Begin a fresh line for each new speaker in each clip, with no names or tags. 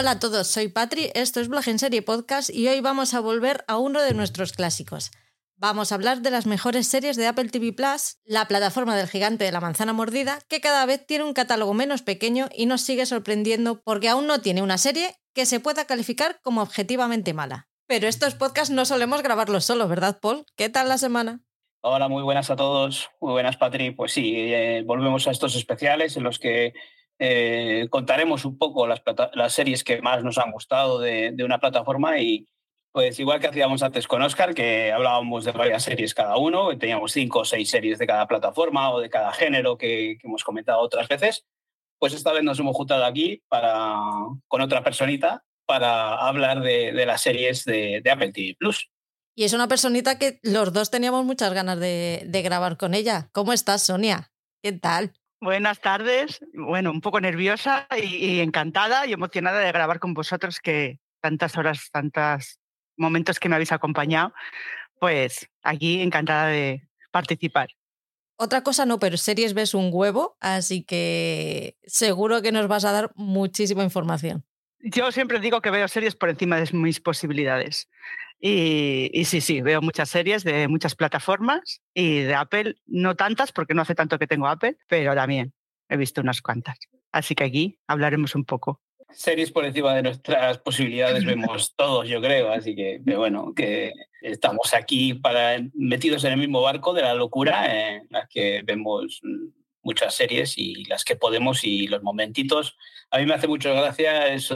Hola a todos, soy Patri, esto es Blog en Serie Podcast y hoy vamos a volver a uno de nuestros clásicos. Vamos a hablar de las mejores series de Apple TV Plus, la plataforma del gigante de la manzana mordida, que cada vez tiene un catálogo menos pequeño y nos sigue sorprendiendo porque aún no tiene una serie que se pueda calificar como objetivamente mala. Pero estos podcasts no solemos grabarlos solos, ¿verdad, Paul? ¿Qué tal la semana?
Hola, muy buenas a todos. Muy buenas, Patri. Pues sí, eh, volvemos a estos especiales en los que eh, contaremos un poco las, series que más nos han gustado de, una plataforma y pues igual que hacíamos antes con Oscar, que hablábamos de varias series cada uno, teníamos cinco o seis series de cada plataforma o de cada género que, que hemos comentado otras veces, pues esta vez nos hemos juntado aquí para, con otra personita para hablar de, de las series de, de, Apple TV Plus.
Y es una personita que los dos teníamos muchas ganas de, de grabar con ella. ¿Cómo estás, Sonia? ¿Qué tal?
Buenas tardes. Bueno, un poco nerviosa y, y, encantada y emocionada de grabar con vosotros que tantas horas, tantos momentos que me habéis acompañado, pues aquí encantada de participar.
Otra cosa no, pero series ves un huevo, así que seguro que nos vas a dar muchísima información.
Yo siempre digo que veo series por encima de mis posibilidades. Y, sí, sí, veo muchas series de muchas plataformas y de Apple, no tantas porque no hace tanto que tengo Apple, pero también he visto unas cuantas. Así que aquí hablaremos un poco.
Series por encima de nuestras posibilidades vemos todos, yo creo, así que bueno, que estamos aquí para metidos en el mismo barco de la locura en la que vemos muchas series y las que podemos y los momentitos. A mí me hace mucha gracia, es,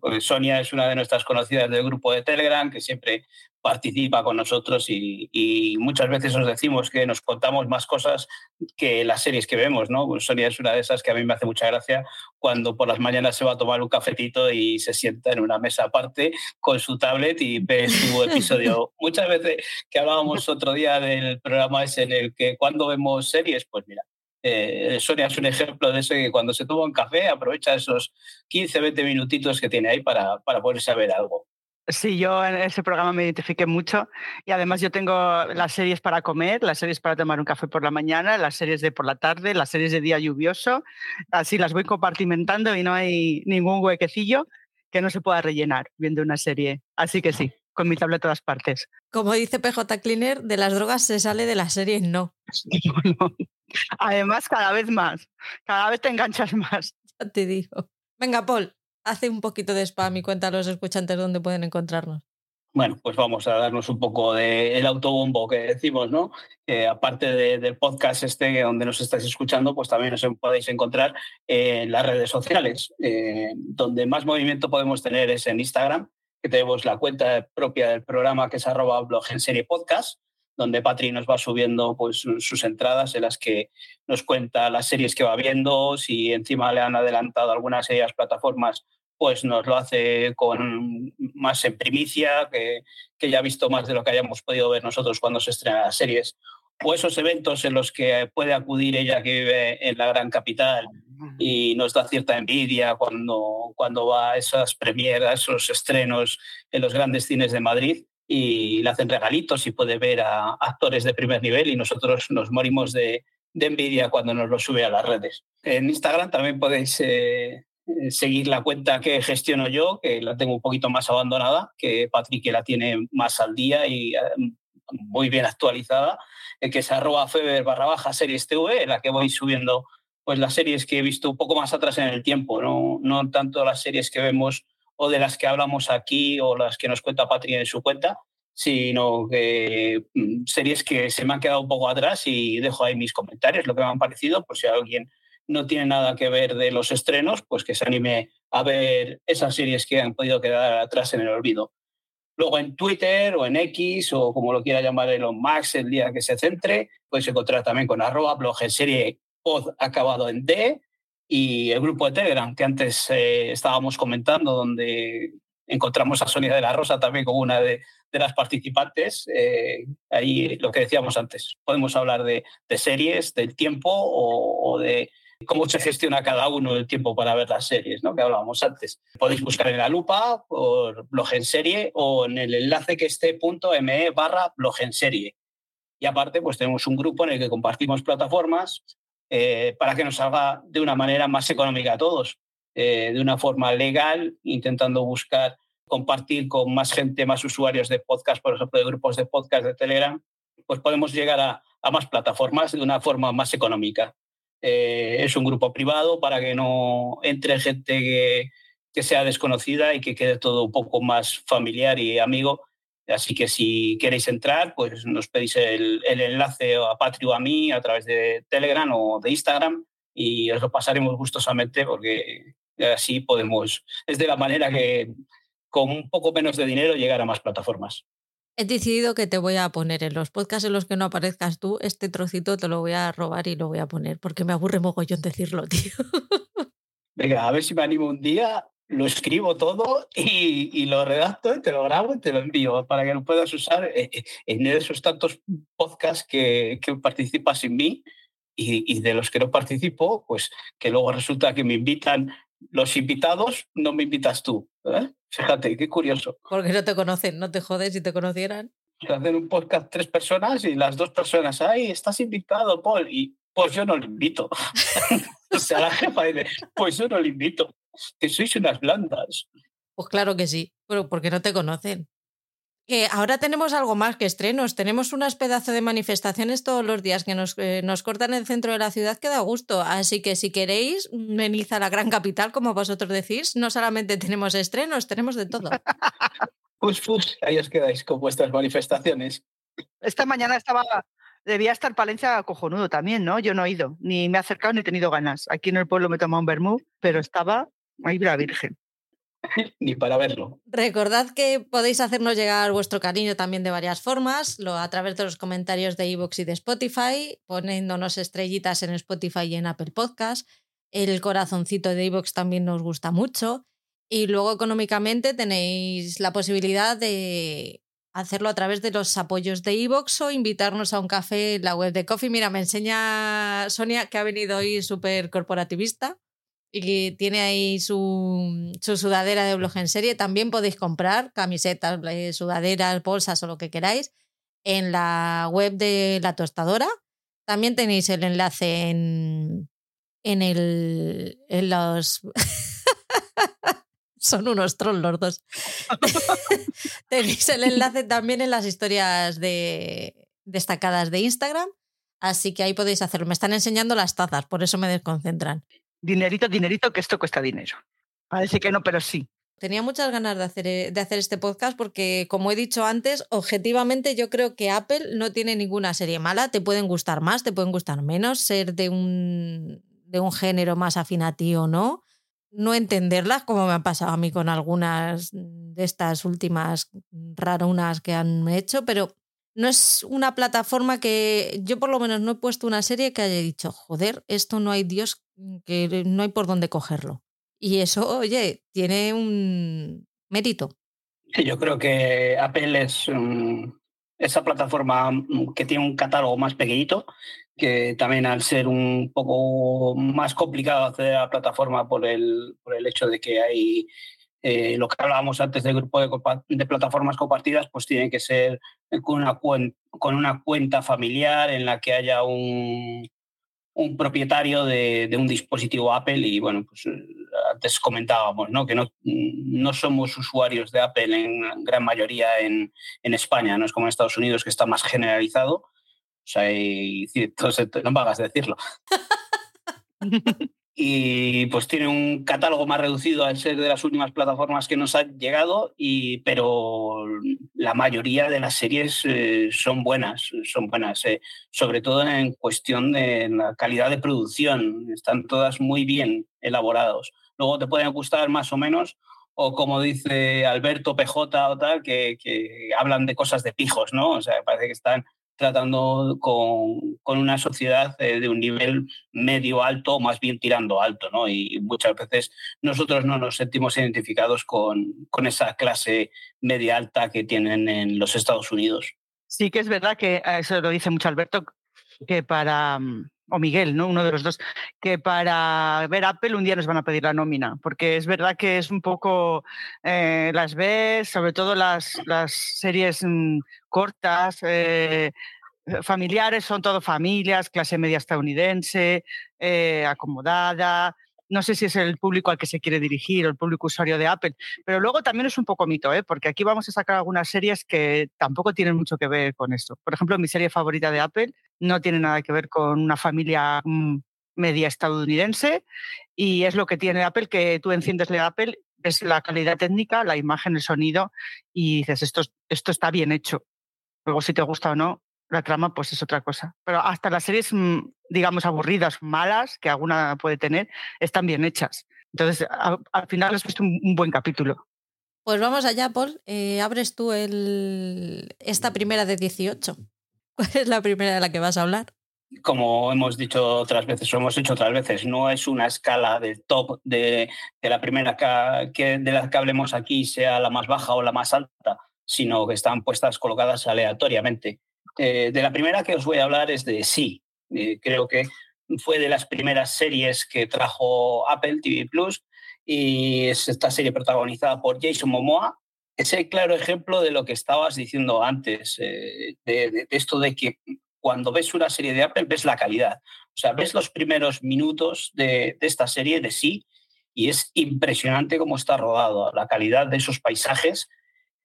porque Sonia es una de nuestras conocidas del grupo de Telegram, que siempre participa con nosotros y, y, muchas veces nos decimos que nos contamos más cosas que las series que vemos, ¿no? Pues Sonia es una de esas que a mí me hace mucha gracia cuando por las mañanas se va a tomar un cafetito y se sienta en una mesa aparte con su tablet y ve su episodio. muchas veces que hablábamos otro día del programa ese en el que cuando vemos series, pues mira, eh, Sonia es un ejemplo de eso que cuando se toma un café aprovecha esos 15, 20 minutitos que tiene ahí para, para poderse ver algo.
Sí, yo en ese programa me identifiqué mucho y además yo tengo las series para comer, las series para tomar un café por la mañana, las series de por la tarde, las series de día lluvioso, así las voy compartimentando y no hay ningún huequecillo que no se pueda rellenar viendo una serie. Así que sí, con mi tablet a todas partes.
Como dice PJ Cleaner, de las drogas se sale de las series no.
no, no. Además, cada vez más, cada vez te enganchas más.
Ya te digo. Venga, Paul, hace un poquito de spam y cuenta a los escuchantes dónde pueden encontrarnos.
Bueno, pues vamos a darnos un poco del de autobombo que decimos, ¿no? Eh, aparte de, del podcast este donde nos estáis escuchando, pues también os podéis encontrar en las redes sociales. Eh, donde más movimiento podemos tener es en Instagram, que tenemos la cuenta propia del programa que es arroba blog en serie podcast, donde Patri nos va subiendo pues, sus entradas en las que nos cuenta las series que va viendo, si encima le han adelantado algunas de las plataformas pues nos lo hace con más en primicia, que, que ya ha visto más de lo que hayamos podido ver nosotros cuando se estrenan las series, o esos eventos en los que puede acudir ella que vive en la gran capital y nos da cierta envidia cuando, cuando va a esas premieras, esos estrenos en los grandes cines de Madrid y le hacen regalitos y puede ver a actores de primer nivel y nosotros nos morimos de, envidia cuando nos lo sube a las redes. En Instagram también podéis eh, seguir la cuenta que gestiono yo, que la tengo un poquito más abandonada, que Patrick la tiene más al día y eh, muy bien actualizada, eh, que es arroba feber barra baja series TV, en la que voy subiendo pues las series que he visto un poco más atrás en el tiempo, no, no tanto las series que vemos o de las que hablamos aquí o las que nos cuenta Patrick en su cuenta, sino que series que se me han quedado un poco atrás y dejo ahí mis comentarios, lo que me han parecido, por si alguien no tiene nada que ver de los estrenos, pues que se anime a ver esas series que han podido quedar atrás en el olvido. Luego en Twitter o en X o como lo quiera llamar Elon Max el día que se centre, puedes encontrar también con arroba blog en serie pod acabado en D y el grupo de Telegram que antes eh, estábamos comentando donde encontramos a Sonia de la Rosa también como una de, de las participantes. Eh, ahí lo que decíamos antes, podemos hablar de, de series, del tiempo o, o de cómo se gestiona cada uno el tiempo para ver las series, ¿no? que hablábamos antes. Podéis buscar en la lupa por blog en serie o en el enlace que esté punto me barra blog en serie. Y aparte, pues tenemos un grupo en el que compartimos plataformas eh, para que nos salga de una manera más económica a todos. eh, de una forma legal, intentando buscar compartir con más gente, más usuarios de podcast, por ejemplo, de grupos de podcast de Telegram, pues podemos llegar a, más plataformas de una forma más económica. Eh, es un grupo privado para que no entre gente que, que, sea desconocida y que quede todo un poco más familiar y amigo. Así que si queréis entrar, pues nos pedís el, el enlace a Patrio a mí a través de Telegram o de Instagram y os lo pasaremos gustosamente porque así podemos, es de la manera que con un poco menos de dinero llegar a más plataformas.
He decidido que te voy a poner en los podcasts en los que no aparezcas tú, este trocito te lo voy a robar y lo voy a poner, porque me aburre mogollón decirlo, tío.
Venga, a ver si me animo un día, lo escribo todo y, lo redacto y te lo grabo y te lo envío para que lo puedas usar eh, eh, en esos tantos podcasts que, que participas sin mí y, y, de los que no participo, pues que luego resulta que me invitan los invitados, no me invitas tú. ¿eh? Fíjate, qué curioso.
Porque no te conocen, no te jodes si te conocieran.
Hacen un podcast tres personas y las dos personas, ay, estás invitado, Paul, y pues yo no lo invito. o sea, la jefa dice, pues yo no lo invito, que sois unas blandas.
Pues claro que sí, pero porque no te conocen. Que ahora tenemos algo más que estrenos. Tenemos unas pedazos de manifestaciones todos los días que nos, eh, nos cortan el centro de la ciudad que da gusto. Así que si queréis, venid a la gran capital, como vosotros decís. No solamente tenemos estrenos, tenemos de todo.
pues, pues, ahí os quedáis con vuestras manifestaciones.
Esta mañana estaba, debía estar Palencia cojonudo también, ¿no? Yo no he ido, ni me he acercado ni he tenido ganas. Aquí en el pueblo me he tomado un vermú, pero estaba ahí la virgen.
ni para verlo.
Recordad que podéis hacernos llegar vuestro cariño también de varias formas, lo, a través de los comentarios de iVoox y de Spotify, poniéndonos estrellitas en Spotify y en Apple Podcast. El corazoncito de iVoox también nos gusta mucho. Y luego económicamente tenéis la posibilidad de hacerlo a través de los apoyos de iVoox o invitarnos a un café en la web de Coffee. Mira, me enseña Sonia que ha venido hoy súper corporativista y tiene ahí su, su, sudadera de blog en serie. También podéis comprar camisetas, eh, sudaderas, bolsas o lo que queráis en la web de la tostadora. También tenéis el enlace en, en, el, en los... Son unos trolls los dos. tenéis el enlace también en las historias de, destacadas de Instagram. Así que ahí podéis hacerlo. Me están enseñando las tazas, por eso me desconcentran
dinerito, dinerito, que esto cuesta dinero. Parece que no, pero sí.
Tenía muchas ganas de hacer, eh, de hacer este podcast porque, como he dicho antes, objetivamente yo creo que Apple no tiene ninguna serie mala. Te pueden gustar más, te pueden gustar menos, ser de un, de un género más afín a ti o no. No entenderlas, como me ha pasado a mí con algunas de estas últimas rarunas que han hecho, pero no es una plataforma que yo por lo menos no he puesto una serie que haya dicho, joder, esto no hay Dios que no hay por dónde cogerlo. Y eso, oye, tiene un mérito.
yo creo que Apple es esa plataforma que tiene un catálogo más pequeñito, que también al ser un poco más complicado acceder a la plataforma por el, por el hecho de que hay eh, lo que hablábamos antes del grupo de, de, plataformas compartidas, pues tiene que ser con una, con una cuenta familiar en la que haya un, un propietario de, un dispositivo Apple y bueno, pues eh, antes comentábamos ¿no? que no, no somos usuarios de Apple en gran mayoría en, en España, no es como en Estados Unidos que está más generalizado. O sea, y, entonces, no me hagas decirlo. y pues tiene un catálogo más reducido al ser de las últimas plataformas que nos han llegado, y, pero la mayoría de las series eh, son buenas, son buenas, eh, sobre todo en cuestión de la calidad de producción, están todas muy bien elaborados. Luego te pueden gustar más o menos, o como dice Alberto PJ o tal, que, que hablan de cosas de pijos, ¿no? O sea, parece que están tratando con, con una sociedad eh, de un nivel medio alto, más bien tirando alto, ¿no? Y muchas veces nosotros no nos sentimos identificados con, con esa clase media alta que tienen en los Estados Unidos.
Sí que es verdad que eso lo dice mucho Alberto, que para, mm, o Miguel, ¿no? Uno de los dos, que para ver Apple un día nos van a pedir la nómina, porque es verdad que es un poco, eh, las ves, sobre todo las, las series mm, cortas, eh, familiares, son todo familias, clase media estadounidense, eh, acomodada, no sé si es el público al que se quiere dirigir o el público usuario de Apple, pero luego también es un poco mito, ¿eh? porque aquí vamos a sacar algunas series que tampoco tienen mucho que ver con esto. Por ejemplo, mi serie favorita de Apple no tiene nada que ver con una familia mm, media estadounidense y es lo que tiene Apple, que tú enciendes de Apple, ves la calidad técnica, la imagen, el sonido y dices, esto, esto está bien hecho. Luego si te gusta o no, la trama pues es otra cosa. Pero hasta las series, mm, digamos, aburridas, malas, que alguna puede tener, están bien hechas. Entonces, al final has visto un, buen capítulo.
Pues vamos allá, Paul. Eh, abres tú el... esta primera de 18. ¿Cuál es la primera de la que vas a hablar?
Como hemos dicho otras veces, o hemos hecho otras veces, no es una escala del top de, de la primera que, de la que hablemos aquí sea la más baja o la más alta, sino que están puestas colocadas aleatoriamente. Eh, de la primera que os voy a hablar es de Sí. Eh, creo que fue de las primeras series que trajo Apple TV Plus y es esta serie protagonizada por Jason Momoa. Es el claro ejemplo de lo que estabas diciendo antes, eh, de, esto de que cuando ves una serie de Apple ves la calidad. O sea, ves los primeros minutos de, de esta serie de sí y es impresionante cómo está rodado, la calidad de esos paisajes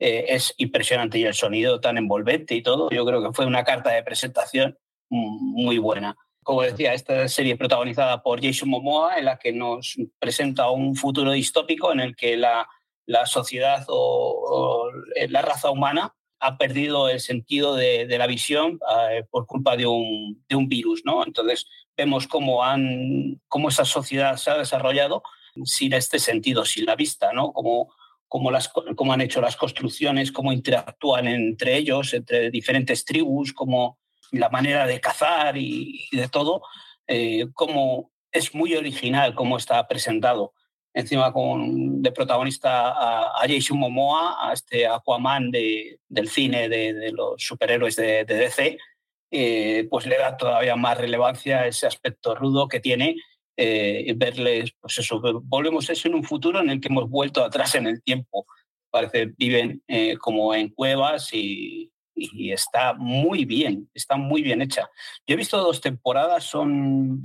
eh, es impresionante y el sonido tan envolvente y todo. Yo creo que fue una carta de presentación muy buena. Como decía, esta serie protagonizada por Jason Momoa, en la que nos presenta un futuro distópico en el que la, la sociedad o, la raza humana ha perdido el sentido de, la visión eh, por culpa de un, de un, virus. ¿no? Entonces vemos cómo, han, cómo esa sociedad se ha desarrollado sin este sentido, sin la vista, ¿no? como las, cómo han hecho las construcciones, cómo interactúan entre ellos, entre diferentes tribus, cómo la manera de cazar y, de todo, eh, cómo es muy original cómo está presentado. Encima con, de protagonista a, Jason Momoa, a este Aquaman de, del cine de, los superhéroes de, DC, eh, pues le da todavía más relevancia a ese aspecto rudo que tiene eh, verles, pues eso, volvemos a eso en un futuro en el que hemos vuelto atrás en el tiempo. Parece viven eh, como en cuevas y, y, está muy bien, está muy bien hecha. Yo he visto dos temporadas, son,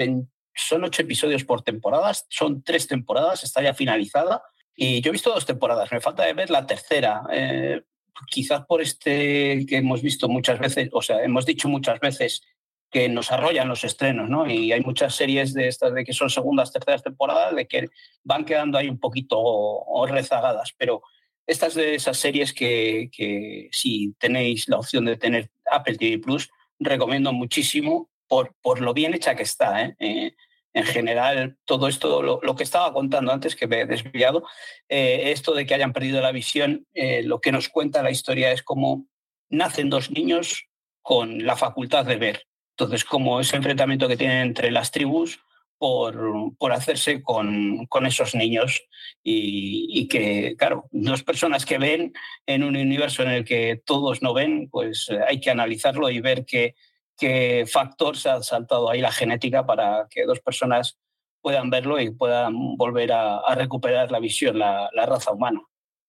son ocho episodios por temporada, son tres temporadas, está ya finalizada. Y yo he visto dos temporadas, me falta de ver la tercera. Eh, quizás por este que hemos visto muchas veces, o sea, hemos dicho muchas veces que nos arrollan los estrenos, ¿no? Y hay muchas series de estas de que son segundas, terceras temporadas, de que van quedando ahí un poquito rezagadas, pero estas de esas series que, que si tenéis la opción de tener Apple TV Plus, recomiendo muchísimo por, por lo bien hecha que está. ¿eh? Eh, en general, todo esto, lo, que estaba contando antes, que me he desviado, eh, esto de que hayan perdido la visión, lo que nos cuenta la historia es cómo nacen dos niños con la facultad de ver. Entonces, como ese enfrentamiento que tienen entre las tribus por, por hacerse con, con, esos niños y, que, claro, dos personas que ven en un universo en el que todos no ven, pues eh, hay que analizarlo y ver qué, qué factor se ha saltado ahí la genética para que dos personas puedan verlo y puedan volver a, recuperar la visión, la, la, raza humana.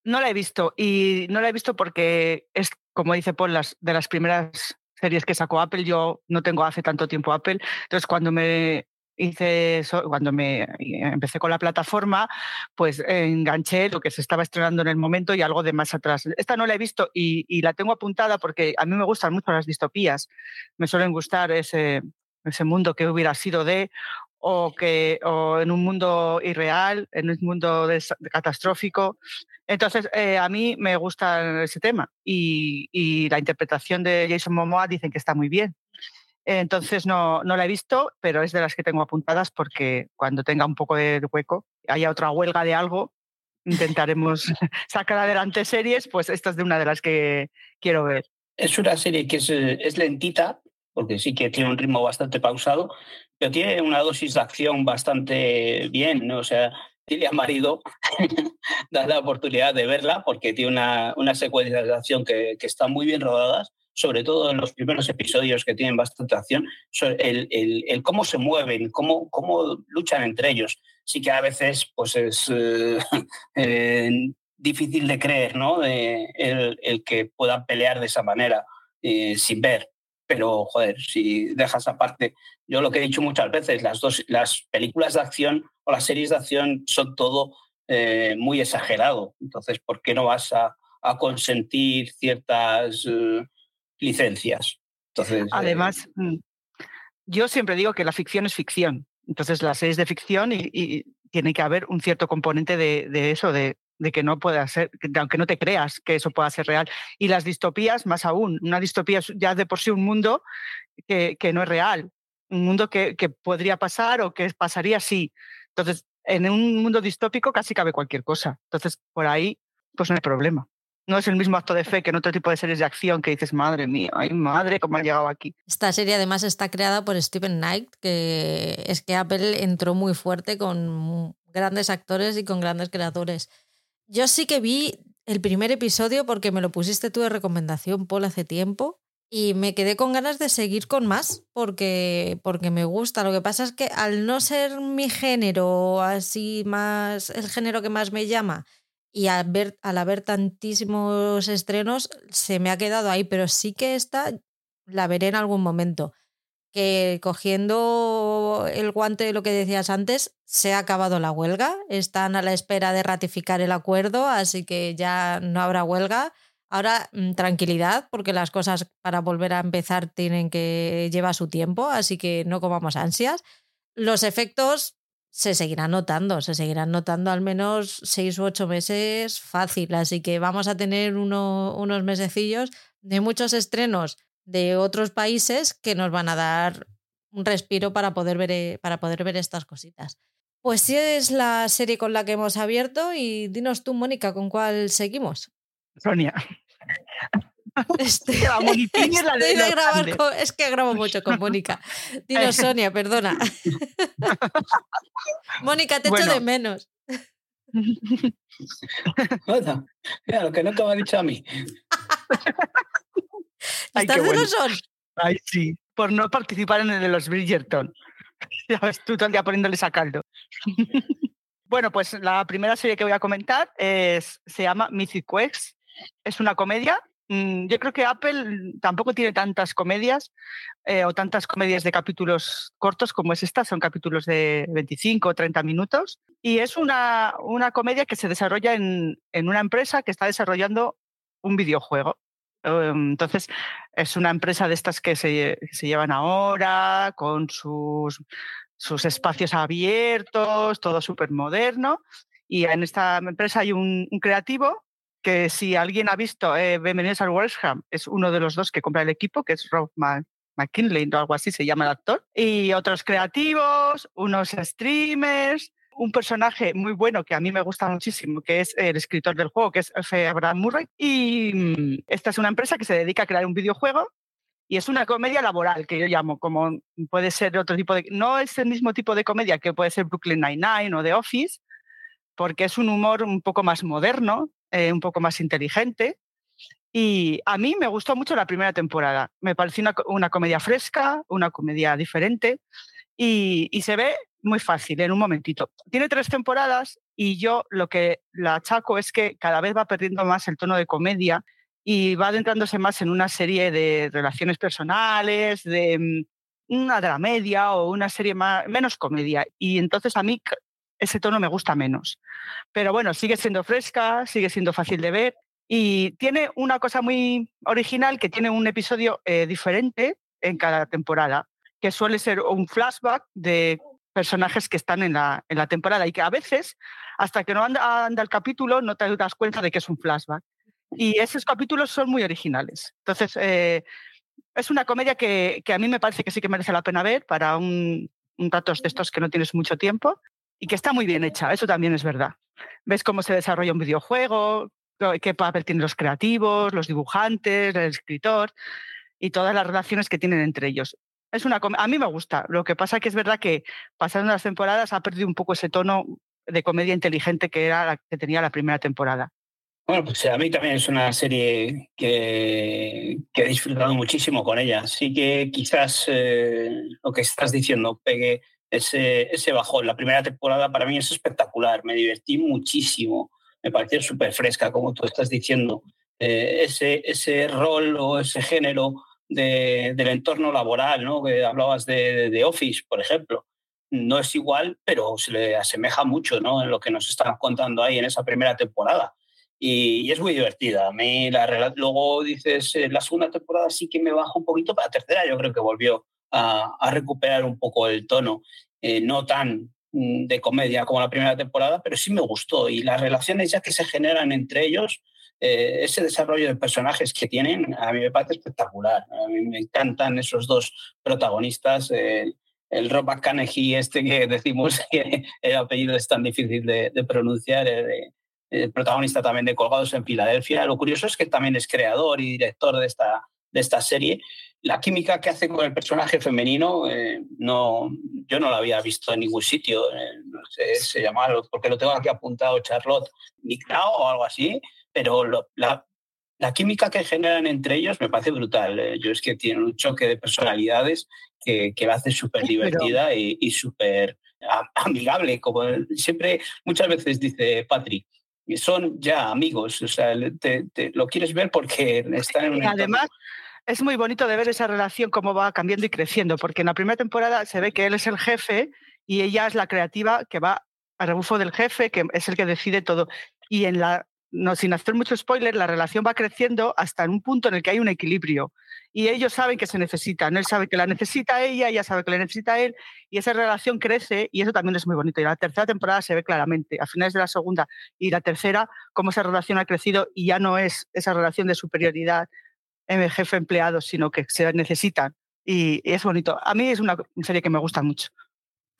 No la he visto y no la he visto porque es, como dice Paul, las, de las primeras series que sacó Apple. Yo no tengo hace tanto tiempo Apple. Entonces, cuando me hice eso, cuando me eh, empecé con la plataforma, pues enganché lo que se estaba estrenando en el momento y algo de más atrás. Esta no la he visto y, la tengo apuntada porque a mí me gustan mucho las distopías. Me suelen gustar ese, ese mundo que hubiera sido de o que o en un mundo irreal, en un mundo catastrófico. Entonces, eh, a mí me gusta ese tema y, la interpretación de Jason Momoa dicen que está muy bien. Entonces, no, no la he visto, pero es de las que tengo apuntadas porque cuando tenga un poco de hueco, haya otra huelga de algo, intentaremos sacar adelante series, pues esta es de una de las que quiero ver.
Es una serie que es, es lentita, porque sí que tiene un ritmo bastante pausado, pero tiene una dosis de acción bastante bien, ¿no? O sea, dile a marido, da la oportunidad de verla porque tiene una, una secuencia de acción que, que están muy bien rodadas, sobre todo en los primeros episodios que tienen bastante acción, el, el, cómo se mueven, cómo, cómo luchan entre ellos. Sí que a veces pues es eh, eh, difícil de creer, ¿no? el, el, que puedan pelear de esa manera eh, sin ver pero joder, si dejas aparte, yo lo que he dicho muchas veces, las dos, las películas de acción o las series de acción son todo eh, muy exagerado. Entonces, ¿por qué no vas a, consentir ciertas eh, licencias? Entonces,
además, mm, yo siempre digo que la ficción es ficción. Entonces, las series de ficción y, tiene que haber un cierto componente de, eso, de, que no pueda ser, aunque no te creas que eso pueda ser real. Y las distopías, más aún, una distopía es ya de por sí un mundo que, no es real, un mundo que, podría pasar o que pasaría sí. Entonces, en un mundo distópico casi cabe cualquier cosa. Entonces, por ahí, pues no hay problema no es el mismo acto de fe que en otro tipo de series de acción que dices, madre mía, ay madre, cómo ha llegado aquí.
Esta serie además está creada por Stephen Knight, que es que Apple entró muy fuerte con grandes actores y con grandes creadores. Yo sí que vi el primer episodio porque me lo pusiste tú de recomendación, Paul, hace tiempo. Y me quedé con ganas de seguir con más porque, porque me gusta. Lo que pasa es que al no ser mi género, así más el género que más me llama, y al, ver, al haber tantísimos estrenos se me ha quedado ahí, pero sí que esta la veré en algún momento. Que cogiendo el guante de lo que decías antes, se ha acabado la huelga, están a la espera de ratificar el acuerdo, así que ya no habrá huelga. Ahora, mm, tranquilidad, porque las cosas para volver a empezar tienen que llevar su tiempo, así que no comamos ansias. Los efectos se seguirán notando, se seguirán notando al menos seis u ocho meses fácil. Así que vamos a tener unos mesecillos de muchos estrenos de otros países que nos van a dar un respiro para poder ver, eh, para poder ver estas cositas. Pues sí es la serie con la que hemos abierto y dinos tú, Mónica, ¿con cuál seguimos?
Sonia.
Este, es que grabo mucho con Mónica. Dinos, Sonia, perdona. Mónica, te echo de menos.
Bueno, mira, lo que nunca me ha dicho a mí.
¿Estás son?
Ay, sí, por no participar en el de los Bridgerton. Ya ves tú todo el día poniéndoles a caldo. bueno, pues la primera serie que voy a comentar es, se llama Mythic Quest. Es una comedia yo creo que Apple tampoco tiene tantas comedias eh, o tantas comedias de capítulos cortos como es esta, son capítulos de 25 o 30 minutos. Y es una, una comedia que se desarrolla en, en, una empresa que está desarrollando un videojuego. Em, entonces, es una empresa de estas que se, se llevan ahora, con sus, sus espacios abiertos, todo súper moderno. Y en esta empresa hay un, un creativo que si alguien ha visto eh, Bienvenidos al Ham, es uno de los dos que compra el equipo, que es Rob McKinley o algo así se llama el actor, y otros creativos, unos streamers, un personaje muy bueno que a mí me gusta muchísimo, que es el escritor del juego, que es F. Abraham Murray. Y mm, esta es una empresa que se dedica a crear un videojuego y es una comedia laboral, que yo llamo, como puede ser otro tipo de... No es el mismo tipo de comedia que puede ser Brooklyn Nine-Nine o The Office, porque es un humor un poco más moderno, eh, un poco más inteligente. Y a mí me gustó mucho la primera temporada. Me pareció una, comedia fresca, una comedia diferente y, se ve muy fácil en un momentito. Tiene tres temporadas y yo lo que la achaco es que cada vez va perdiendo más el tono de comedia y va adentrándose más en una serie de relaciones personales, de mm, una dramedia o una serie más, menos comedia. Y entonces a mí ese tono me gusta menos. Pero bueno, sigue siendo fresca, sigue siendo fácil de ver y tiene una cosa muy original que tiene un episodio eh, diferente en cada temporada, que suele ser un flashback de personajes que están en la, en la temporada y que a veces, hasta que no anda, anda el capítulo, no te das cuenta de que es un flashback. Y esos capítulos son muy originales. Entonces, eh, es una comedia que, que, a mí me parece que sí que merece la pena ver para un, un datos de estos que no tienes mucho tiempo y que está muy bien hecha, eso también es verdad. Ves cómo se desarrolla un videojuego, qué papel tienen los creativos, los dibujantes, el escritor y todas las relaciones que tienen entre ellos. Es una a mí me gusta. Lo que pasa que es verdad que pasando las temporadas ha perdido un poco ese tono de comedia inteligente que era la que tenía la primera temporada.
Bueno, pues a mí también es una serie que, que he disfrutado muchísimo con ella. Así que quizás eh, lo que estás diciendo pegue ese, ese bajón. La primera temporada para mí es espectacular, me divertí muchísimo, me pareció súper fresca, como tú estás diciendo. Eh, ese, ese rol o ese género del entorno laboral, ¿no? Que hablabas de, de, Office, por ejemplo. No es igual, pero se le asemeja mucho, ¿no? En lo que nos están contando ahí en esa primera temporada. Y, es muy divertida. A mí la, luego dices, eh, la segunda temporada sí que me baja un poquito, para la tercera yo creo que volvió a, recuperar un poco el tono, eh, no tan mm, de comedia como la primera temporada, pero sí me gustó. Y las relaciones ya que se generan entre ellos, eh, ese desarrollo de personajes que tienen, a mí me parece espectacular. A mí me encantan esos dos protagonistas. el Rob y este que decimos que el apellido es tan difícil de, pronunciar, el protagonista también de Colgados en Filadelfia. Lo curioso es que también es creador y director de esta, de esta serie. La química que hace con el personaje femenino, eh, no, yo no la había visto en ningún sitio. Eh, se llama, porque lo tengo aquí apuntado, Charlotte Nictao o algo así, pero la, la, química que generan entre ellos me parece brutal. Eh. Yo es que tienen un choque de personalidades que, que la hace súper divertida y, y súper amigable, como siempre muchas veces dice Patrick son ya amigos, o sea, te, lo quieres ver porque están en un...
Además, es muy bonito de ver esa relación cómo va cambiando y creciendo, porque en la primera temporada se ve que él es el jefe y ella es la creativa que va a rebufo del jefe, que es el que decide todo. Y en la no, sin hacer mucho spoiler, la relación va creciendo hasta un punto en el que hay un equilibrio. Y ellos saben que se necesitan. Él sabe que la necesita ella, ella sabe que la necesita él, y esa relación crece y eso también es muy bonito. Y la tercera temporada se ve claramente, a finales de la segunda y la tercera, cómo esa relación ha crecido y ya no es esa relación de superioridad en jefe-empleado, sino que se necesitan. Y, y es bonito. A mí es una serie que me gusta mucho.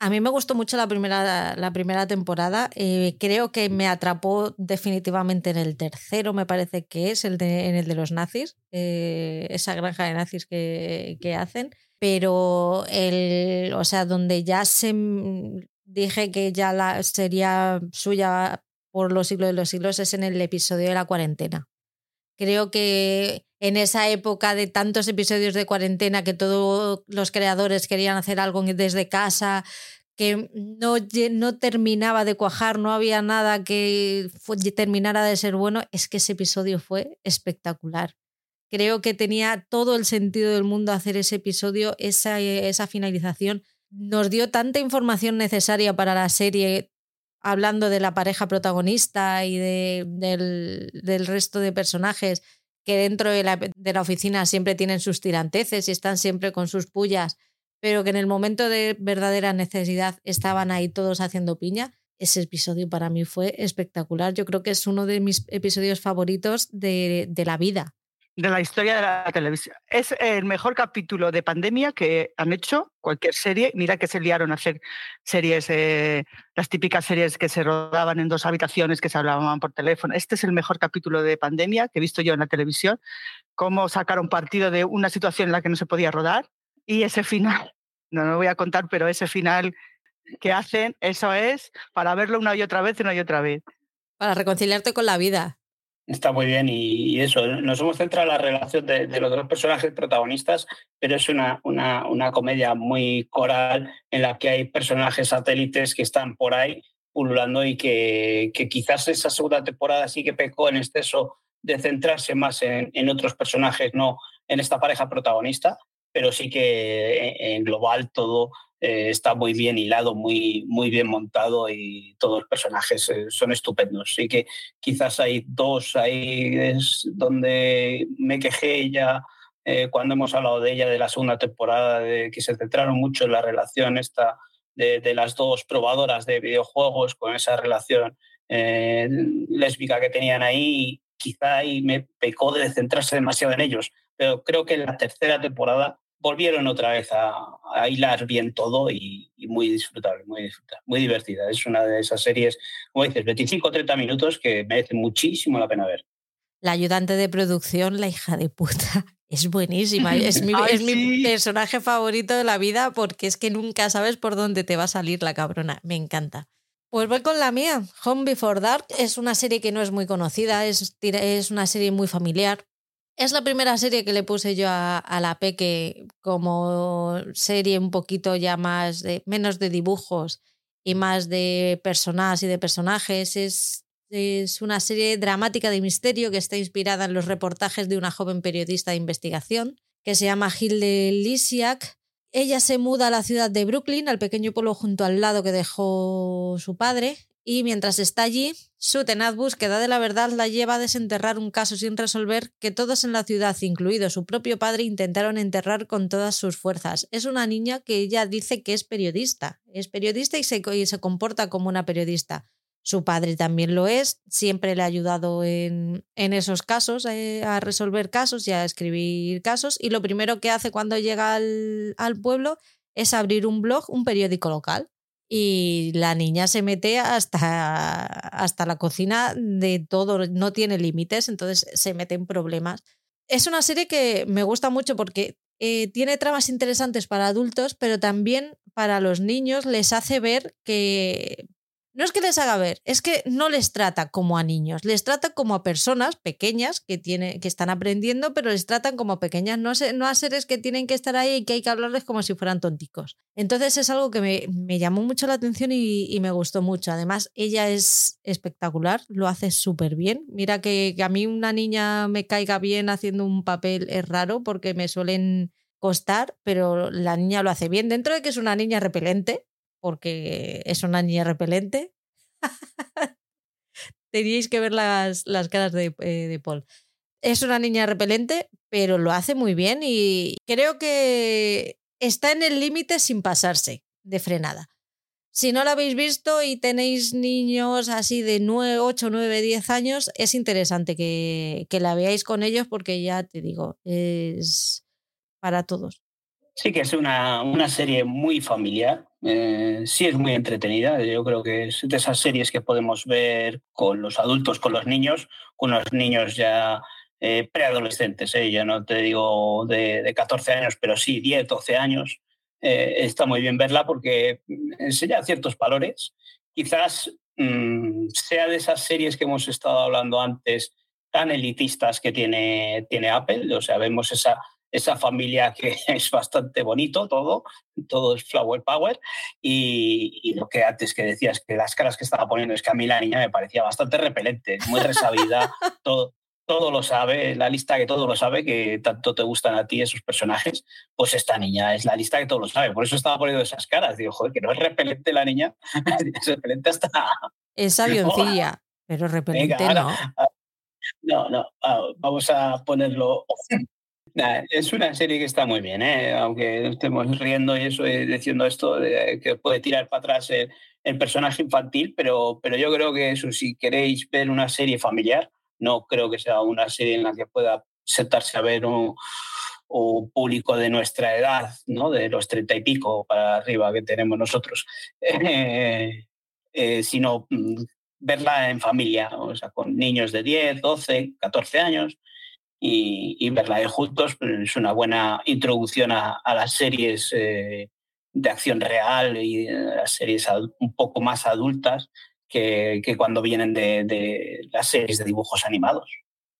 A mí me gustó mucho la primera, la primera temporada. Eh, creo que me atrapó definitivamente en el tercero, me parece que es, el de, en el de los nazis, eh, esa granja de nazis que, que, hacen. Pero el, o sea, donde ya se dije que ya la, sería suya por los siglos de los siglos es en el episodio de la cuarentena. Creo que en esa época de tantos episodios de cuarentena que todos los creadores querían hacer algo desde casa, que no, terminaba de cuajar, no había nada que terminara de ser bueno, es que ese episodio fue espectacular. Creo que tenía todo el sentido del mundo hacer ese episodio, esa finalización. Nos dio tanta información necesaria para la serie, hablando de la pareja protagonista y de, del, del resto de personajes que dentro de la, de la oficina siempre tienen sus tiranteces y están siempre con sus pullas, pero que en el momento de verdadera necesidad estaban ahí todos haciendo piña. Ese episodio para mí fue espectacular. Yo creo que es uno de mis episodios favoritos de, de la vida
de la historia de la televisión. Es el mejor capítulo de pandemia que han hecho cualquier serie. Mira que se liaron a hacer series, eh, las típicas series que se rodaban en dos habitaciones, que se hablaban por teléfono. Este es el mejor capítulo de pandemia que he visto yo en la televisión. Cómo sacaron partido de una situación en la que no se podía rodar. Y ese final, no lo voy a contar, pero ese final que hacen, eso es para verlo una y otra vez, una y otra vez.
Para reconciliarte con la vida.
Está muy bien y, eso, nos hemos centrado en la relación de, los dos personajes protagonistas, pero es una, una, una, comedia muy coral en la que hay personajes satélites que están por ahí pululando y que, que quizás esa segunda temporada sí que pecó en exceso de centrarse más en, en otros personajes, no en esta pareja protagonista, pero sí que en global todo eh, está muy bien hilado, muy, muy bien montado y todos los personajes eh, son estupendos. Así que quizás hay dos ahí es donde me quejé ya eh, cuando hemos hablado de ella, de la segunda temporada, de que se centraron mucho en la relación esta de, de las dos probadoras de videojuegos con esa relación lésbica que tenían ahí. Quizá ahí me pecó de centrarse demasiado en ellos, pero creo que en la tercera temporada volvieron otra vez a, hilar bien todo y, muy disfrutable, muy disfrutable, muy divertida. Es una de esas series, como dices, 25 o 30 minutos que merece muchísimo la pena ver.
La ayudante de producción, la hija de puta, es buenísima. Es, mi, es mi, personaje favorito de la vida porque es que nunca sabes por dónde te va a salir la cabrona. Me encanta. Pues voy con la mía. Home Before Dark es una serie que no es muy conocida, es, es una serie muy familiar. Es la primera serie que le puse yo a, la Peque como serie un poquito ya más de menos de dibujos y más de personas y de personajes. Es, es una serie dramática de misterio que está inspirada en los reportajes de una joven periodista de investigación que se llama Hilde Lisiak. Ella se muda a la ciudad de Brooklyn, al pequeño pueblo junto al lado que dejó su padre, y mientras está allí, su tenaz búsqueda de la verdad la lleva a desenterrar un caso sin resolver que todos en la ciudad, incluido su propio padre, intentaron enterrar con todas sus fuerzas. Es una niña que ella dice que es periodista, es periodista y se, se comporta como una periodista. Su padre también lo es, siempre le ha ayudado en, esos casos, eh, a resolver casos y a escribir casos. Y lo primero que hace cuando llega al pueblo es abrir un blog, un periódico local y la niña se mete hasta, hasta la cocina de todo, no tiene límites, entonces se mete en problemas. Es una serie que me gusta mucho porque eh, tiene tramas interesantes para adultos, pero también para los niños les hace ver que no es que les haga ver, es que no les trata como a niños, les trata como a personas pequeñas que, tiene, que están aprendiendo, pero les tratan como pequeñas, no, no a seres que tienen que estar ahí y que hay que hablarles como si fueran tonticos. Entonces es algo que me, llamó mucho la atención y, me gustó mucho. Además, ella es espectacular, lo hace súper bien. Mira que, que a mí una niña me caiga bien haciendo un papel es raro porque me suelen costar, pero la niña lo hace bien. Dentro de que es una niña repelente, porque es una niña repelente. Teníais que ver las, las caras de, eh, de Paul. Es una niña repelente, pero lo hace muy bien y creo que está en el límite sin pasarse de frenada. Si no la habéis visto y tenéis niños así de 9, 8, 9, 10 años, es interesante que, que la veáis con ellos porque ya te digo, es para todos.
Sí, que es una, una serie muy familiar. Eh, sí, es muy entretenida. Yo creo que es de esas series que podemos ver con los adultos, con los niños, con los niños ya eh, preadolescentes. ¿eh? Ya no te digo de, de, 14 años, pero sí 10, 12 años. Eh, está muy bien verla porque enseña ciertos valores. Quizás mmm, sea de esas series que hemos estado hablando antes, tan elitistas que tiene, tiene Apple. O sea, vemos esa esa familia que es bastante bonito todo, todo es flower power y, lo que antes que decías, que las caras que estaba poniendo es que a mí la niña me parecía bastante repelente, muy resabida, todo, todo lo sabe, la lista que todo lo sabe, que tanto te gustan a ti esos personajes, pues esta niña es la lista que todo lo sabe, por eso estaba poniendo esas caras, digo, joder, que no es repelente la niña, es repelente hasta...
Es avioncilla, pero repelente no.
No, no, vamos a ponerlo es una serie que está muy bien, ¿eh? aunque estemos riendo y eso eh, diciendo esto, que puede tirar para atrás el, personaje infantil, pero, pero yo creo que eso, si queréis ver una serie familiar, no creo que sea una serie en la que pueda sentarse a ver un, público de nuestra edad, ¿no? de los treinta y pico para arriba que tenemos nosotros, eh, sino mm, verla en familia, o sea, con niños de 10, 12, 14 años y, verla de juntos pues, es una buena introducción a, las series eh, de acción real y las series un poco más adultas que, que cuando vienen de, de, las series de dibujos animados.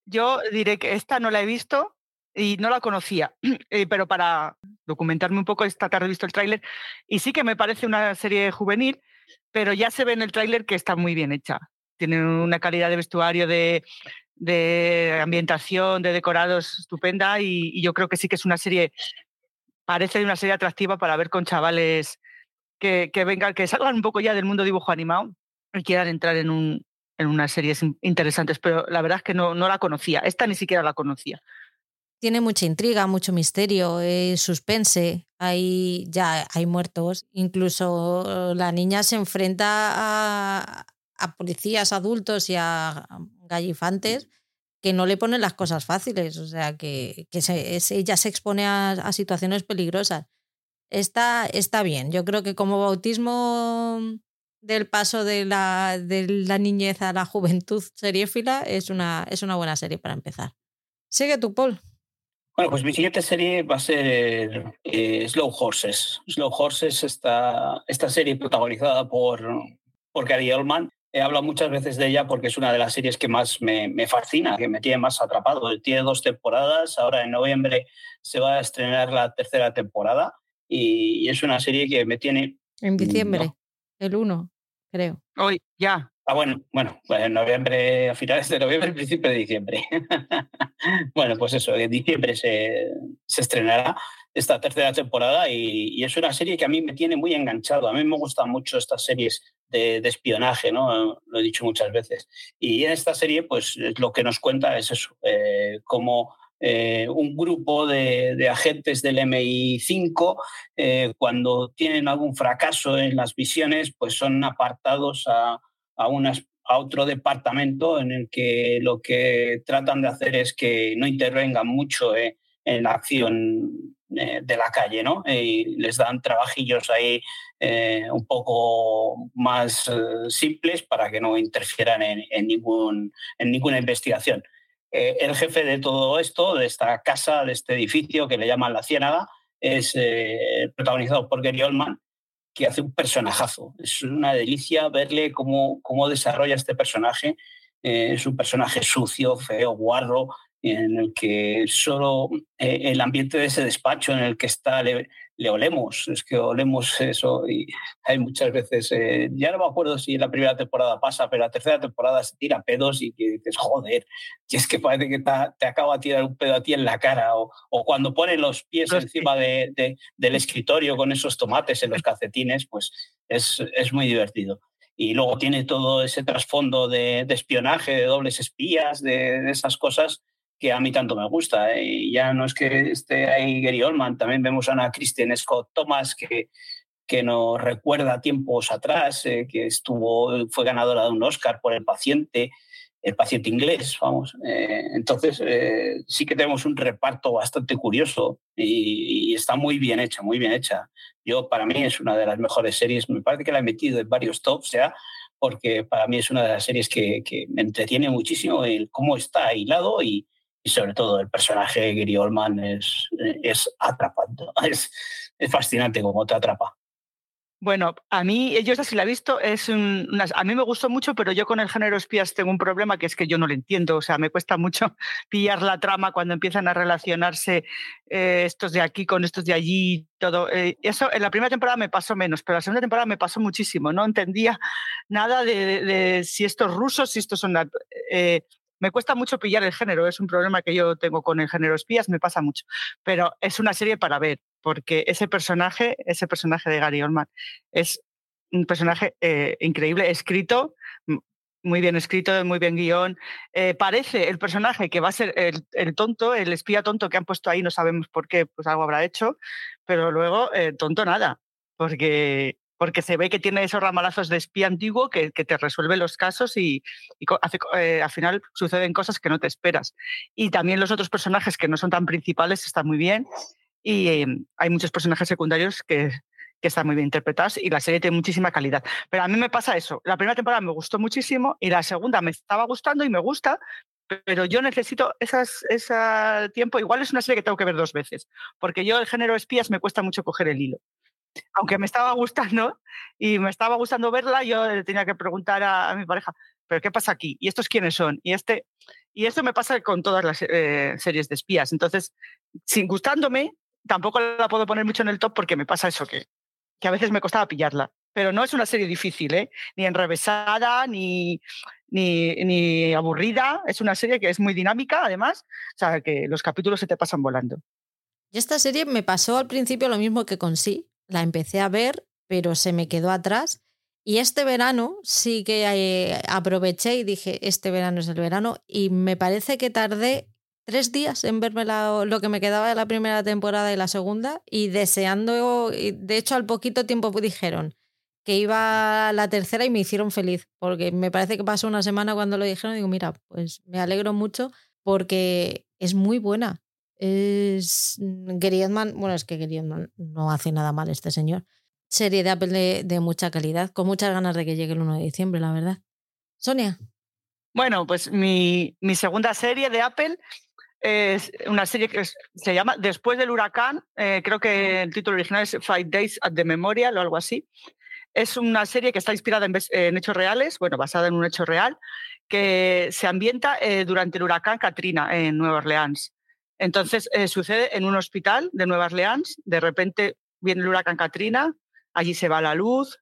Yo diré que esta no la he visto y no la conocía, eh, pero para documentarme un poco esta tarde he visto el tráiler y sí que me parece una serie juvenil, pero ya se ve en el tráiler que está muy bien hecha. Tiene una calidad de vestuario, de, de ambientación, de decorados estupenda y, yo creo que sí que es una serie, parece una serie atractiva para ver con chavales que, vengan, que salgan un poco ya del mundo dibujo animado y quieran entrar en, un, en unas series interesantes, pero la verdad es que no, no la conocía, esta ni siquiera la conocía.
Tiene mucha intriga, mucho misterio, suspense, hay, ya hay muertos, incluso la niña se enfrenta a, a policías adultos y a gallifantes que no le ponen las cosas fáciles, o sea, que, que ella se expone a, situaciones peligrosas. Está, está bien, yo creo que como bautismo del paso de la, de la niñez a la juventud seriéfila es una, es una buena serie para empezar. Sigue tu Paul.
Bueno, pues mi siguiente serie va a ser eh, Slow Horses. Slow Horses, esta, esta serie protagonizada por, por Gary Oldman, He hablado muchas veces de ella porque es una de las series que más me, me, fascina, que me tiene más atrapado. Tiene dos temporadas, ahora en noviembre se va a estrenar la tercera temporada y, es una serie que me tiene...
En diciembre, el 1, creo.
Hoy, ya.
Ah, bueno, bueno, pues en noviembre, a finales de noviembre, principio de diciembre. bueno, pues eso, en diciembre se, se estrenará esta tercera temporada y, es una serie que a mí me tiene muy enganchado. A mí me gustan mucho estas series de, espionaje, ¿no? Lo he dicho muchas veces. Y en esta serie, pues lo que nos cuenta es eso, eh, cómo eh, un grupo de, agentes del MI5, eh, cuando tienen algún fracaso en las misiones, pues son apartados a, a otro departamento en el que lo que tratan de hacer es que no intervengan mucho en la acción eh, de la calle, ¿no? Y les dan trabajillos ahí eh, un poco más eh, simples para que no interfieran en, ningún, en ninguna investigación. el jefe de todo esto, de esta casa, de este edificio que le llaman La Ciénaga, es protagonizado por Gary Oldman, que hace un personajazo. Es una delicia verle cómo, cómo desarrolla este personaje. es un personaje sucio, feo, guarro, en el que solo eh, el ambiente de ese despacho en el que está le, olemos, es que olemos eso y hay muchas veces, eh, ya no me acuerdo si la primera temporada pasa, pero la tercera temporada se tira pedos y que dices, joder, y es que parece que te, acaba de tirar un pedo a ti en la cara o, cuando pone los pies encima de, del escritorio con esos tomates en los calcetines, pues es, es muy divertido. Y luego tiene todo ese trasfondo de, espionaje, de dobles espías, de, de, esas cosas que a mí tanto me gusta. ¿eh? Y ya no es que esté ahí Gary Oldman, también vemos a una Kristen Scott Thomas que, que nos recuerda tiempos atrás, eh, que estuvo, fue ganadora de un Oscar por El paciente, el paciente inglés, vamos. Eh, entonces, sí que tenemos un reparto bastante curioso y, está muy bien hecha, muy bien hecha. Yo, para mí, es una de las mejores series. Me parece que la he metido en varios tops ya, porque para mí es una de las series que, que me entretiene muchísimo el cómo está hilado y, y sobre todo el personaje de Gary Oldman es, es atrapante, es, es fascinante como te atrapa.
Bueno, a mí, yo esa sí la he visto, es a mí me gustó mucho, pero yo con el género espías tengo un problema que es que yo no lo entiendo, o sea, me cuesta mucho pillar la trama cuando empiezan a relacionarse eh, estos de aquí con estos de allí, todo. Eh, eso en la primera temporada me pasó menos, pero la segunda temporada me pasó muchísimo, no entendía nada de, si estos rusos, si estos son... Eh, me cuesta mucho pillar el género, es un problema que yo tengo con el género espías, me pasa mucho, pero es una serie para ver, porque ese personaje, ese personaje de Gary Oldman, es un personaje eh, increíble, escrito, muy bien escrito, muy bien guion. Eh, parece el personaje que va a ser el, tonto, el espía tonto que han puesto ahí, no sabemos por qué, pues algo habrá hecho, pero luego eh, tonto nada, porque porque se ve que tiene esos ramalazos de espía antiguo que, te resuelve los casos y, eh, al final suceden cosas que no te esperas. Y también los otros personajes que no son tan principales están muy bien y em, hay muchos personajes secundarios que, están muy bien interpretados y la serie tiene muchísima calidad. Pero a mí me pasa eso. La primera temporada me gustó muchísimo y la segunda me estaba gustando y me gusta, pero yo necesito ese tiempo. Igual es una serie que tengo que ver dos veces, porque yo el género espías me cuesta mucho coger el hilo aunque me estaba gustando y me estaba gustando verla, yo le tenía que preguntar a, mi pareja, ¿pero qué pasa aquí? ¿Y estos quiénes son? Y, este, y esto me pasa con todas las eh, series de espías. Entonces, sin gustándome, tampoco la puedo poner mucho en el top porque me pasa eso, que, que a veces me costaba pillarla. Pero no es una serie difícil, ¿eh? ni enrevesada, ni, ni, ni aburrida. Es una serie que es muy dinámica, además. O sea, que los capítulos se te pasan volando.
Y esta serie me pasó al principio lo mismo que con Sí, la empecé a ver, pero se me quedó atrás. Y este verano sí que eh, aproveché y dije, este verano es el verano. Y me parece que tardé tres días en verme lo que me quedaba de la primera temporada y la segunda. Y deseando, de hecho al poquito tiempo dijeron que iba la tercera y me hicieron feliz. Porque me parece que pasó una semana cuando lo dijeron. Y digo, mira, pues me alegro mucho porque es muy buena. Es Griezmann, bueno, es que Griezmann no hace nada mal este señor. Serie de Apple de, mucha calidad, con muchas ganas de que llegue el 1 de diciembre, la verdad. Sonia.
Bueno, pues mi, mi segunda serie de Apple es una serie que se llama Después del huracán, eh, creo que el título original es Five Days at the Memorial o algo así. Es una serie que está inspirada en, hechos reales, bueno, basada en un hecho real, que se ambienta eh, durante el huracán Katrina en Nueva Orleans. Entonces, eh, sucede en un hospital de Nueva Orleans, de repente viene el huracán Katrina, allí se va la luz,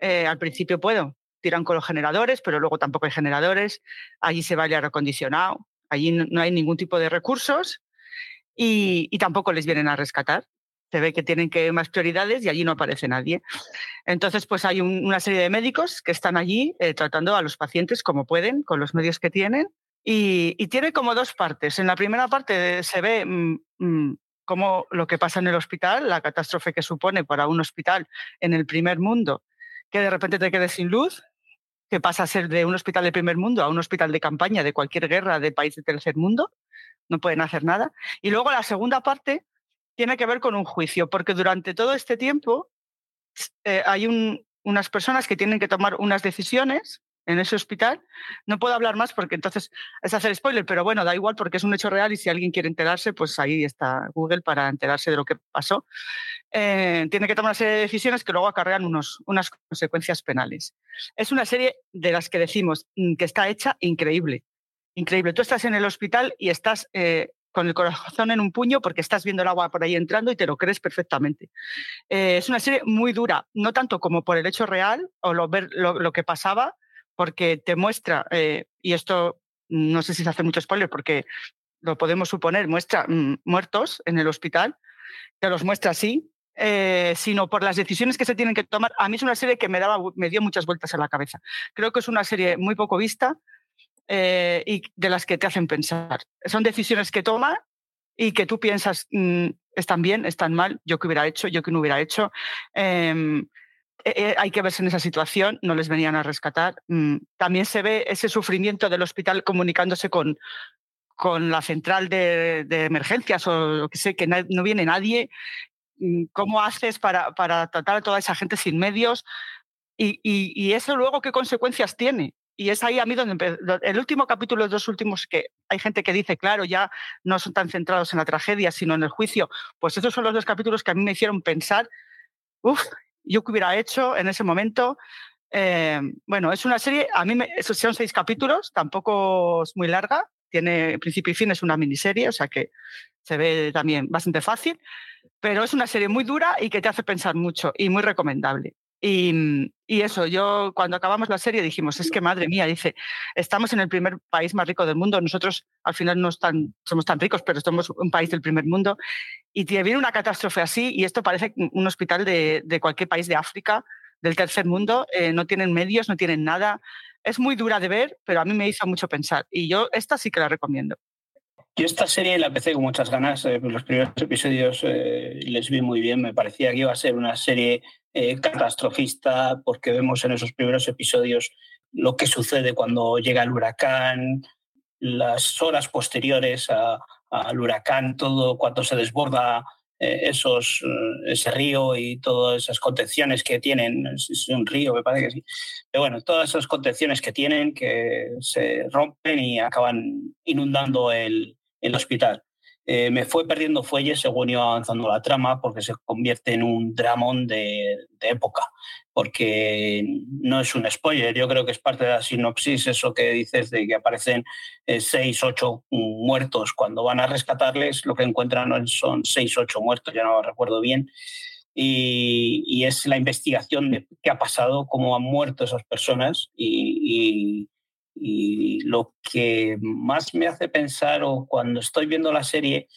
eh, al principio puedo, tiran con los generadores, pero luego tampoco hay generadores, allí se va el aire acondicionado, allí no hay ningún tipo de recursos y, tampoco les vienen a rescatar. Se ve que tienen que más prioridades y allí no aparece nadie. Entonces, pues hay una serie de médicos que están allí eh, tratando a los pacientes como pueden, con los medios que tienen. Y, tiene como dos partes. En la primera parte se ve mm, mm, cómo lo que pasa en el hospital, la catástrofe que supone para un hospital en el primer mundo, que de repente te quedes sin luz, que pasa a ser de un hospital de primer mundo a un hospital de campaña de cualquier guerra de país de tercer mundo, no pueden hacer nada. Y luego la segunda parte tiene que ver con un juicio, porque durante todo este tiempo eh, hay unas personas que tienen que tomar unas decisiones en ese hospital. No puedo hablar más porque entonces es hacer spoiler, pero bueno, da igual porque es un hecho real y si alguien quiere enterarse, pues ahí está Google para enterarse de lo que pasó. Eh, tiene que tomar una serie de decisiones que luego acarrean unos, unas consecuencias penales. Es una serie de las que decimos mm, que está hecha increíble. Increíble. Tú estás en el hospital y estás eh, con el corazón en un puño porque estás viendo el agua por ahí entrando y te lo crees perfectamente. Eh, es una serie muy dura, no tanto como por el hecho real o lo, ver lo que pasaba, porque te muestra, eh, y esto no sé si se hace mucho spoiler porque lo podemos suponer, muestra mm, muertos en el hospital, te los muestra así, eh, sino por las decisiones que se tienen que tomar. A mí es una serie que me, daba, me dio muchas vueltas en la cabeza. Creo que es una serie muy poco vista eh, y de las que te hacen pensar. Son decisiones que toma y que tú piensas, mm, están bien, están mal, yo qué hubiera hecho, yo qué no hubiera hecho. Em, eh, hay que verse en esa situación, no les venían a rescatar. Mm, también se ve ese sufrimiento del hospital comunicándose con, con la central de, emergencias o lo que sé, que no, viene nadie. Mm, ¿Cómo haces para, para, tratar a toda esa gente sin medios? Y, y, eso luego, ¿qué consecuencias tiene? Y es ahí a mí donde el último capítulo, los dos últimos, que hay gente que dice, claro, ya no son tan centrados en la tragedia, sino en el juicio. Pues esos son los dos capítulos que a mí me hicieron pensar, uff, yo que hubiera hecho en ese momento. Eh, bueno, es una serie, a mí me, son seis capítulos, tampoco es muy larga, tiene principio y fin, es una miniserie, o sea que se ve también bastante fácil, pero es una serie muy dura y que te hace pensar mucho y muy recomendable. Y, eso, yo cuando acabamos la serie dijimos, es que madre mía, dice, estamos en el primer país más rico del mundo, nosotros al final no somos tan ricos, pero somos un país del primer mundo, y te viene una catástrofe así, y esto parece un hospital de, cualquier país de África, del tercer mundo, eh, no tienen medios, no tienen nada. Es muy dura de ver, pero a mí me hizo mucho pensar, y yo esta sí que la recomiendo.
Yo esta serie la empecé con muchas ganas. Eh, los primeros episodios eh, les vi muy bien. Me parecía que iba a ser una serie eh, catastrofista porque vemos en esos primeros episodios lo que sucede cuando llega el huracán, las horas posteriores al huracán, todo cuando se desborda esos, ese río y todas esas contenciones que tienen, es un río, me parece que sí, pero bueno, todas esas contenciones que tienen que se rompen y acaban inundando el, el hospital. Eh, me fue perdiendo fuelle según iba avanzando la trama porque se convierte en un dramón de, época, porque no es un spoiler, yo creo que es parte de la sinopsis eso que dices de que aparecen eh, seis, ocho muertos, cuando van a rescatarles lo que encuentran son seis, ocho muertos, ya no recuerdo bien, y, es la investigación de qué ha pasado, cómo han muerto esas personas y y lo que más me hace pensar o cuando estoy viendo la serie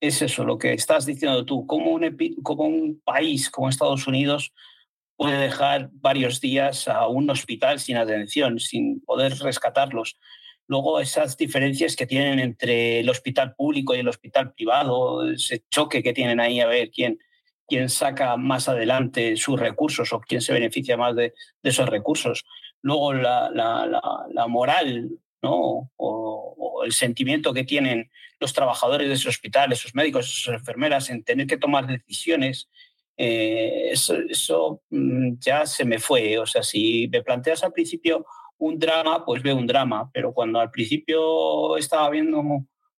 es eso, lo que estás diciendo tú, cómo un, un país como Estados Unidos puede dejar varios días a un hospital sin atención, sin poder rescatarlos. Luego esas diferencias que tienen entre el hospital público y el hospital privado, ese choque que tienen ahí a ver quién, quién saca más adelante sus recursos o quién se beneficia más de, de esos recursos luego la, la, moral ¿no? O, el sentimiento que tienen los trabajadores de ese hospital, esos médicos, esas enfermeras, en tener que tomar decisiones, eh, eso, mm, ya se me fue. O sea, si me planteas al principio un drama, pues veo un drama, pero cuando al principio estaba viendo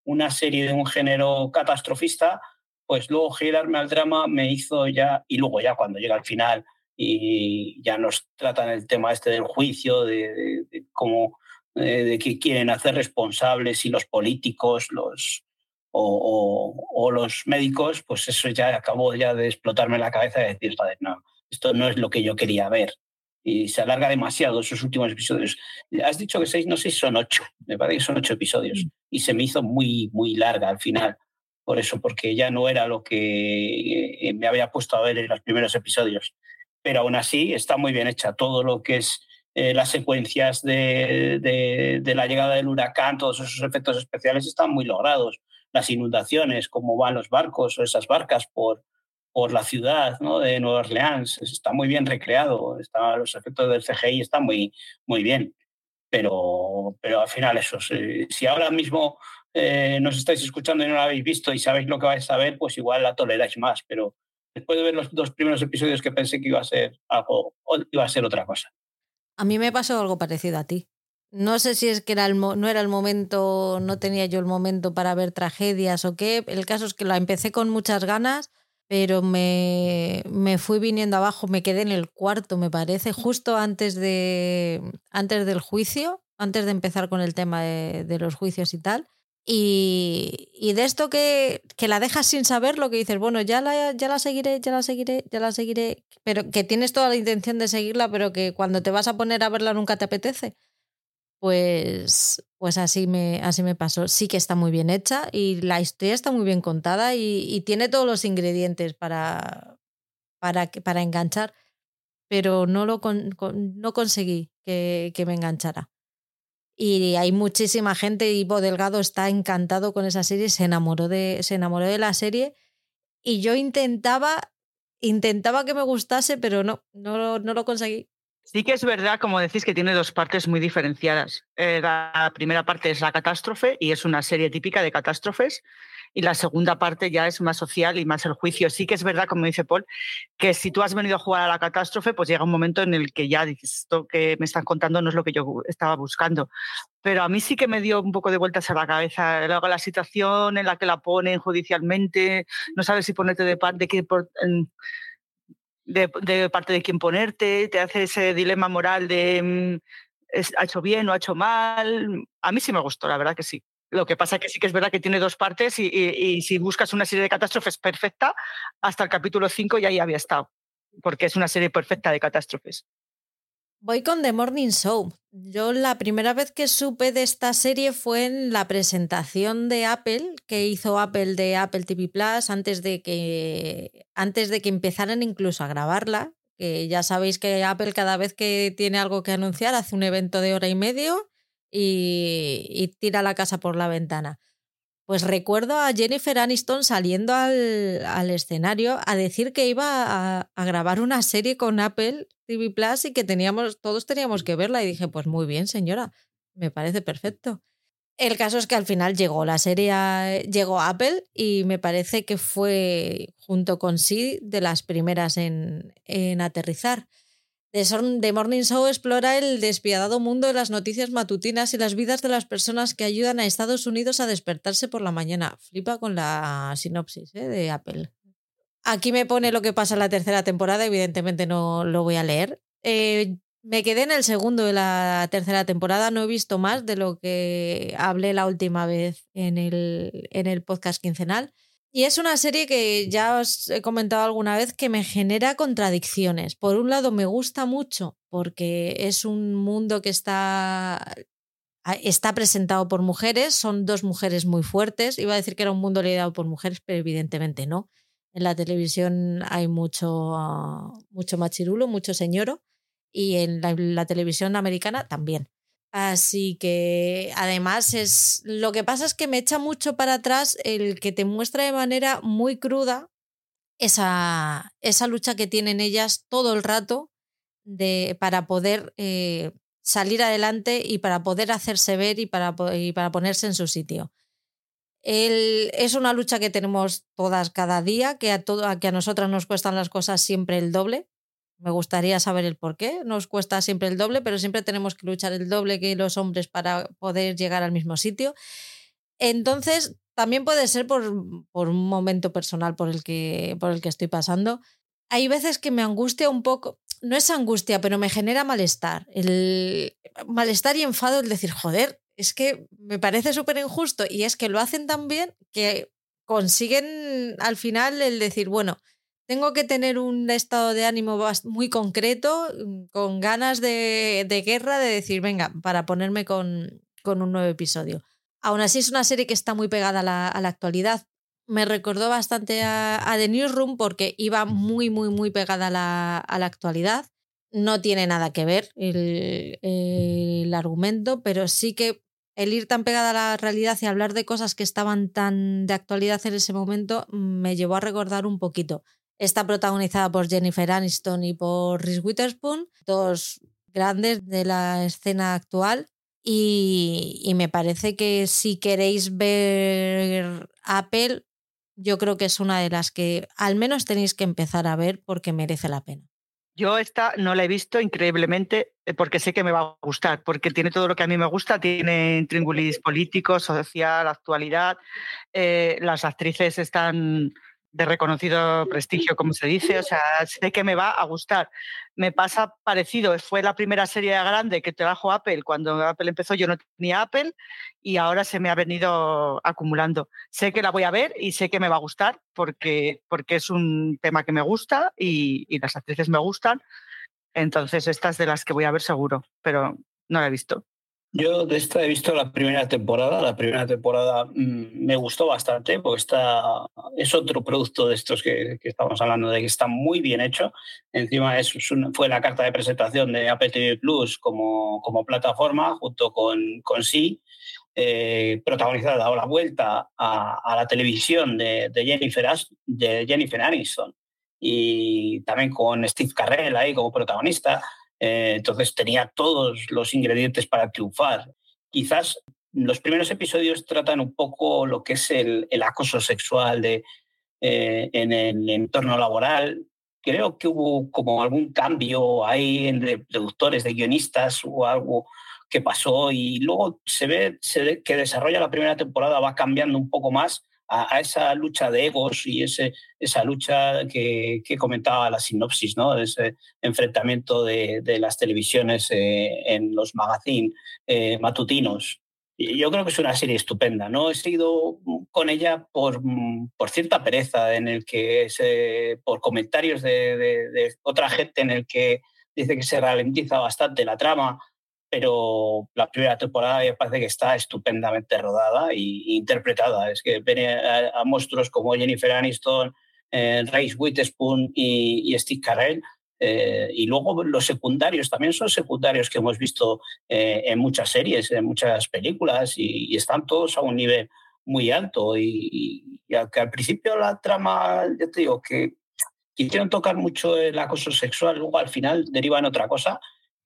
una serie de un género catastrofista, pues luego girarme al drama me hizo ya, y luego ya cuando llega al final, y ya nos tratan el tema este del juicio, de, cómo eh, de que quieren hacer responsables y los políticos los, o, los médicos, pues eso ya acabó ya de explotarme la cabeza y decir, no, esto no es lo que yo quería ver. Y se alarga demasiado esos últimos episodios. Has dicho que seis, no sé si son ocho, me parece que son ocho episodios. Mm. Y se me hizo muy, muy larga al final por eso, porque ya no era lo que eh, me había puesto a ver en los primeros episodios. Pero aún así está muy bien hecha. Todo lo que es eh, las secuencias de, de, la llegada del huracán, todos esos efectos especiales están muy logrados. Las inundaciones, cómo van los barcos o esas barcas por, por la ciudad ¿no? de Nueva Orleans, está muy bien recreado. Está, los efectos del CGI están muy, muy bien. Pero, pero al final eso, si ahora mismo eh, nos estáis escuchando y no lo habéis visto y sabéis lo que vais a ver, pues igual la toleráis más. Pero después de ver los dos primeros episodios que pensé que iba a ser iba a ser otra cosa.
A mí me pasó algo parecido a ti. No sé si es que era no era el momento, no tenía yo el momento para ver tragedias o qué. El caso es que la empecé con muchas ganas, pero me, me fui viniendo abajo, me quedé en el cuarto, me parece, justo antes, de, antes del juicio, antes de empezar con el tema de los juicios y tal. Y, y, de esto que, que, la dejas sin saber, lo que dices, bueno, ya la, ya la seguiré, ya la seguiré, ya la seguiré, pero que tienes toda la intención de seguirla, pero que cuando te vas a poner a verla nunca te apetece. Pues, pues así, me, así me pasó. Sí que está muy bien hecha y la historia está muy bien contada y, tiene todos los ingredientes para, para, para enganchar, pero no, lo con, no conseguí que, que me enganchara. Y hay muchísima gente, Ivo Delgado está encantado con esa serie, se enamoró de, se enamoró de la serie. Y yo intentaba, intentaba que me gustase, pero no, no, no lo conseguí.
Sí que es verdad, como decís, que tiene dos partes muy diferenciadas. Eh, la primera parte es la catástrofe y es una serie típica de catástrofes y la segunda parte ya es más social y más el juicio. Sí que es verdad, como dice Paul, que si tú has venido a jugar a la catástrofe, pues llega un momento en el que ya dices, esto que me están contando no es lo que yo estaba buscando. Pero a mí sí que me dio un poco de vueltas a la cabeza. Luego la situación en la que la ponen judicialmente, no sabes si ponerte de parte de De, parte de quién ponerte, te hace ese dilema moral de mm, ha hecho bien o ha hecho mal. A mí sí me gustó, la verdad que sí. Lo que pasa es que sí que es verdad que tiene dos partes y, si buscas una serie de catástrofes perfecta, hasta el capítulo 5 ya ahí había estado, porque es una serie perfecta de catástrofes.
Voy con The Morning Show. Yo la primera vez que supe de esta serie fue en la presentación de Apple que hizo Apple de Apple TV Plus antes de que antes de que empezaran incluso a grabarla. Que ya sabéis que Apple cada vez que tiene algo que anunciar hace un evento de hora y medio y, tira la casa por la ventana. Pues recuerdo a Jennifer Aniston saliendo al, escenario a decir que iba a, grabar una serie con Apple TV Plus y que teníamos, todos teníamos que verla. Y dije, pues muy bien, señora, me parece perfecto. El caso es que al final llegó la serie, llegó Apple y me parece que fue junto con sí de las primeras en, en aterrizar. The Morning Show explora el despiadado mundo de las noticias matutinas y las vidas de las personas que ayudan a Estados Unidos a despertarse por la mañana. Flipa con la sinopsis ¿eh? de Apple. Aquí me pone lo que pasa en la tercera temporada, evidentemente no lo voy a leer. Eh, me quedé en el segundo de la tercera temporada, no he visto más de lo que hablé la última vez en el, en el podcast quincenal. Y es una serie que ya os he comentado alguna vez que me genera contradicciones. Por un lado me gusta mucho porque es un mundo que está, está presentado por mujeres, son dos mujeres muy fuertes. Iba a decir que era un mundo liderado por mujeres, pero evidentemente no. En la televisión hay mucho, mucho machirulo, mucho señoro y en la televisión americana también. Así que además es lo que pasa es que me echa mucho para atrás el que te muestra de manera muy cruda esa, esa lucha que tienen ellas todo el rato de, para poder eh, salir adelante y para poder hacerse ver y para, y para ponerse en su sitio. El, es una lucha que tenemos todas cada día, que a, todo, a que a nosotras nos cuestan las cosas siempre el doble, me gustaría saber el por qué. Nos cuesta siempre el doble, pero siempre tenemos que luchar el doble que los hombres para poder llegar al mismo sitio. Entonces, también puede ser por, por un momento personal por el, que, por el que estoy pasando. Hay veces que me angustia un poco, no es angustia, pero me genera malestar. El malestar y enfado el decir, joder, es que me parece súper injusto y es que lo hacen tan bien que consiguen al final el decir, bueno, tengo que tener un estado de ánimo muy concreto, mm, con ganas de, guerra, de decir, venga, para ponerme con, un nuevo episodio. Aún así es una serie que está muy pegada a la, actualidad. me recordó bastante a, The Newsroom porque iba muy, muy, muy pegada a la, a la actualidad. No tiene nada que ver el, el, argumento, pero sí que el ir tan pegada a la realidad y hablar de cosas que estaban tan de actualidad en ese momento me llevó a recordar un poquito. Está protagonizada por Jennifer Aniston y por Reese Witherspoon, dos grandes de la escena actual. Y, y me parece que si queréis ver Apple, yo creo que es una de las que al menos tenéis que empezar a ver porque merece la pena.
Yo esta no la he visto increíblemente eh, porque sé que me va a gustar, porque tiene todo lo que a mí me gusta, tiene intríngulis político, social, actualidad, eh, las actrices están de reconocido prestigio, como se dice, o sea, sé que me va a gustar. Me pasa parecido, fue la primera serie grande que trajo Apple, cuando Apple empezó yo no tenía Apple y ahora se me ha venido acumulando. Sé que la voy a ver y sé que me va a gustar porque, porque es un tema que me gusta y, y las actrices me gustan, entonces esta es de las que voy a ver seguro, pero no la he visto.
Yo de esta he visto la primera temporada. La primera temporada mm, me gustó bastante porque está, es otro producto de estos que, estamos hablando, de que está muy bien hecho. Encima es, fue la carta de presentación de Apple TV Plus como, como plataforma junto con, con Sí, eh, protagonizada, dado la vuelta a, la televisión de, de, Jennifer, de Jennifer Aniston y también con Steve Carell ahí como protagonista. Eh, entonces tenía todos los ingredientes para triunfar. Quizás los primeros episodios tratan un poco lo que es el, acoso sexual eh, en el entorno laboral. Creo que hubo como algún cambio ahí entre productores, de guionistas o algo que pasó y luego se ve, se ve que desarrolla la primera temporada, va cambiando un poco más a, esa lucha de egos y ese, esa lucha que, comentaba la sinopsis, ¿no? ese enfrentamiento de, las televisiones eh, en los magazines eh, matutinos. Yo creo que es una serie estupenda. No he seguido con ella por, por cierta pereza, en el que por comentarios de, de otra gente en el que dice que se ralentiza bastante la trama pero la primera temporada me parece que está estupendamente rodada e interpretada. Es que ven a, monstruos como Jennifer Aniston, eh, Reese Witherspoon y, Steve Carell. Eh, y luego los secundarios también son secundarios que hemos visto eh, en muchas series, en muchas películas y, están todos a un nivel muy alto. Y, y, aunque al principio la trama, ya te digo, que quisieron tocar mucho el acoso sexual, luego al final deriva en otra cosa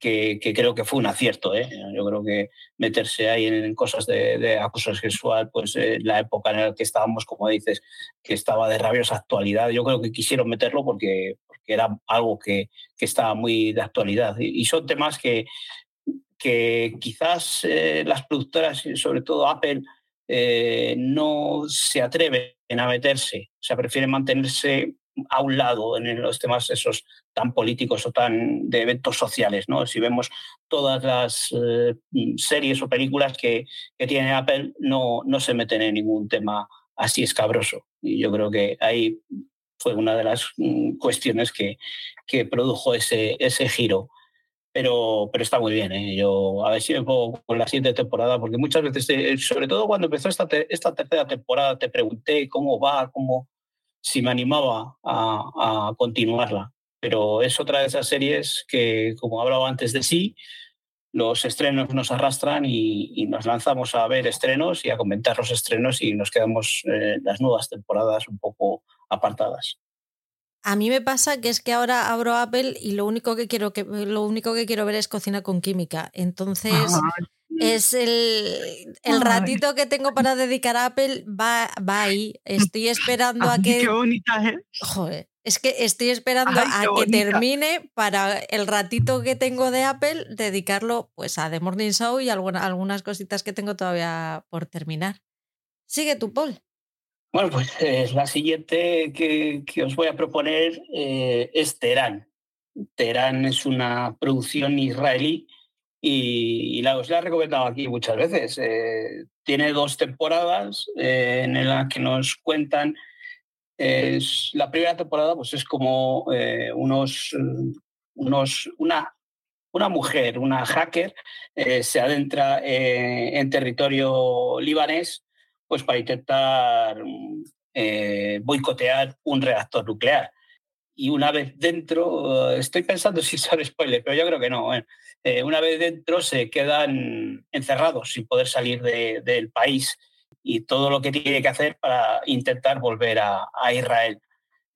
que, creo que fue un acierto. ¿eh? Yo creo que meterse ahí en cosas de, acoso sexual, pues eh, la época en la que estábamos, como dices, que estaba de rabiosa actualidad, yo creo que quisieron meterlo porque, porque era algo que, que, estaba muy de actualidad. Y, son temas que, que quizás eh, las productoras, sobre todo Apple, eh, no se atreven a meterse, o sea, prefieren mantenerse a un lado en los temas esos tan políticos o tan de eventos sociales. ¿no? Si vemos todas las eh, series o películas que, que, tiene Apple, no, no se meten en ningún tema así escabroso. Y yo creo que ahí fue una de las mm, cuestiones que, que produjo ese, ese giro. Pero, pero está muy bien. ¿eh? Yo a ver si me pongo con la siguiente temporada, porque muchas veces, eh, sobre todo cuando empezó esta, esta tercera temporada, te pregunté cómo va, cómo, si me animaba a, continuarla. Pero es otra de esas series que, como hablaba antes de sí, los estrenos nos arrastran y, nos lanzamos a ver estrenos y a comentar los estrenos y nos quedamos eh, las nuevas temporadas un poco apartadas.
A mí me pasa que es que ahora abro Apple y lo único que quiero que lo único que quiero ver es cocina con química. Entonces, es el, el ratito que tengo para dedicar a Apple, va, va ahí. Estoy esperando a que.
Qué bonita es.
Joder. Es que estoy esperando a que termine para el ratito que tengo de Apple dedicarlo pues a The Morning Show y alguna, algunas cositas que tengo todavía por terminar. Sigue tu Paul.
Bueno, pues eh, la siguiente que, que, os voy a proponer eh, es Teherán. Teherán es una producción israelí y, la, os la he recomendado aquí muchas veces. Eh, tiene dos temporadas eh, en las que nos cuentan. Es, la primera temporada pues es como eh, unos, unos, una, una mujer, una hacker, se adentra en territorio libanés pues para intentar eh, boicotear un reactor nuclear. Y una vez dentro, eh, estoy pensando si son spoiler, pero yo creo que no. Eh, una vez dentro se quedan encerrados sin poder salir del país y todo lo que tiene que hacer para intentar volver a, Israel.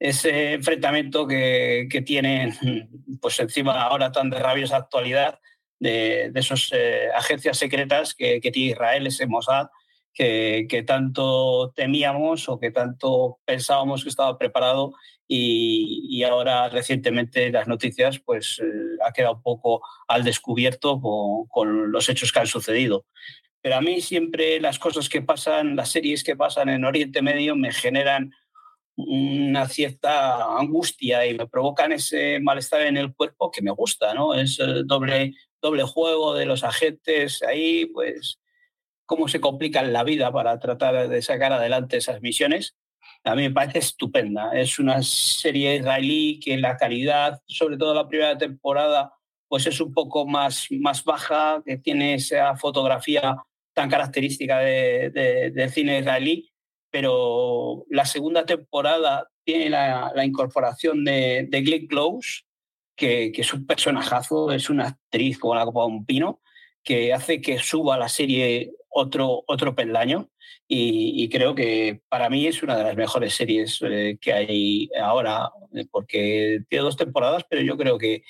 Ese enfrentamiento que, que, tienen, pues encima ahora tan de rabiosa actualidad, de, de esas agencias secretas que, que tiene Israel, ese Mossad, que, tanto temíamos o que tanto pensábamos que estaba preparado y, ahora recientemente las noticias pues eh, ha quedado poco al descubierto con, los hechos que han sucedido. Pero a mí siempre las cosas que pasan, las series que pasan en Oriente Medio me generan una cierta angustia y me provocan ese malestar en el cuerpo que me gusta, ¿no? Es doble, doble juego de los agentes ahí, pues cómo se complican la vida para tratar de sacar adelante esas misiones, a mí me parece estupenda. Es una serie israelí que la calidad, sobre todo la primera temporada, pues es un poco más, más baja, que tiene esa fotografía tan característica del cine israelí, pero la segunda temporada tiene la, incorporación de, de Glenn Close, que, que, es un personajazo, es una actriz como la copa de un pino, que hace que suba la serie otro, otro peldaño y, creo que para mí es una de las mejores series eh, que hay ahora, eh, porque tiene dos temporadas, pero yo creo que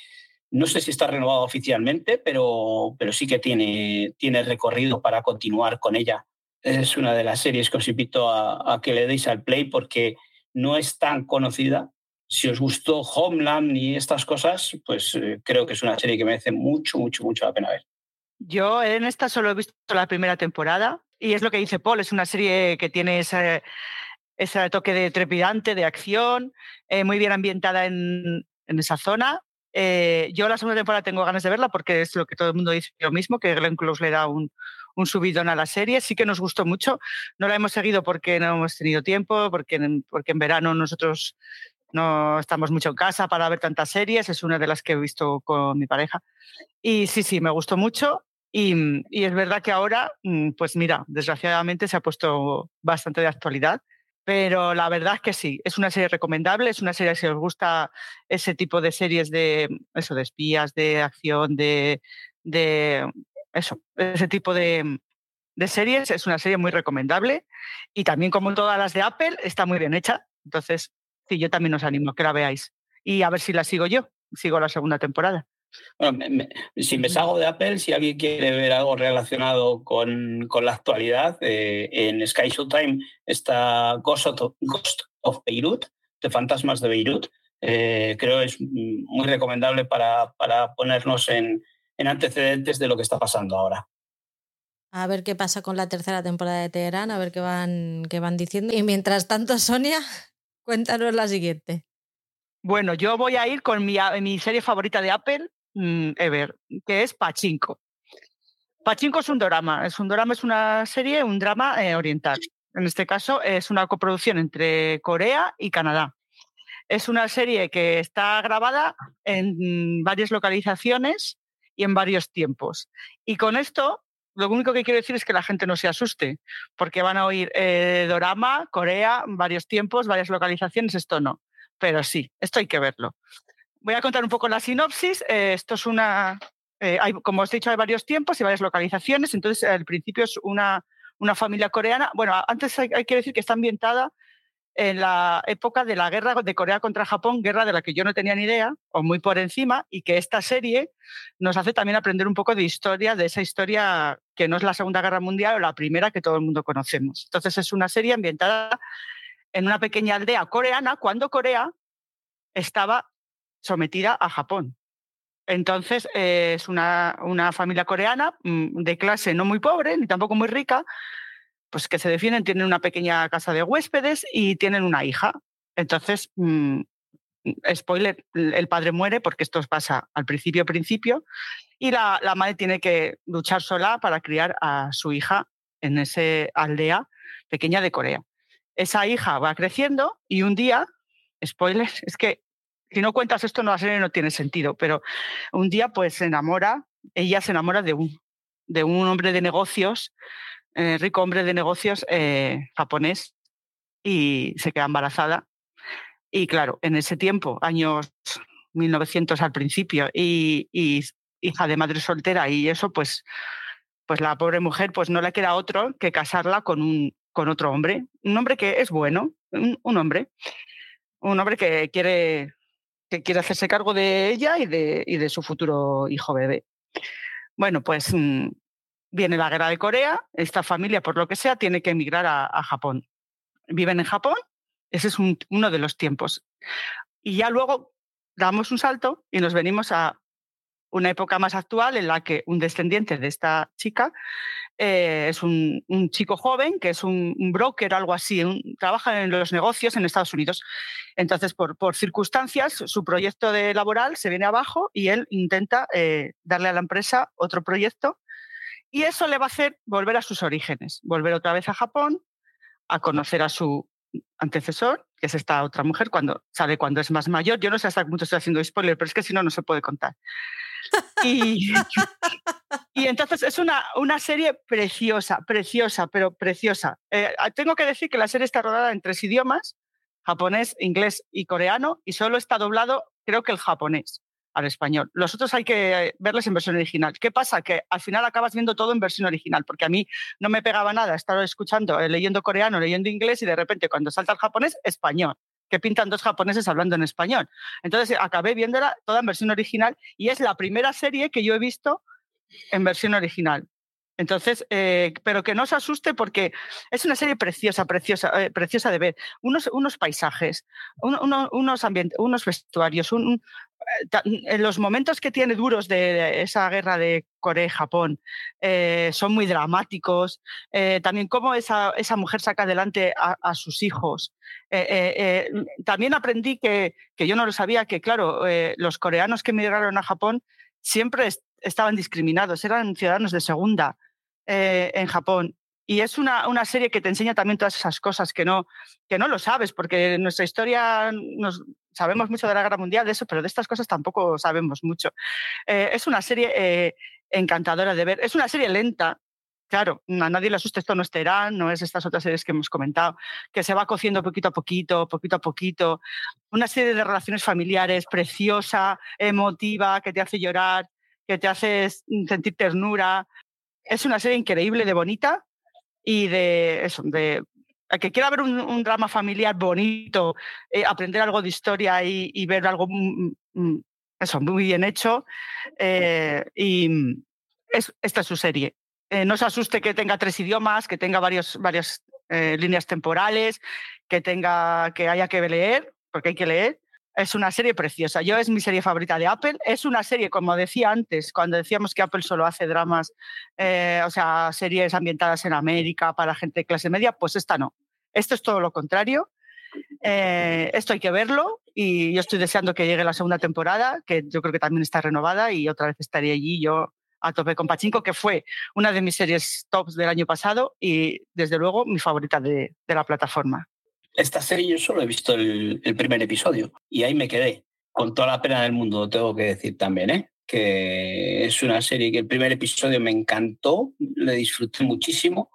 no sé si está renovado oficialmente, pero, pero sí que tiene, tiene recorrido para continuar con ella. Es una de las series que os invito a, que le deis al play porque no es tan conocida. Si os gustó Homeland y estas cosas, pues eh, creo que es una serie que merece mucho, mucho, mucho la pena ver.
Yo en esta solo he visto la primera temporada y es lo que dice Paul, es una serie que tiene ese, ese toque de trepidante, de acción, eh, muy bien ambientada en, en esa zona. Eh, yo la segunda temporada tengo ganas de verla porque es lo que todo el mundo dice lo mismo, que Glenn Close le da un, un subidón a la serie. Sí que nos gustó mucho. No la hemos seguido porque no hemos tenido tiempo, porque porque en verano nosotros no estamos mucho en casa para ver tantas series. Es una de las que he visto con mi pareja. Y sí, sí, me gustó mucho. Mm, y, es verdad que ahora, mm, pues mira, desgraciadamente se ha puesto bastante de actualidad, pero la verdad es que sí, es una serie recomendable, es una serie si os gusta ese tipo de series de, eso, de espías, de acción, de, eso, ese tipo de, de series, es una serie muy recomendable y también como todas las de Apple está muy bien hecha, entonces sí, yo también os animo a que la veáis y a ver si la sigo yo, sigo la segunda temporada.
Bueno, si me salgo de Apple, si alguien quiere ver algo relacionado con, con la actualidad, eh, en Sky Showtime está Ghost of, Ghost of Beirut, de Fantasmas de Beirut. Eh, creo es muy recomendable para, para ponernos en, en, antecedentes de lo que está pasando ahora.
A ver qué pasa con la tercera temporada de Teherán, a ver qué van, qué van diciendo. Y mientras tanto, Sonia, cuéntanos la siguiente.
Bueno, yo voy a ir con mi, mi serie favorita de Apple, Mm, ever, que es Pachinko. Pachinko es un drama, es un drama, es una serie, un drama eh, oriental. En este caso es una coproducción entre Corea y Canadá. Es una serie que está grabada en varias localizaciones y en varios tiempos. Y con esto, lo único que quiero decir es que la gente no se asuste, porque van a oír eh, drama, Corea, varios tiempos, varias localizaciones, esto no. Pero sí, esto hay que verlo. Voy a contar un poco la sinopsis. Eh, esto es una, eh, hay, como os he dicho, hay varios tiempos y varias localizaciones. Entonces, al principio es una, una familia coreana. Bueno, antes hay, que decir que está ambientada en la época de la guerra de Corea contra Japón, guerra de la que yo no tenía ni idea, o muy por encima, y que esta serie nos hace también aprender un poco de historia, de esa historia que no es la Segunda Guerra Mundial o la primera que todo el mundo conocemos. Entonces es una serie ambientada en una pequeña aldea coreana cuando Corea estaba sometida a Japón. Entonces, eh, es una, una, familia coreana mm, de clase no muy pobre, ni tampoco muy rica, pues que se defienden, tienen una pequeña casa de huéspedes y tienen una hija. Entonces, mm, spoiler, el padre muere porque esto pasa al principio, principio, y la, la madre tiene que luchar sola para criar a su hija en esa aldea pequeña de Corea. Esa hija va creciendo y un día, spoiler, es que si no cuentas esto, no, la no tiene sentido, pero un día pues se enamora, ella se enamora de un, de un hombre de negocios, eh, rico hombre de negocios eh, japonés, y se queda embarazada. Y claro, en ese tiempo, años 1900 al principio, y, hija de madre soltera y eso, pues, pues la pobre mujer pues no le queda otro que casarla con, un, con otro hombre, un hombre que es bueno, un, hombre, un hombre que quiere, que quiere hacerse cargo de ella y de, y de su futuro hijo bebé. Bueno, pues mm, viene la guerra de Corea, esta familia, por lo que sea, tiene que emigrar a, Japón. Viven en Japón, ese es uno de los tiempos. Y ya luego damos un salto y nos venimos a una época más actual en la que un descendiente de esta chica eh, es un, chico joven que es un, broker algo así, trabaja en los negocios en Estados Unidos. Entonces, por, circunstancias, su proyecto de laboral se viene abajo y él intenta eh, darle a la empresa otro proyecto y eso le va a hacer volver a sus orígenes, volver otra vez a Japón, a conocer a su antecesor, que es esta otra mujer, cuando sabe cuando es más mayor. Yo no sé hasta qué punto estoy haciendo spoiler, pero es que si no, no se puede contar. Y, y entonces es una, una serie preciosa, preciosa, pero preciosa. Eh, tengo que decir que la serie está rodada en tres idiomas, japonés, inglés y coreano, y solo está doblado, creo que el japonés al español. Los otros hay que verles en versión original. ¿Qué pasa? Que al final acabas viendo todo en versión original, porque a mí no me pegaba nada estar escuchando, eh, leyendo coreano, leyendo inglés y de repente cuando salta el japonés, español que pintan dos japoneses hablando en español. Entonces acabé viéndola toda en versión original y es la primera serie que yo he visto en versión original. Entonces, eh, pero que no se asuste porque es una serie preciosa, preciosa, eh, preciosa de ver. Unos, unos paisajes, unos, unos vestuarios, eh, en los momentos que tiene duros de esa guerra de Corea y Japón son muy dramáticos. también cómo esa, esa, mujer saca adelante a, sus hijos. también aprendí que, que, yo no lo sabía, que claro, los coreanos que emigraron a Japón siempre estaban discriminados, eran ciudadanos de segunda. Eh, en Japón. Y es una, una, serie que te enseña también todas esas cosas que no, que no lo sabes, porque en nuestra historia nos, sabemos mucho de la guerra mundial, de eso, pero de estas cosas tampoco sabemos mucho. Eh, es una serie eh, encantadora de ver. Es una serie lenta, claro, a nadie le asusta, esto no es Terán, no es estas otras series que hemos comentado, que se va cociendo poquito a poquito, poquito a poquito. Una serie de relaciones familiares preciosa, emotiva, que te hace llorar, que te hace sentir ternura, es una serie increíble de bonita y de eso, de que quiera ver un, drama familiar bonito, eh, aprender algo de historia y, ver algo mm, mm, eso, muy bien hecho. Eh, y es, esta es su serie. Eh, no se asuste que tenga tres idiomas, que tenga varios, varias líneas temporales, que, tenga, que haya que leer, porque hay que leer, es una serie preciosa. Yo es mi serie favorita de Apple. Es una serie, como decía antes, cuando decíamos que Apple solo hace dramas, eh, o sea, series ambientadas en América para gente de clase media, pues esta no. Esto es todo lo contrario. Eh, esto hay que verlo y yo estoy deseando que llegue la segunda temporada, que yo creo que también está renovada y otra vez estaré allí yo a tope con Pachinko, que fue una de mis series tops del año pasado y desde luego mi favorita de la plataforma.
Esta serie yo solo he visto el, primer episodio y ahí me quedé. Con toda la pena del mundo, tengo que decir también, ¿eh? que es una serie que el primer episodio me encantó, le disfruté muchísimo.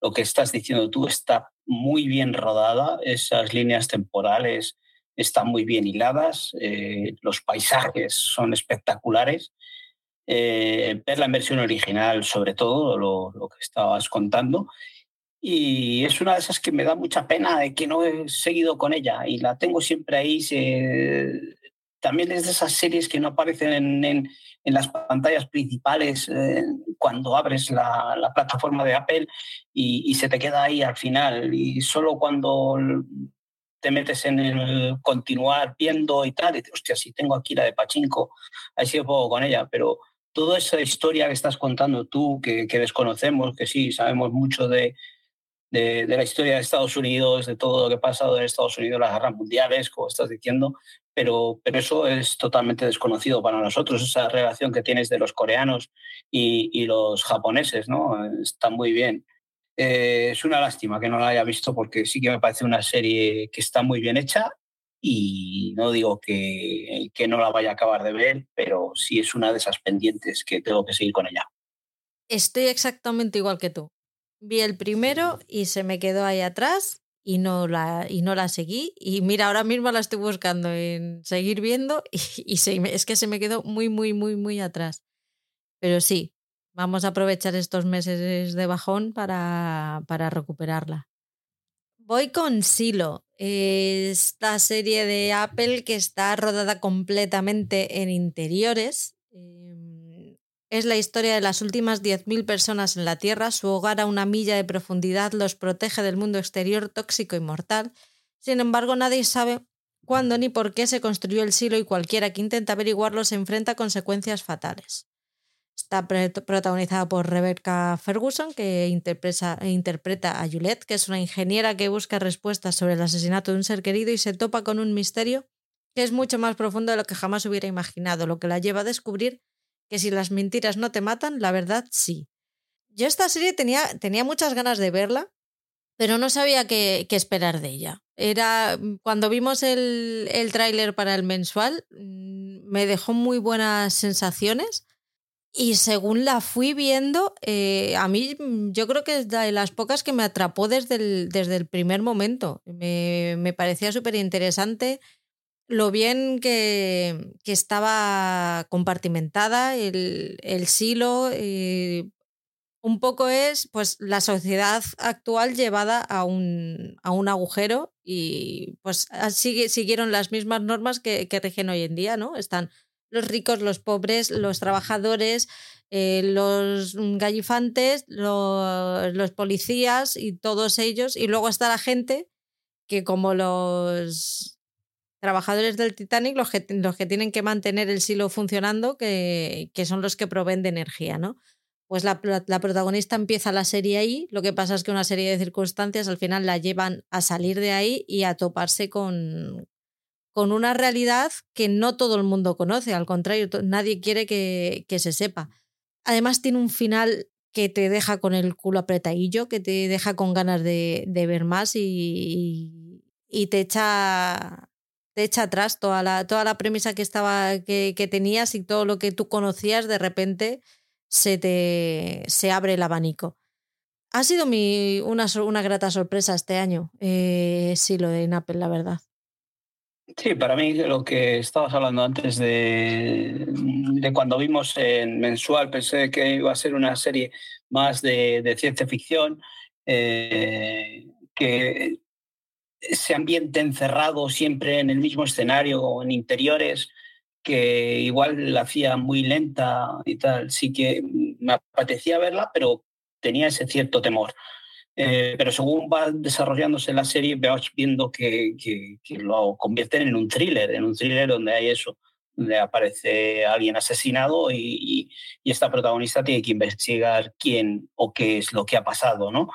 Lo que estás diciendo tú está muy bien rodada, esas líneas temporales están muy bien hiladas, eh, los paisajes son espectaculares. Eh, ver la versión original, sobre todo, lo, lo que estabas contando, y es una de esas que me da mucha pena de que no he seguido con ella y la tengo siempre ahí. También es de esas series que no aparecen en, en, las pantallas principales eh, cuando abres la, la, plataforma de Apple y, y, se te queda ahí al final. Y solo cuando te metes en el continuar viendo y tal, y dices, hostia, si tengo aquí la de Pachinko, ahí sí puedo con ella, pero toda esa historia que estás contando tú, que, que desconocemos, que sí, sabemos mucho de, de, la historia de Estados Unidos, de todo lo que ha pasado en Estados Unidos, las guerras mundiales, como estás diciendo, pero, pero eso es totalmente desconocido para nosotros, esa relación que tienes de los coreanos y, y los japoneses, ¿no? Está muy bien. Eh, es una lástima que no la haya visto porque sí que me parece una serie que está muy bien hecha y no digo que, que no la vaya a acabar de ver, pero sí es una de esas pendientes que tengo que seguir con ella.
Estoy exactamente igual que tú. Vi el primero y se me quedó ahí atrás y no la, y no la seguí. Y mira, ahora mismo la estoy buscando en seguir viendo y, es que se me quedó muy, muy, muy, muy atrás. Pero sí, vamos a aprovechar estos meses de bajón para, para recuperarla. Voy con Silo, esta serie de Apple que está rodada completamente en interiores. Em, es la historia de las últimas 10.000 personas en la Tierra. Su hogar a una milla de profundidad los protege del mundo exterior tóxico y mortal. Sin embargo, nadie sabe cuándo ni por qué se construyó el silo y cualquiera que intenta averiguarlo se enfrenta a consecuencias fatales. Está protagonizada por Rebecca Ferguson, que interpreta, a Juliette, que es una ingeniera que busca respuestas sobre el asesinato de un ser querido y se topa con un misterio que es mucho más profundo de lo que jamás hubiera imaginado, lo que la lleva a descubrir que si las mentiras no te matan, la verdad sí. Yo esta serie tenía, tenía muchas ganas de verla, pero no sabía qué, esperar de ella. Era cuando vimos el, el tráiler para el mensual, mm, me dejó muy buenas sensaciones y según la fui viendo, eh, a mí mm, yo creo que es de las pocas que me atrapó desde el, desde el primer momento. Me, me parecía súper interesante lo bien que, que, estaba compartimentada el, el silo. Eh, un poco es pues la sociedad actual llevada a un, a un agujero y pues siguieron las mismas normas que, que rigen hoy en día, ¿no? Están los ricos, los pobres, los trabajadores, eh, los gallifantes, los, policías y todos ellos. Y luego está la gente que como los trabajadores del Titanic, los que, los que tienen que mantener el silo funcionando, que, que son los que proveen de energía, ¿no? Pues la, la, protagonista empieza la serie ahí, lo que pasa es que una serie de circunstancias al final la llevan a salir de ahí y a toparse con, con una realidad que no todo el mundo conoce, al contrario, nadie quiere que, se sepa. Además tiene un final que te deja con el culo apretadillo, que te deja con ganas de, ver más y, te echa te echa atrás toda la, toda la premisa que estaba que, tenías y todo lo que tú conocías de repente se te se abre el abanico. Ha sido mi, una, una grata sorpresa este año, eh, sí, lo de Apple, la verdad.
Sí, para mí lo que estabas hablando antes de, de, cuando vimos en mensual, pensé que iba a ser una serie más de, de ciencia ficción, eh, que ese ambiente encerrado siempre en el mismo escenario en interiores, que igual la hacía muy lenta y tal. Sí que me apetecía verla, pero tenía ese cierto temor. Eh, pero según va desarrollándose la serie, vamos viendo que, lo convierten en un thriller, en un thriller donde hay eso, donde aparece alguien asesinado y, esta protagonista tiene que investigar quién o qué es lo que ha pasado, ¿no?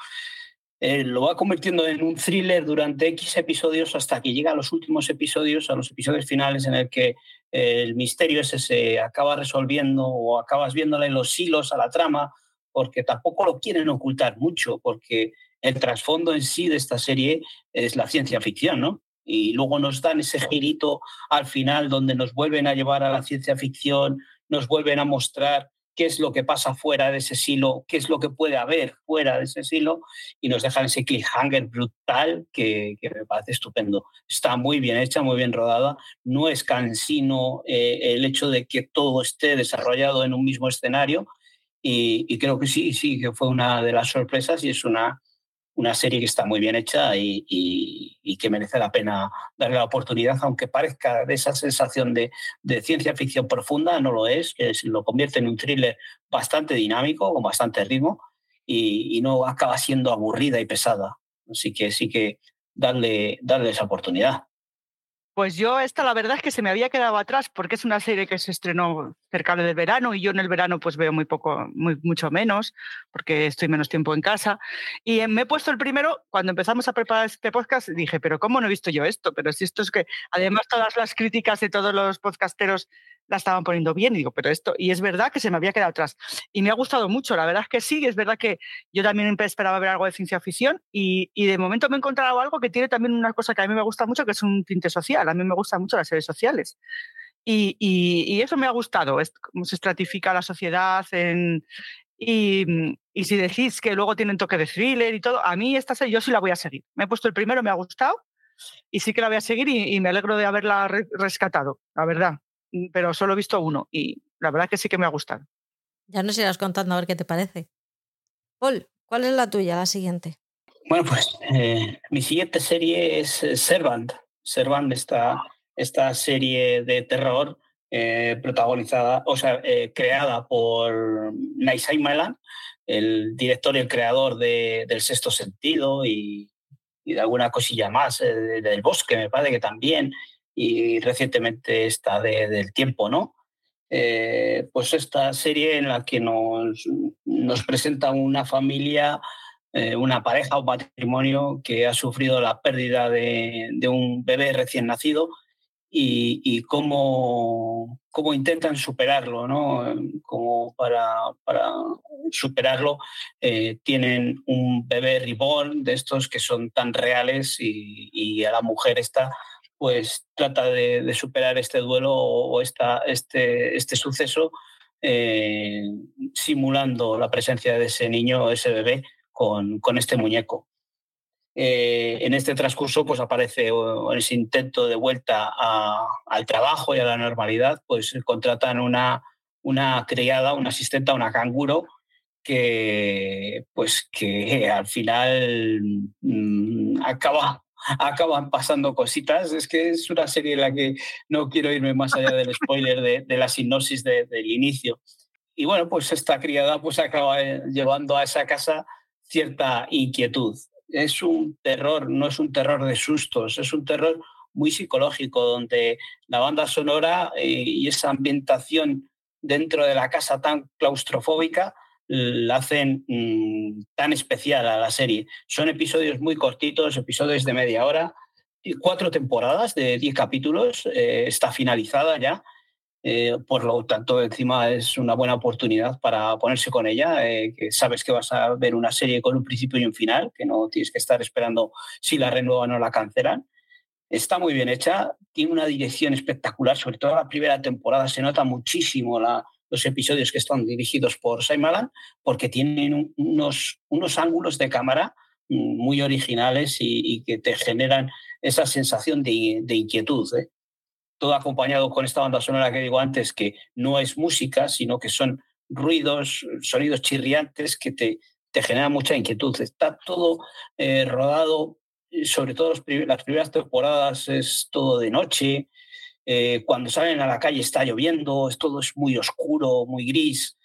Eh, lo va convirtiendo en un thriller durante X episodios hasta que llega a los últimos episodios, a los episodios finales en el que el misterio ese se acaba resolviendo o acabas viéndole los hilos a la trama porque tampoco lo quieren ocultar mucho, porque el trasfondo en sí de esta serie es la ciencia ficción, ¿no? Y luego nos dan ese girito al final donde nos vuelven a llevar a la ciencia ficción, nos vuelven a mostrar qué es lo que pasa fuera de ese silo, qué es lo que puede haber fuera de ese silo, y nos dejan ese cliffhanger brutal que, me parece estupendo. Está muy bien hecha, muy bien rodada, no es cansino eh, el hecho de que todo esté desarrollado en un mismo escenario, y, creo que sí, sí, que fue una de las sorpresas y es una, una serie que está muy bien hecha y, y, que merece la pena darle la oportunidad, aunque parezca de esa sensación de, ciencia ficción profunda, no lo es, lo convierte en un thriller bastante dinámico, con bastante ritmo y, no acaba siendo aburrida y pesada. Así que sí que darle, darle esa oportunidad.
Pues yo esta la verdad es que se me había quedado atrás porque es una serie que se estrenó cerca del verano y yo en el verano pues veo muy poco, muy, mucho menos porque estoy menos tiempo en casa. Y me he puesto el primero, cuando empezamos a preparar este podcast, dije, pero ¿cómo no he visto yo esto? Pero si esto es que además todas las críticas de todos los podcasteros la estaban poniendo bien. Y digo, pero esto, y es verdad que se me había quedado atrás. Y me ha gustado mucho, la verdad es que sí, es verdad que yo también esperaba ver algo de ciencia ficción y, y de momento me he encontrado algo que tiene también una cosa que a mí me gusta mucho, que es un tinte social. A mí me gustan mucho las series sociales. Y, y, eso me ha gustado, es cómo se estratifica la sociedad en, y, Y si decís que luego tienen toque de thriller y todo, a mí esta serie yo sí la voy a seguir. Me he puesto el primero, me ha gustado y sí que la voy a seguir y, me alegro de haberla rescatado, la verdad. Mm, pero solo he visto uno y la verdad que sí que me ha gustado.
Ya nos irás contando a ver qué te parece. Paul, ¿cuál es la tuya, la siguiente?
Bueno, pues eh, mi siguiente serie es eh, Servant. Servant, esta, esta serie de terror eh, protagonizada, o sea, creada por Night Shyamalan, el director y el creador de, del Sexto Sentido y, y de alguna cosilla más, del Bosque, me parece que también, y recientemente esta de, del Tiempo, ¿no? pues esta serie en la que nos, nos presenta una familia eh, una pareja o matrimonio que ha sufrido la pérdida de, un bebé recién nacido y, cómo, cómo, intentan superarlo, ¿no? Como para, para superarlo eh, tienen un bebé reborn de estos que son tan reales y, a la mujer esta pues trata de, superar este duelo o esta, este, este suceso eh, simulando la presencia de ese niño, ese bebé, con, con este muñeco. Eh, en este transcurso pues aparece en ese intento de vuelta al trabajo y a la normalidad, pues contratan una, una criada, una asistenta, una canguro, que pues que al final mm, acaba, acaban pasando cositas. Es que es una serie en la que no quiero irme más allá del spoiler de, de la sinopsis del inicio. Y bueno, pues esta criada pues acaba eh, llevando a esa casa cierta inquietud. Es un terror, no es un terror de sustos, es un terror muy psicológico, donde la banda sonora eh, y esa ambientación dentro de la casa tan claustrofóbica la hacen mm, tan especial a la serie. Son episodios muy cortitos, episodios de media hora, cuatro temporadas de diez capítulos, eh, está finalizada ya eh, por lo tanto, encima es una buena oportunidad para ponerse con ella, eh, que sabes que vas a ver una serie con un principio y un final, que no tienes que estar esperando si la renuevan o la cancelan. Está muy bien hecha, tiene una dirección espectacular, sobre todo la primera temporada se nota muchísimo los episodios que están dirigidos por Shyamalan, porque tienen unos, unos ángulos de cámara mm, muy originales y, que te generan esa sensación de, inquietud. ¿eh? todo acompañado con esta banda sonora que digo antes, que no es música, sino que son ruidos, sonidos chirriantes que te, te generan mucha inquietud. Está todo eh, rodado, sobre todo las primeras temporadas es todo de noche, eh, cuando salen a la calle está lloviendo, es todo es muy oscuro, muy gris.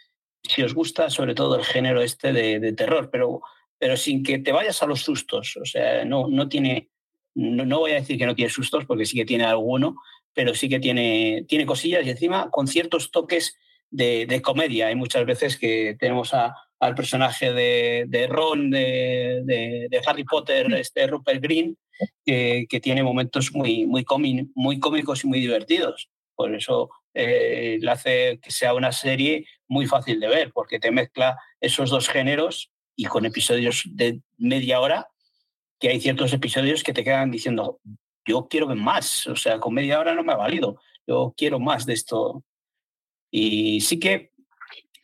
Si os gusta, sobre todo el género este de, terror, pero, pero sin que te vayas a los sustos. O sea, no, no tiene, no, no, voy a decir que no tiene sustos, porque sí que tiene alguno, pero sí que tiene, tiene cosillas y encima con ciertos toques de, comedia. Hay muchas veces que tenemos al personaje de, Ron, de, Harry Potter, este Rupert Green, que, tiene momentos muy, muy, muy cómicos y muy divertidos. Por eso eh, le hace que sea una serie muy fácil de ver, porque te mezcla esos dos géneros y con episodios de media hora, que hay ciertos episodios que te quedan diciendo, yo quiero ver más, o sea, con media hora no me ha valido, yo quiero más de esto. Y sí que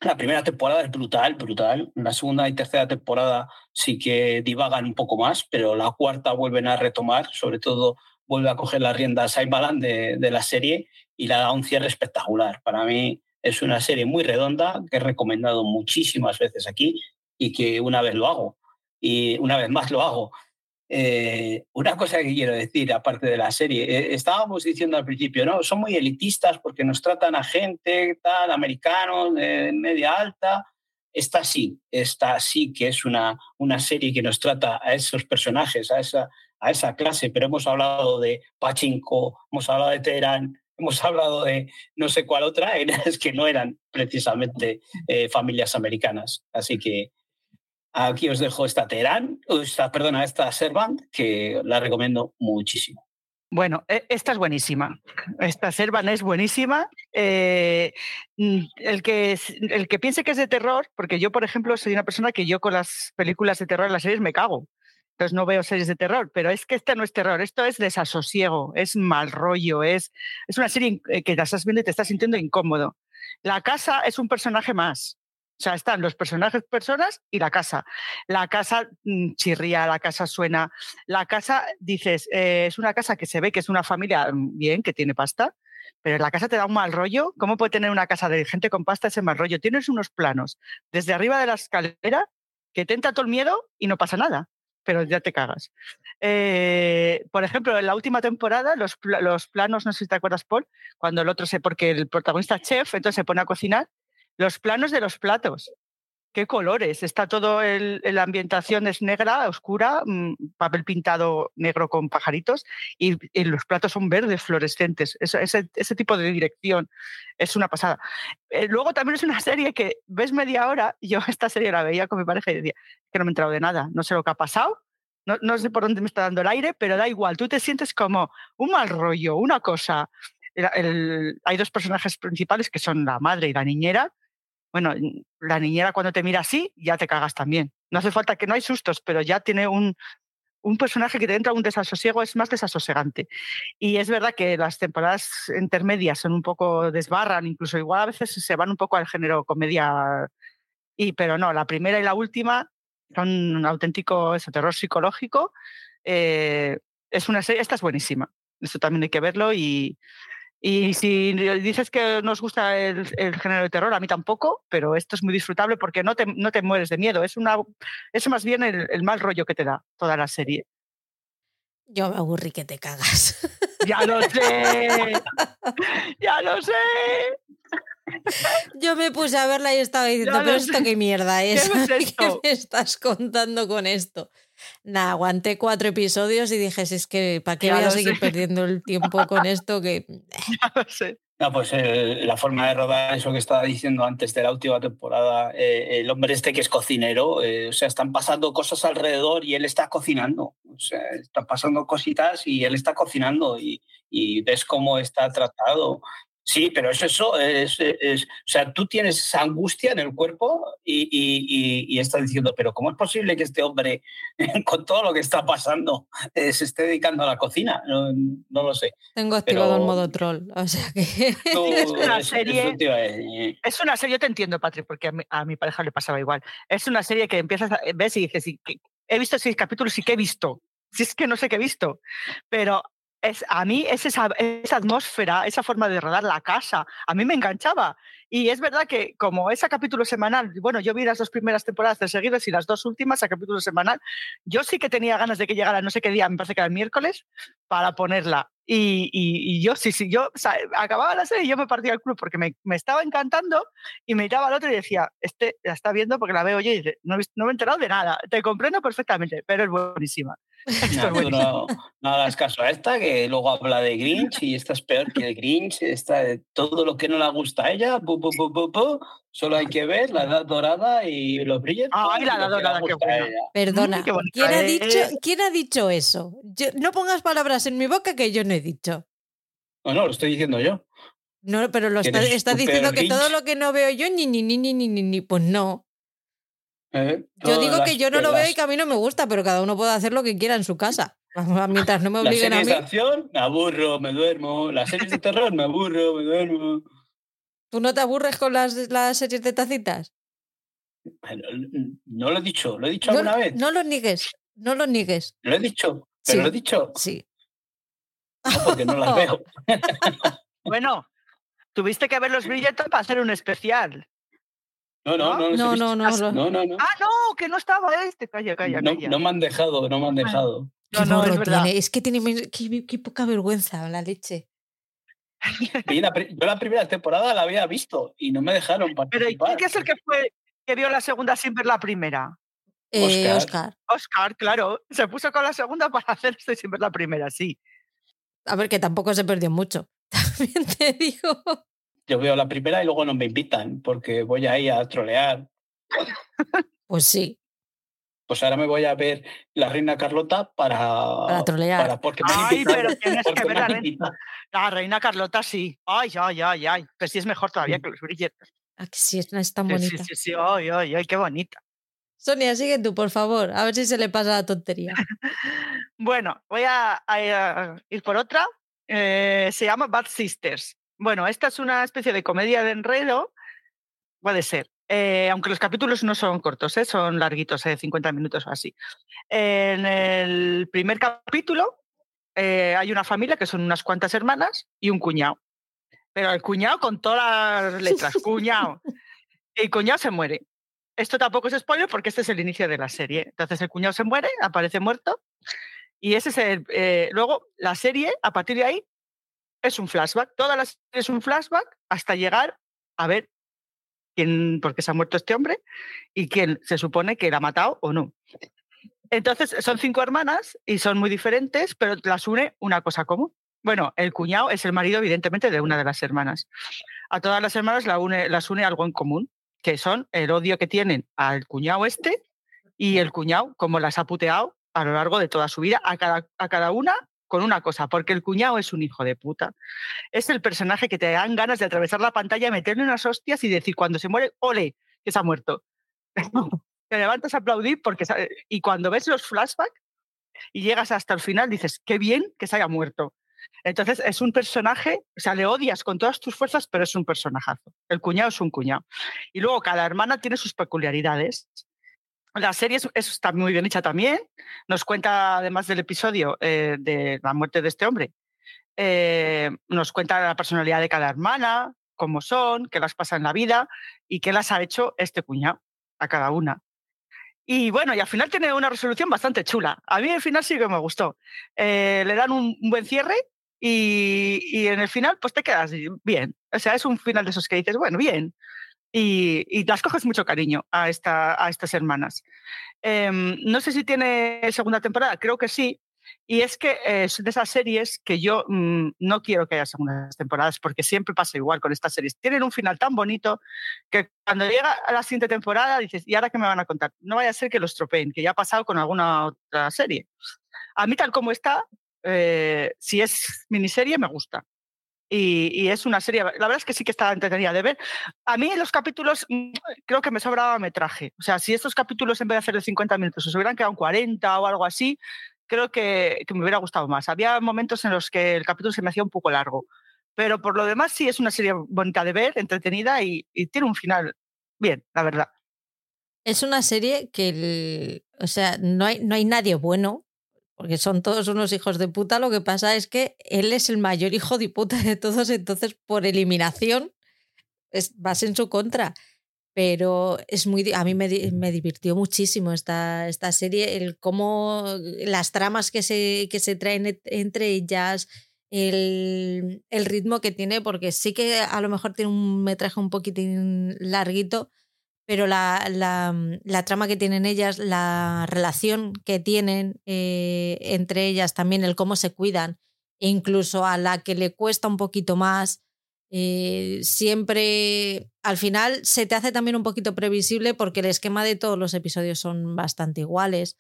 la primera temporada es brutal, brutal. La segunda y tercera temporada sí que divagan un poco más, pero la cuarta vuelven a retomar, sobre todo vuelve a coger las riendas Shyamalan de, de la serie y la da un cierre espectacular. Para mí es una serie muy redonda que he recomendado muchísimas veces aquí y que una vez lo hago y una vez más lo hago. Eh, una cosa que quiero decir, aparte de la serie, eh, estábamos diciendo al principio, ¿no? Son muy elitistas porque nos tratan a gente tal, americanos, de media alta. Esta sí, esta sí que es una, una serie que nos trata a esos personajes, a esa, a esa clase, pero hemos hablado de Pachinko, hemos hablado de Teherán, hemos hablado de no sé cuál otra, es que no eran precisamente eh, familias americanas. Así que Aquí os dejo esta Terán, esta, perdona, esta Servant, que la recomiendo muchísimo.
Bueno, e, esta es buenísima. Esta Servant es buenísima. Eh, mm, el, que, el que piense que es de terror, porque yo, por ejemplo, soy una persona que yo con las películas de terror, las series, me cago. Entonces no veo series de terror, pero es que esta no es terror, esto es desasosiego, es mal rollo, es, es una serie que la estás viendo y te estás sintiendo incómodo. La casa es un personaje más, O sea, están los personajes personas y la casa. La casa mm, chirría, la casa suena. La casa, dices, eh, es una casa que se ve que es una familia mm, bien, que tiene pasta, pero la casa te da un mal rollo. ¿Cómo puede tener una casa de gente con pasta ese mal rollo? Tienes unos planos desde arriba de la escalera que te entra todo el miedo y no pasa nada, pero ya te cagas. Eh, por ejemplo, en la última temporada, los, los, planos, no sé si te acuerdas, Paul, cuando el otro se, porque el protagonista es chef, entonces se pone a cocinar los planos de los platos. ¿Qué colores? Está todo, el, la ambientación es negra, oscura, mm, papel pintado negro con pajaritos y, los platos son verdes, fluorescentes. ese, tipo de dirección es una pasada. Eh, luego también es una serie que ves media hora, yo esta serie la veía con mi pareja y decía que no me he enterado de nada, no sé lo que ha pasado, no, sé por dónde me está dando el aire, pero da igual, tú te sientes como un mal rollo, una cosa. hay dos personajes principales que son la madre y la niñera, bueno, la niñera cuando te mira así, ya te cagas también. No hace falta que no hay sustos, pero ya tiene un, un personaje que te entra un desasosiego, es más desasosegante. Y es verdad que las temporadas intermedias son un poco desbarran, incluso igual a veces se van un poco al género comedia, y, pero no, la primera y la última son un auténtico terror psicológico. Eh, es una serie, esta es buenísima. Esto también hay que verlo y, y si dices que nos gusta el, género de terror, a mí tampoco, pero esto es muy disfrutable porque no te, no te mueres de miedo. Es, una, es más bien el, mal rollo que te da toda la serie.
Yo me aburrí que te cagas.
Ya lo sé. ya lo sé.
Yo me puse a verla y estaba diciendo, pero esto qué mierda es. ¿Qué, me estás contando con esto? Nada, aguanté cuatro episodios y dije, es que ¿para qué voy a seguir perdiendo el tiempo con esto? Que...
No, pues eh, la forma de rodar, eso que estaba diciendo antes de la última temporada, eh, el hombre este que es cocinero, eh, o sea, están pasando cosas alrededor y él está cocinando, o sea, están pasando cositas y él está cocinando y, y ves cómo está tratado. Sí, pero es eso, es, o sea, tú tienes esa angustia en el cuerpo y, y, estás diciendo, pero ¿cómo es posible que este hombre, con todo lo que está pasando, eh, se esté dedicando a la cocina? No, lo sé.
Tengo activado el modo troll, o sea que...
es una serie, es una serie, yo te entiendo, Patrick, porque a mi, pareja le pasaba igual. Es una serie que empiezas, a, ves y dices, he visto seis capítulos y ¿qué he visto? Si es que no sé qué he visto, pero es, a mí es esa, esa, atmósfera, esa forma de rodar la casa, a mí me enganchaba. Y es verdad que como ese capítulo semanal, bueno, yo vi las dos primeras temporadas de seguidas y las dos últimas a capítulo semanal, yo sí que tenía ganas de que llegara no sé qué día, me parece que era el miércoles, para ponerla. Y, y, yo, sí, sí, yo acababa la serie y yo me partía el club porque me, me, estaba encantando y me miraba al otro y decía, este la está viendo porque la veo yo y dice, no, no me he enterado de nada, te comprendo perfectamente, pero es buenísima.
No, no, hagas caso a esta, que luego habla de Grinch y esta es peor que el Grinch. Está de todo lo que no le gusta a ella, solo hay que ver la edad dorada y los brillos.
Ah, la edad dorada, qué
Perdona, ¿quién, ha dicho, ¿quién ha dicho eso? no pongas palabras en mi boca que yo no he dicho.
No, no, lo estoy diciendo yo.
No, pero lo estás está diciendo que todo lo que no veo yo, ni, ni, ni, ni, ni, ni, pues no.
¿Eh?
Yo digo que yo no lo veo y que a mí no me gusta, pero cada uno puede hacer lo que quiera en su casa. Mientras no me obliguen a mí.
de acción, me aburro, me duermo. Las series de terror, me aburro, me duermo.
¿Tú no te aburres con las, las series de tacitas?
no lo he dicho, lo he dicho alguna vez.
No lo niegues, no lo niegues.
Lo he dicho, pero lo he dicho.
Sí.
porque no las veo.
bueno, tuviste que ver los billetes para hacer un especial.
No, no, no.
No, no,
no, no, no,
Ah, no, que no estaba este. Calla, calla, calla.
No, me han dejado, no me han dejado.
No, no, es, verdad. es que tiene qué, poca vergüenza la leche.
yo la primera temporada la había visto y no me dejaron participar.
Pero ¿quién es el que fue que vio la segunda sin ver la primera?
Eh, Oscar.
Oscar. claro. Se puso con la segunda para hacer esto sin ver la primera, sí.
A ver, que tampoco se perdió mucho. También te digo
yo veo la primera y luego no me invitan porque voy ahí a trolear.
Pues sí.
Pues ahora me voy a ver la reina Carlota para,
para trolear.
porque ay, pero tienes que ver la reina, la reina Carlota, sí. Ay, ay, ay, ay. Pues sí es mejor todavía que los billetes.
Ah, sí, es tan bonita.
Sí, sí, sí, ay, ay, ay, qué bonita.
Sonia, sigue tú, por favor, a ver si se le pasa la tontería.
bueno, voy a, ir por otra. Eh, se llama Bad Sisters. Bueno, esta es una especie de comedia de enredo, puede ser, Eh, aunque los capítulos no son cortos, ¿eh? son larguitos, 50 minutos o así. En el primer capítulo hay una familia que son unas cuantas hermanas y un cuñado. Pero el cuñado con todas las letras, cuñado. El cuñado se muere. Esto tampoco es spoiler porque este es el inicio de la serie. Entonces el cuñado se muere, aparece muerto. Y ese es el. luego, la serie, a partir de ahí, es un flashback. Toda es un flashback hasta llegar a ver quién, por qué se ha muerto este hombre y quién se supone que la ha matado o no. Entonces, son cinco hermanas y son muy diferentes, pero las une una cosa común. Bueno, el cuñado es el marido, evidentemente, de una de las hermanas. A todas las hermanas las une algo en común, que son el odio que tienen al cuñado este y el cuñado, como las ha puteado a lo largo de toda su vida, a cada, a cada una con una cosa, porque el cuñado es un hijo de puta. Es el personaje que te dan ganas de atravesar la pantalla, meterle unas hostias y decir cuando se muere, ole, que se ha muerto. te levantas a aplaudir porque y cuando ves los flashbacks y llegas hasta el final dices, qué bien que se haya muerto. Entonces es un personaje, o sea, le odias con todas tus fuerzas, pero es un personajazo. El cuñado es un cuñado. Y luego cada hermana tiene sus peculiaridades. La serie está muy bien hecha también. Nos cuenta, además del episodio eh, de la muerte de este hombre, eh, nos cuenta la personalidad de cada hermana, cómo son, qué las pasa en la vida y qué las ha hecho este cuñado a cada una. Y bueno, y al final tiene una resolución bastante chula. A mí el final sí que me gustó. Eh, le dan un, buen cierre y, y, en el final pues te quedas bien. O sea, es un final de esos que dices, bueno, bien y, las coges mucho cariño a, esta, a estas hermanas. Em, no sé si tiene segunda temporada, creo que sí. Y es que es de esas series que yo mm, no quiero que haya segundas temporadas porque siempre pasa igual con estas series. Tienen un final tan bonito que cuando llega a la siguiente temporada dices, ¿y ahora qué me van a contar? No vaya a ser que lo estropeen, que ya ha pasado con alguna otra serie. A mí tal como está, eh, si es miniserie, me gusta. Y, es una serie, la verdad es que sí que está entretenida de ver. A mí los capítulos mm, creo que me sobraba metraje. O sea, si estos capítulos en vez de hacer de 50 minutos se hubieran quedado en 40 o algo así, creo que, me hubiera gustado más. Había momentos en los que el capítulo se me hacía un poco largo. Pero por lo demás sí es una serie bonita de ver, entretenida y, tiene un final bien, la verdad.
Es una serie que, o sea, no hay, no hay nadie bueno porque son todos unos hijos de puta, lo que pasa es que él es el mayor hijo de puta de todos, entonces por eliminación es, vas en su contra. Pero es muy, a mí me, me divirtió muchísimo esta, esta serie, el cómo las tramas que se, que se traen entre ellas, el, el ritmo que tiene, porque sí que a lo mejor tiene un metraje un poquitín larguito, pero la, mm, la, trama que tienen ellas, la relación que tienen eh, entre ellas, también el cómo se cuidan, e incluso a la que le cuesta un poquito más, eh, siempre al final se te hace también un poquito previsible porque el esquema de todos los episodios son bastante iguales.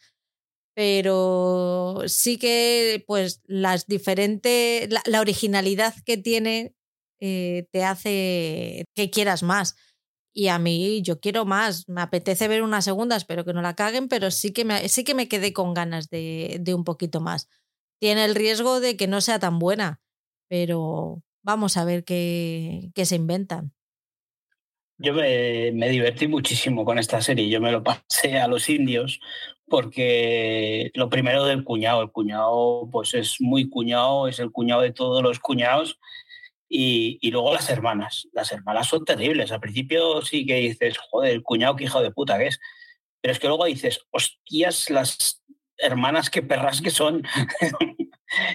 Pero sí que, pues, las diferentes. La, originalidad que tiene eh, te hace que quieras más. Y a mí yo quiero más, me apetece ver una segunda, espero que no la caguen, pero sí que me, sí que me quedé con ganas de, de un poquito más. Tiene el riesgo de que no sea tan buena, pero vamos a ver qué, qué se inventan.
Yo me, me, divertí muchísimo con esta serie. Yo me lo pasé a los indios porque lo primero del cuñado, el cuñado pues es muy cuñado, es el cuñado de todos los cuñados y, luego las hermanas. Las hermanas son terribles. Al principio sí que dices, joder, el cuñado, qué hijo de puta que es. Pero es que luego dices, hostias, las hermanas, qué perras que son.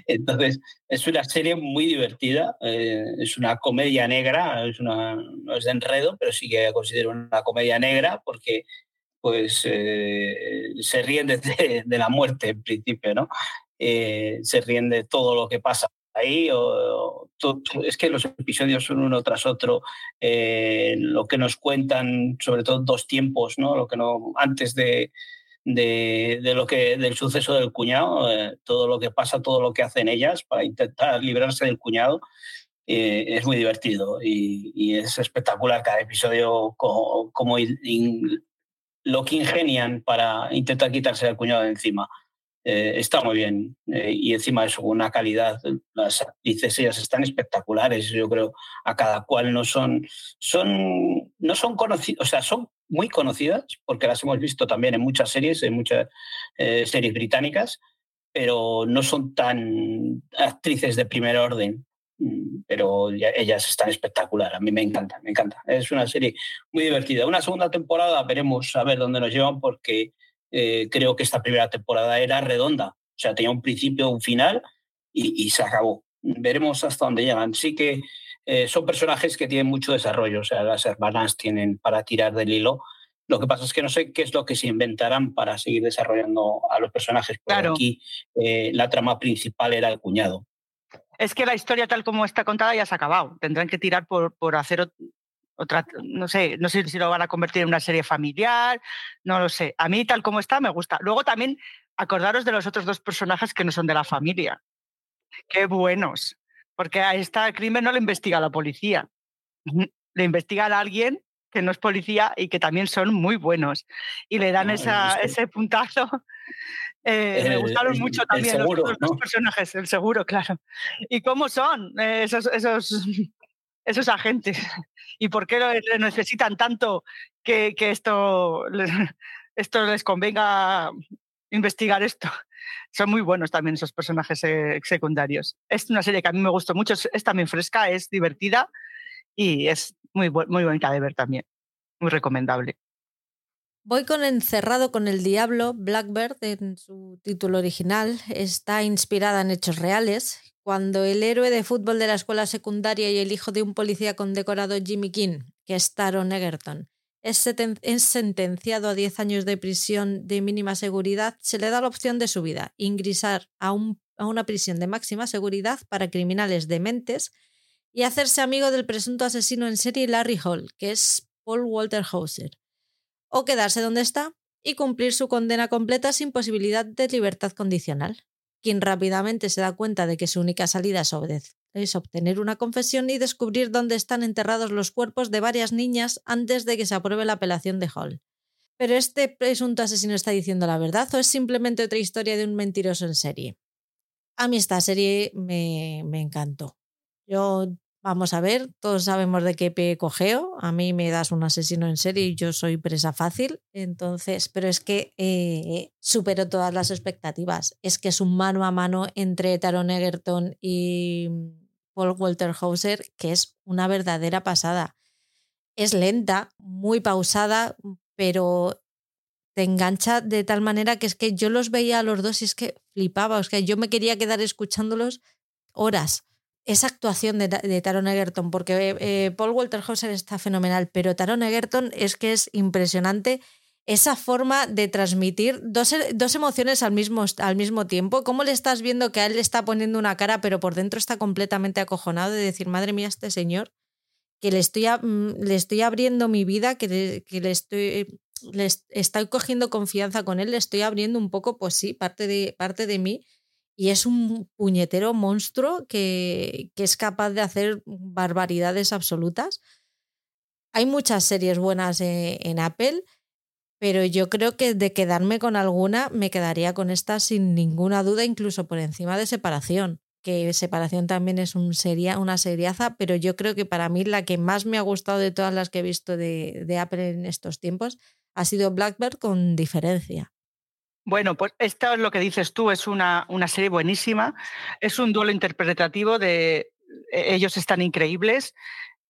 Entonces, es una serie muy divertida. Eh, es una comedia negra. Es una, no es de enredo, pero sí que considero una comedia negra porque pues eh, se ríen de, de, la muerte en principio, ¿no? Eh, se ríen de todo lo que pasa ahí, o, es que los episodios son uno tras otro, eh, lo que nos cuentan, sobre todo dos tiempos, ¿no? Lo que no, antes de, de, lo que, del suceso del cuñado, eh, todo lo que pasa, todo lo que hacen ellas para intentar librarse del cuñado. Eh, es muy divertido y, es espectacular cada episodio como, lo que ingenian para intentar quitarse el cuñado de encima. Eh, está muy bien. Eh, y encima eso, una calidad, las actrices ellas están espectaculares, yo creo, a cada cual no son, son, no son conocidas, o sea, son muy conocidas, porque las hemos visto también en muchas series, en muchas eh, series británicas, pero no son tan actrices de primer orden. Pero ellas están espectacular, a mí me encanta, me encanta. Es una serie muy divertida. Una segunda temporada veremos a ver dónde nos llevan porque eh, creo que esta primera temporada era redonda, o sea, tenía un principio, un final y, se acabó. Veremos hasta dónde llegan. Sí que eh, son personajes que tienen mucho desarrollo, o sea, las hermanas tienen para tirar del hilo. Lo que pasa es que no sé qué es lo que se inventarán para seguir desarrollando a los personajes. Porque claro. aquí eh, la trama principal era el cuñado.
Es que la historia tal como está contada ya se ha acabado. Tendrán que tirar por, por hacer otra, no sé, no sé si lo van a convertir en una serie familiar, no lo sé. A mí tal como está me gusta. Luego también acordaros de los otros dos personajes que no son de la familia. Qué buenos, porque a esta crimen no lo investiga la policía, le investiga a alguien que no es policía y que también son muy buenos. Y le dan esa, ese puntazo. Eh, me gustaron mucho también los otros dos personajes, el seguro, claro. ¿Y cómo son eh, esos, esos, esos agentes y por qué necesitan tanto que, esto, esto les convenga investigar esto. Son muy buenos también esos personajes eh, secundarios. Es una serie que a mí me gustó mucho, es, también fresca, es divertida y es muy, muy bonita de ver también. Muy recomendable.
Voy con Encerrado con el Diablo, Blackbird en su título original. Está inspirada en hechos reales cuando el héroe de fútbol de la escuela secundaria y el hijo de un policía condecorado Jimmy King, que es Taron Egerton, es, sentenciado a 10 años de prisión de mínima seguridad, se le da la opción de su vida, ingresar a, a una prisión de máxima seguridad para criminales dementes y hacerse amigo del presunto asesino en serie Larry Hall, que es Paul Walter Hauser, o quedarse donde está y cumplir su condena completa sin posibilidad de libertad condicional quien rápidamente se da cuenta de que su única salida es obtener una confesión y descubrir dónde están enterrados los cuerpos de varias niñas antes de que se apruebe la apelación de Hall. ¿Pero este presunto asesino está diciendo la verdad o es simplemente otra historia de un mentiroso en serie? A mí esta serie me, me encantó. Yo Vamos a ver, todos sabemos de qué pie cogeo. A mí me das un asesino en serie y yo soy presa fácil. Entonces, pero es que eh, supero todas las expectativas. Es que es un mano a mano entre Taron Egerton y Paul Walter Hauser que es una verdadera pasada. Es lenta, muy pausada, pero te engancha de tal manera que es que yo los veía a los dos y es que flipaba. Es que yo me quería quedar escuchándolos horas esa actuación de, Taron Egerton, porque eh, Paul Walter Hauser está fenomenal, pero Taron Egerton es que es impresionante esa forma de transmitir dos, dos, emociones al mismo, al mismo tiempo. ¿Cómo le estás viendo que a él le está poniendo una cara, pero por dentro está completamente acojonado de decir, madre mía, este señor, que le estoy, mm, le estoy abriendo mi vida, que le, que le estoy, estoy cogiendo confianza con él, le estoy abriendo un poco, pues sí, parte de, parte de mí y es un puñetero monstruo que, es capaz de hacer barbaridades absolutas. Hay muchas series buenas eh, en, Apple, pero yo creo que de quedarme con alguna, me quedaría con esta sin ninguna duda, incluso por encima de Separación, que Separación también es una seriaza, pero yo creo que para mí la que más me ha gustado de todas las que he visto de, de Apple en estos tiempos ha sido Blackbird con diferencia.
Bueno, pues esto es lo que dices tú, es una, una serie buenísima, es un duelo interpretativo de e, ellos están increíbles.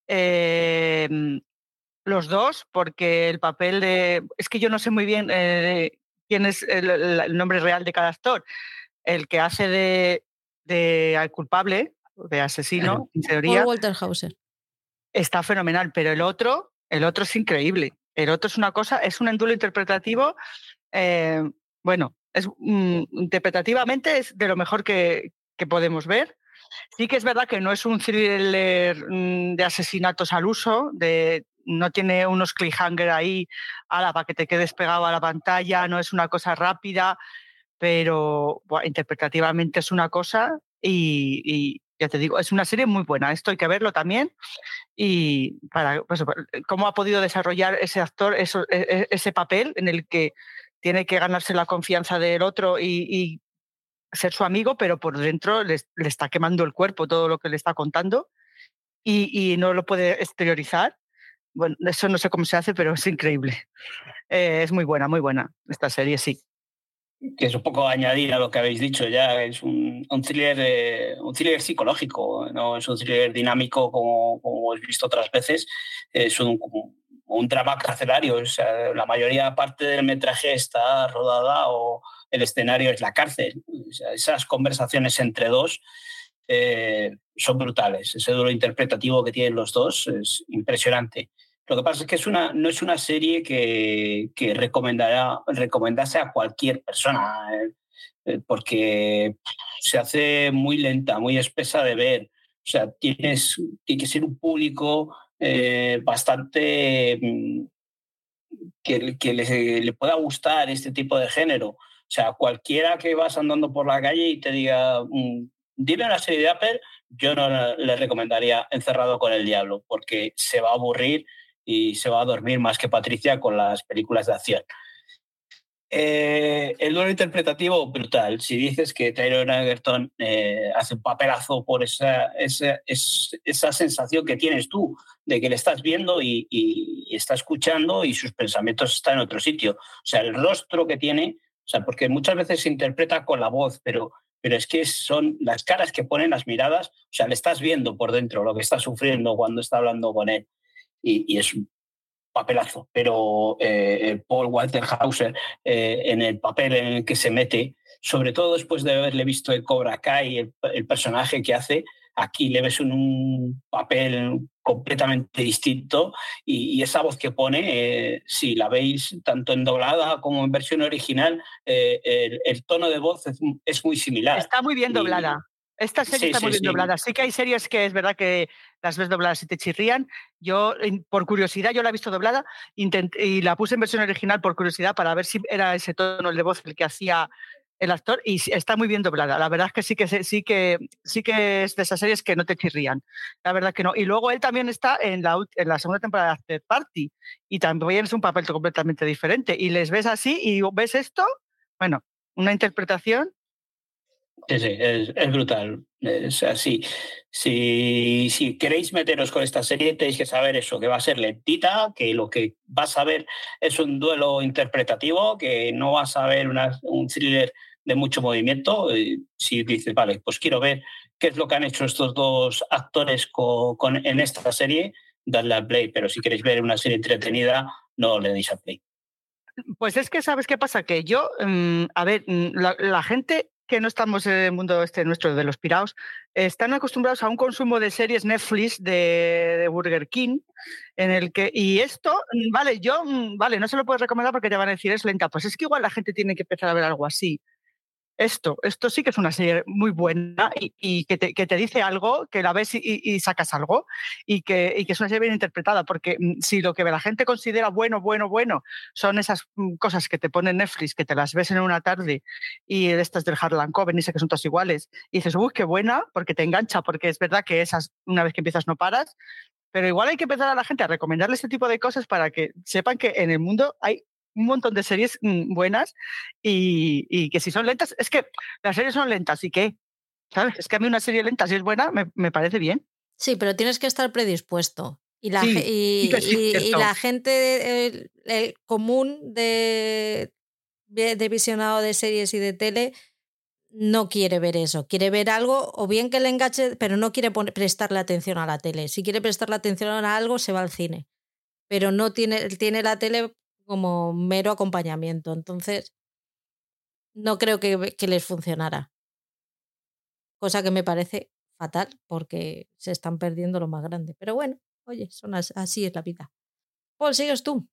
Em, los dos, porque el papel de. Es que yo no sé muy bien eh, quién es el, nombre real de cada actor. El que hace de, de culpable, de asesino, en teoría.
Walter Hauser.
Está fenomenal, pero el otro, el otro es increíble. El otro es una cosa, es un duelo interpretativo eh, bueno, es, mm, interpretativamente es de lo mejor que, podemos ver. Sí que es verdad que no es un thriller mm, de asesinatos al uso, de, no tiene unos cliffhanger ahí la para que te quedes pegado a la pantalla, no es una cosa rápida, pero interpretativamente es una cosa y, ya te digo, es una serie muy buena. Esto hay que verlo también. Y para pues, cómo ha podido desarrollar ese actor e, e, ese papel en el que tiene que ganarse la confianza del otro y, ser su amigo, pero por dentro le, está quemando el cuerpo todo lo que le está contando y, no lo puede exteriorizar. Bueno, eso no sé cómo se hace, pero es increíble. Eh, es muy buena, muy buena esta serie, sí
que es un poco añadir a lo que habéis dicho ya, es un, un thriller, un thriller psicológico, no es un thriller dinámico como, como hemos visto otras veces, es un, un drama carcelario, o sea, la mayoría parte del metraje está rodada o el escenario es la cárcel, esas conversaciones entre dos eh, son brutales, ese duro interpretativo que tienen los dos es impresionante. Lo que pasa es que es una, no es una serie que, que recomendará, recomendase a cualquier persona, eh, eh, porque se hace muy lenta, muy espesa de ver. O sea, tienes, tiene que ser un público eh, bastante mm, que, que le, pueda gustar este tipo de género. O sea, cualquiera que vas andando por la calle y te diga, mm, dime una serie de Apple, yo no le recomendaría Encerrado con el Diablo, porque se va a aburrir y se va a dormir más que Patricia con las películas de acción. Eh, el duelo interpretativo, brutal. Si dices que Tyrone Egerton eh, hace un papelazo por esa, esa, esa, sensación que tienes tú de que le estás viendo y, y, está escuchando y sus pensamientos están en otro sitio. O sea, el rostro que tiene, o sea, porque muchas veces se interpreta con la voz, pero, pero es que son las caras que ponen, las miradas, o sea, le estás viendo por dentro lo que está sufriendo cuando está hablando con él y, es un papelazo. Pero eh, Paul Walter Hauser, eh, en el papel en el que se mete, sobre todo después de haberle visto el Cobra Kai, el personaje que hace, aquí le ves en un papel completamente distinto y, esa voz que pone, eh, si la veis tanto en doblada como en versión original, el, el, tono de voz es, es, muy similar.
Está muy bien doblada. Esta serie está muy bien doblada. Sí que hay series que es verdad que las ves dobladas y te chirrían. Yo, por curiosidad, yo la he visto doblada y la puse en versión original por curiosidad para ver si era ese tono de voz el que hacía el actor y está muy bien doblada. La verdad es que sí que sí que sí que es de esas series que no te chirrían. La verdad que no. Y luego él también está en la, en la segunda temporada de After Party y también es un papel completamente diferente. Y les ves así y ves esto, bueno, una interpretación
Sí, sí, es, es brutal. Es así. Si, si queréis meteros con esta serie, tenéis que saber eso, que va a ser lentita, que lo que vas a ver es un duelo interpretativo, que no vas a ver una, un thriller de mucho movimiento. Si dices, vale, pues quiero ver qué es lo que han hecho estos dos actores con, en esta serie, dadle al play. Pero si queréis ver una serie entretenida, no le deis al play.
Pues es que, ¿sabes qué pasa? Que yo, mm, a ver, mm, la, gente que no estamos en el mundo este nuestro de los piraos, están acostumbrados a un consumo de series Netflix de, Burger King, en el que, y esto, mm, vale, yo, vale, no se lo puedes recomendar porque te van a decir es lenta, pues es que igual la gente tiene que empezar a ver algo así esto, esto sí que es una serie muy buena y, que, te, que, te, dice algo, que la ves y, sacas algo y que, y que, es una serie bien interpretada, porque mm, si lo que la gente considera bueno, bueno, bueno, son esas mm, cosas que te pone Netflix, que te las ves en una tarde y estas del Harlan Coben y sé que son todas iguales, y dices, uy, qué buena, porque te engancha, porque es verdad que esas, una vez que empiezas no paras, pero igual hay que empezar a la gente a recomendarle este tipo de cosas para que sepan que en el mundo hay un montón de series mm, buenas y, que si son lentas, es que las series son lentas y qué, ¿sabes? Es que a mí una serie lenta, si es buena, me, parece bien.
Sí, pero tienes que estar predispuesto. Y la, y, la gente común de, de visionado de series y de tele no quiere ver eso, quiere ver algo o bien que le enganche, pero no quiere prestarle atención a la tele. Si quiere prestarle atención a algo, se va al cine. Pero no tiene, tiene la tele como mero acompañamiento. Entonces, no creo que, les funcionara. Cosa que me parece fatal porque se están perdiendo lo más grande. Pero bueno, oye, son así es la vida. Paul, sigues tú.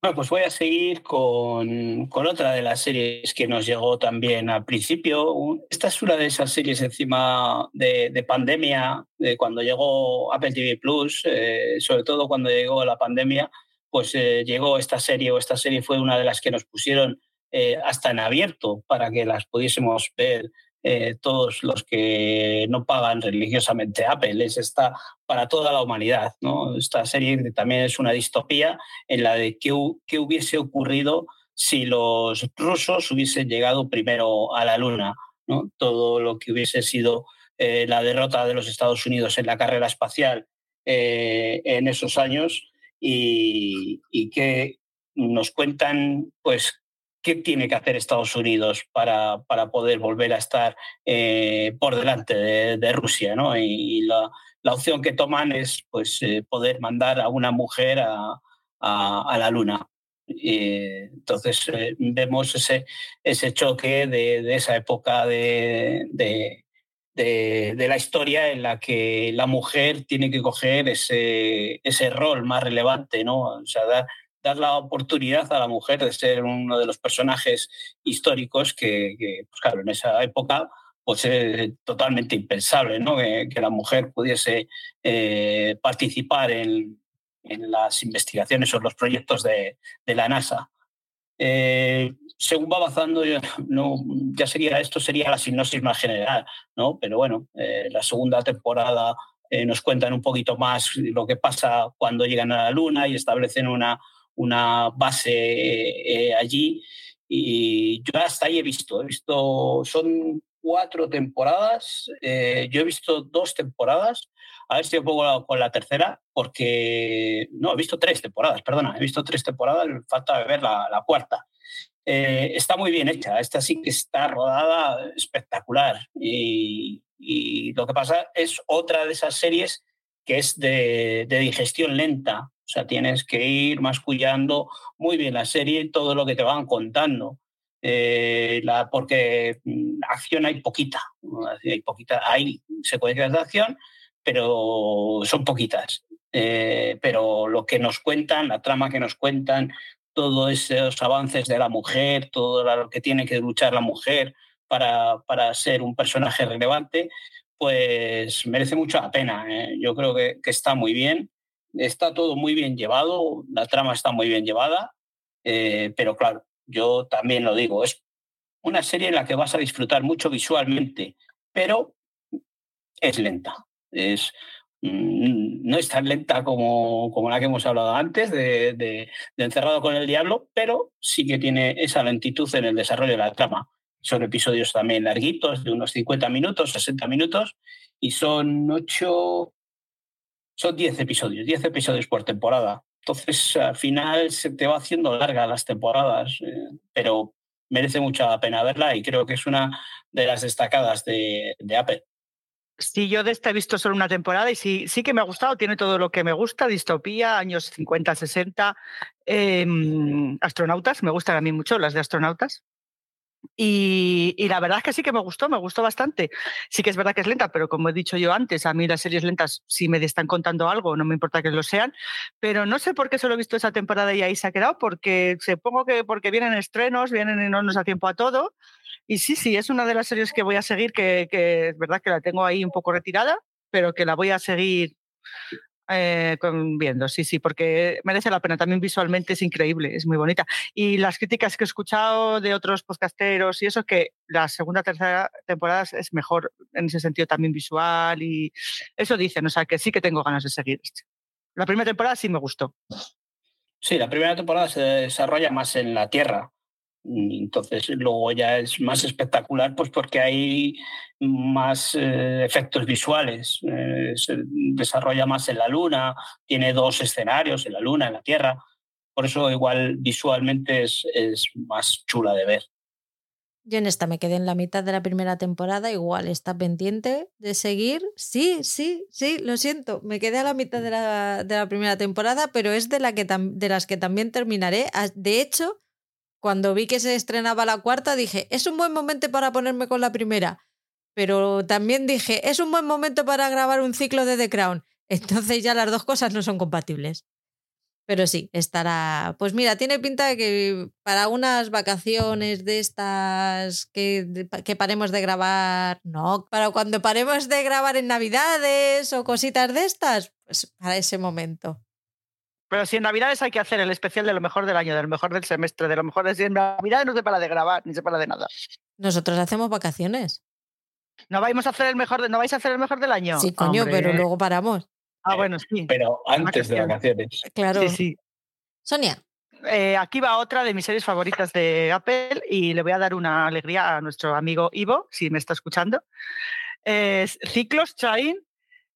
Bueno, pues voy a seguir con, con, otra de las series que nos llegó también al principio. Esta es una de esas series encima de, de pandemia, de cuando llegó Apple TV Plus, eh, sobre todo cuando llegó la pandemia, pues eh, llegó esta serie o esta serie fue una de las que nos pusieron eh, hasta en abierto para que las pudiésemos ver eh, todos los que no pagan religiosamente Apple. Es esta para toda la humanidad. ¿no? Esta serie también es una distopía en la de qué, qué hubiese ocurrido si los rusos hubiesen llegado primero a la Luna. ¿no? Todo lo que hubiese sido la derrota de los Estados Unidos en la carrera espacial en esos años y, que nos cuentan pues qué tiene que hacer Estados Unidos para, para poder volver a estar eh, por delante de, Rusia. ¿no? Y, la, la, opción que toman es pues, poder mandar a una mujer a, a, la Luna. entonces vemos ese, ese choque de, esa época de, la historia en la que la mujer tiene que coger ese, ese rol más relevante, ¿no? O sea, dar, dar, la oportunidad a la mujer de ser uno de los personajes históricos que, pues claro, en esa época pues es totalmente impensable, ¿no? Que, la mujer pudiese eh, participar en, en, las investigaciones o los proyectos de, de la NASA. Eh, según va avanzando, ya, sería esto sería la sinopsis más general, ¿no? Pero bueno, eh, la segunda temporada eh, nos cuentan un poquito más lo que pasa cuando llegan a la Luna y establecen una, una base allí. Y yo hasta ahí he visto, he visto, son cuatro temporadas, yo he visto dos temporadas, a ver si me pongo con la tercera, porque no, he visto tres temporadas, perdona, he visto tres temporadas, falta ver la, la cuarta. Eh, está muy bien hecha, esta sí que está rodada espectacular. Y, lo que pasa es otra de esas series que es de, digestión lenta. O sea, tienes que ir mascullando muy bien la serie y todo lo que te van contando. Eh, la, porque mm, acción hay poquita, hay poquita, hay secuencias de acción, pero son poquitas. Eh, pero lo que nos cuentan, la trama que nos cuentan, todos esos avances de la mujer, todo lo que tiene que luchar la mujer para, para ser un personaje relevante, pues merece mucho la pena. ¿eh? Yo creo que, que, está muy bien, está todo muy bien llevado, la trama está muy bien llevada, eh, pero claro, yo también lo digo, es una serie en la que vas a disfrutar mucho visualmente, pero es lenta. Es Mm, no es tan lenta como, como la que hemos hablado antes, de, Encerrado con el Diablo, pero sí que tiene esa lentitud en el desarrollo de la trama. Son episodios también larguitos, de unos 50 minutos, 60 minutos, y son 8, son 10 episodios, 10 episodios por temporada. Entonces, al final se te va haciendo larga las temporadas, eh, pero merece mucha pena verla y creo que es una de las destacadas de, de Apple.
Sí, yo de esta he visto solo una temporada y sí, sí que me ha gustado, tiene todo lo que me gusta, distopía, años 50, 60, em, astronautas, me gustan a mí mucho las de astronautas. Y, y, la verdad es que sí que me gustó, me gustó bastante. Sí que es verdad que es lenta, pero como he dicho yo antes, a mí las series lentas, si me están contando algo, no me importa que lo sean, pero no sé por qué solo he visto esa temporada y ahí se ha quedado, porque supongo que porque vienen estrenos, vienen y no nos da tiempo a todo. Y sí, sí, es una de las series que voy a seguir, que, es verdad que la tengo ahí un poco retirada, pero que la voy a seguir eh, viendo, sí, sí, porque merece la pena. También visualmente es increíble, es muy bonita. Y las críticas que he escuchado de otros podcasteros y eso, que la segunda, tercera temporada es mejor en ese sentido también visual y eso dicen, o sea, que sí que tengo ganas de seguir. La primera temporada sí me gustó.
Sí, la primera temporada se desarrolla más en la Tierra, entonces luego ya es más espectacular pues porque hay más eh, efectos visuales, eh, se desarrolla más en la Luna, tiene dos escenarios, en la Luna, en la Tierra, por eso igual visualmente es, es más chula de ver.
Yo en esta me quedé en la mitad de la primera temporada, igual está pendiente de seguir. Sí, sí, sí, lo siento, me quedé a la mitad de la, de la primera temporada, pero es de, la que de las que también terminaré. De hecho, cuando vi que se estrenaba la cuarta, dije, es un buen momento para ponerme con la primera. Pero también dije, es un buen momento para grabar un ciclo de The Crown. Entonces ya las dos cosas no son compatibles. Pero sí, estará. Pues mira, tiene pinta de que para unas vacaciones de estas que, paremos de grabar, no, para cuando paremos de grabar en Navidades o cositas de estas, pues para ese momento.
Pero si en Navidades hay que hacer el especial de lo mejor del año, de lo mejor del semestre, de lo mejor de en Navidades no se para de grabar, ni se para de nada.
Nosotros hacemos vacaciones.
¿No vais a hacer el mejor, ¿no vais a hacer el mejor del año?
Sí, coño, pero luego paramos.
Ah, bueno, sí.
Pero antes de vacaciones.
Claro. Sí, sí. Sonia.
eh, aquí va otra de mis series favoritas de Apple y le voy a dar una alegría a nuestro amigo Ivo, si me está escuchando. Es Ciclos Chain.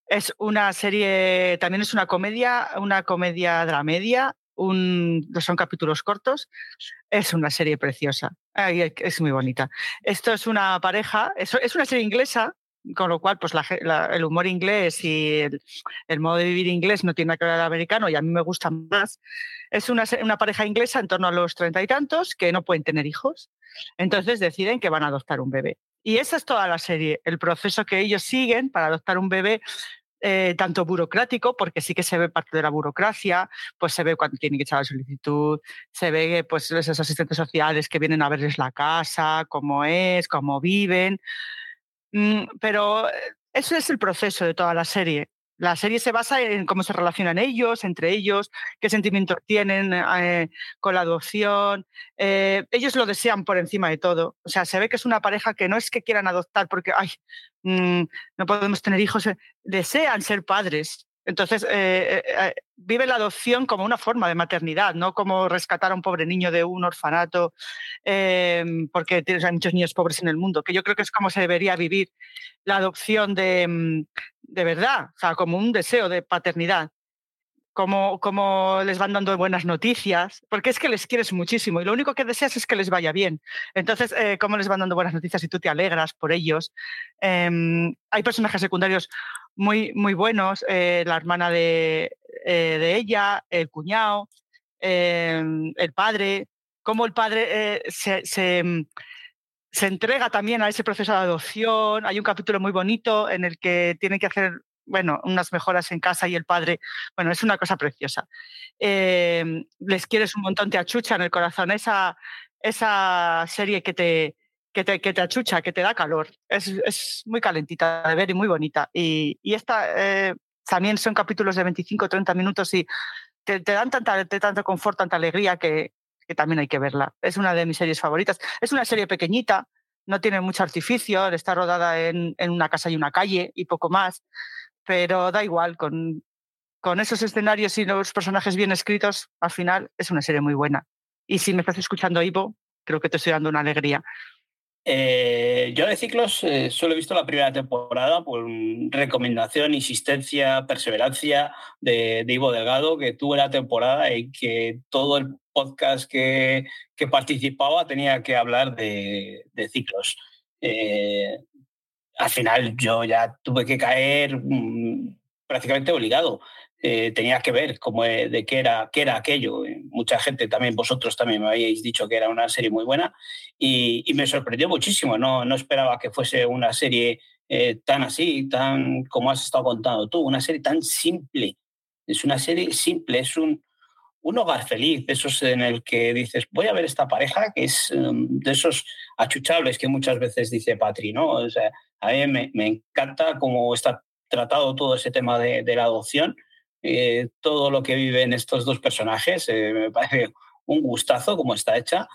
Es una serie, también es una comedia, una comedia dramedia, un, son capítulos cortos. Es una serie preciosa, es muy bonita. Esto es una pareja, es, una serie inglesa, con lo cual pues el humor inglés y el, modo de vivir inglés no tiene nada que ver al americano y a mí me gusta más. Es una, una pareja inglesa en torno a los treinta y tantos que no pueden tener hijos. Entonces deciden que van a adoptar un bebé. Y esa es toda la serie, el proceso que ellos siguen para adoptar un bebé eh, tanto burocrático, porque sí que se ve parte de la burocracia, pues se ve cuando tienen que echar la solicitud, se ve pues esos asistentes sociales que vienen a verles la casa, cómo es, cómo viven. Mm, pero eh, ese es el proceso de toda la serie. La serie se basa en cómo se relacionan ellos, entre ellos, qué sentimientos tienen eh, con la adopción. Eh, ellos lo desean por encima de todo. O sea, se ve que es una pareja que no es que quieran adoptar porque, ay, mm, no podemos tener hijos, desean ser padres. Entonces, eh, eh, eh, vive la adopción como una forma de maternidad, no como rescatar a un pobre niño de un orfanato, em, porque hay muchos niños pobres en el mundo, que yo creo que es como se debería vivir la adopción de, mm, de verdad, o sea, como un deseo de paternidad. Como, como, les van dando buenas noticias, porque es que les quieres muchísimo y lo único que deseas es que les vaya bien. Entonces, cómo les van dando buenas noticias y tú te alegras por ellos. Em, hay personajes secundarios muy, muy buenos, eh, la hermana de, eh, de, ella, el cuñado, em, el padre, cómo el padre eh, se, se, mm, se, entrega también a ese proceso de adopción. Hay un capítulo muy bonito en el que tiene que hacer bueno, unas mejoras en casa y el padre, bueno, es una cosa preciosa. Em, les quieres un montón, te achucha en el corazón esa, esa serie que te, que te, que te achucha, que te da calor. Es, es, muy calentita de ver y muy bonita. Y, y esta eh, también son capítulos de 25 o 30 minutos y te, te dan tanta, te, tanto confort, tanta alegría que, que también hay que verla. Es una de mis series favoritas. Es una serie pequeñita, no tiene mucho artificio, está rodada en, en una casa y una calle y poco más, pero da igual, con, con esos escenarios y los personajes bien escritos, al final es una serie muy buena. Y si me estás escuchando, Ivo, creo que te estoy dando una alegría.
Eh, yo de ciclos eh, solo he visto la primera temporada por recomendación, insistencia, perseverancia de, Ivo Delgado, que tuve la temporada y que todo el podcast que, que participaba tenía que hablar de, ciclos. Eh, al final yo ya tuve que caer mm, prácticamente obligado. Eh, tenía que ver cómo, eh, de qué era, qué era aquello. Eh, mucha gente, también vosotros también me habéis dicho que era una serie muy buena y, me sorprendió muchísimo. No, no esperaba que fuese una serie tan así, tan como has estado contando tú, una serie tan simple. Es una serie simple, es un, un hogar feliz, esos en el que dices, voy a ver esta pareja, que es um, de esos achuchables que muchas veces dice Patri, ¿no? O sea, a mí me, me encanta cómo está tratado todo ese tema de, de la adopción eh, todo lo que viven estos dos personajes. Eh, me parece un gustazo como está hecha.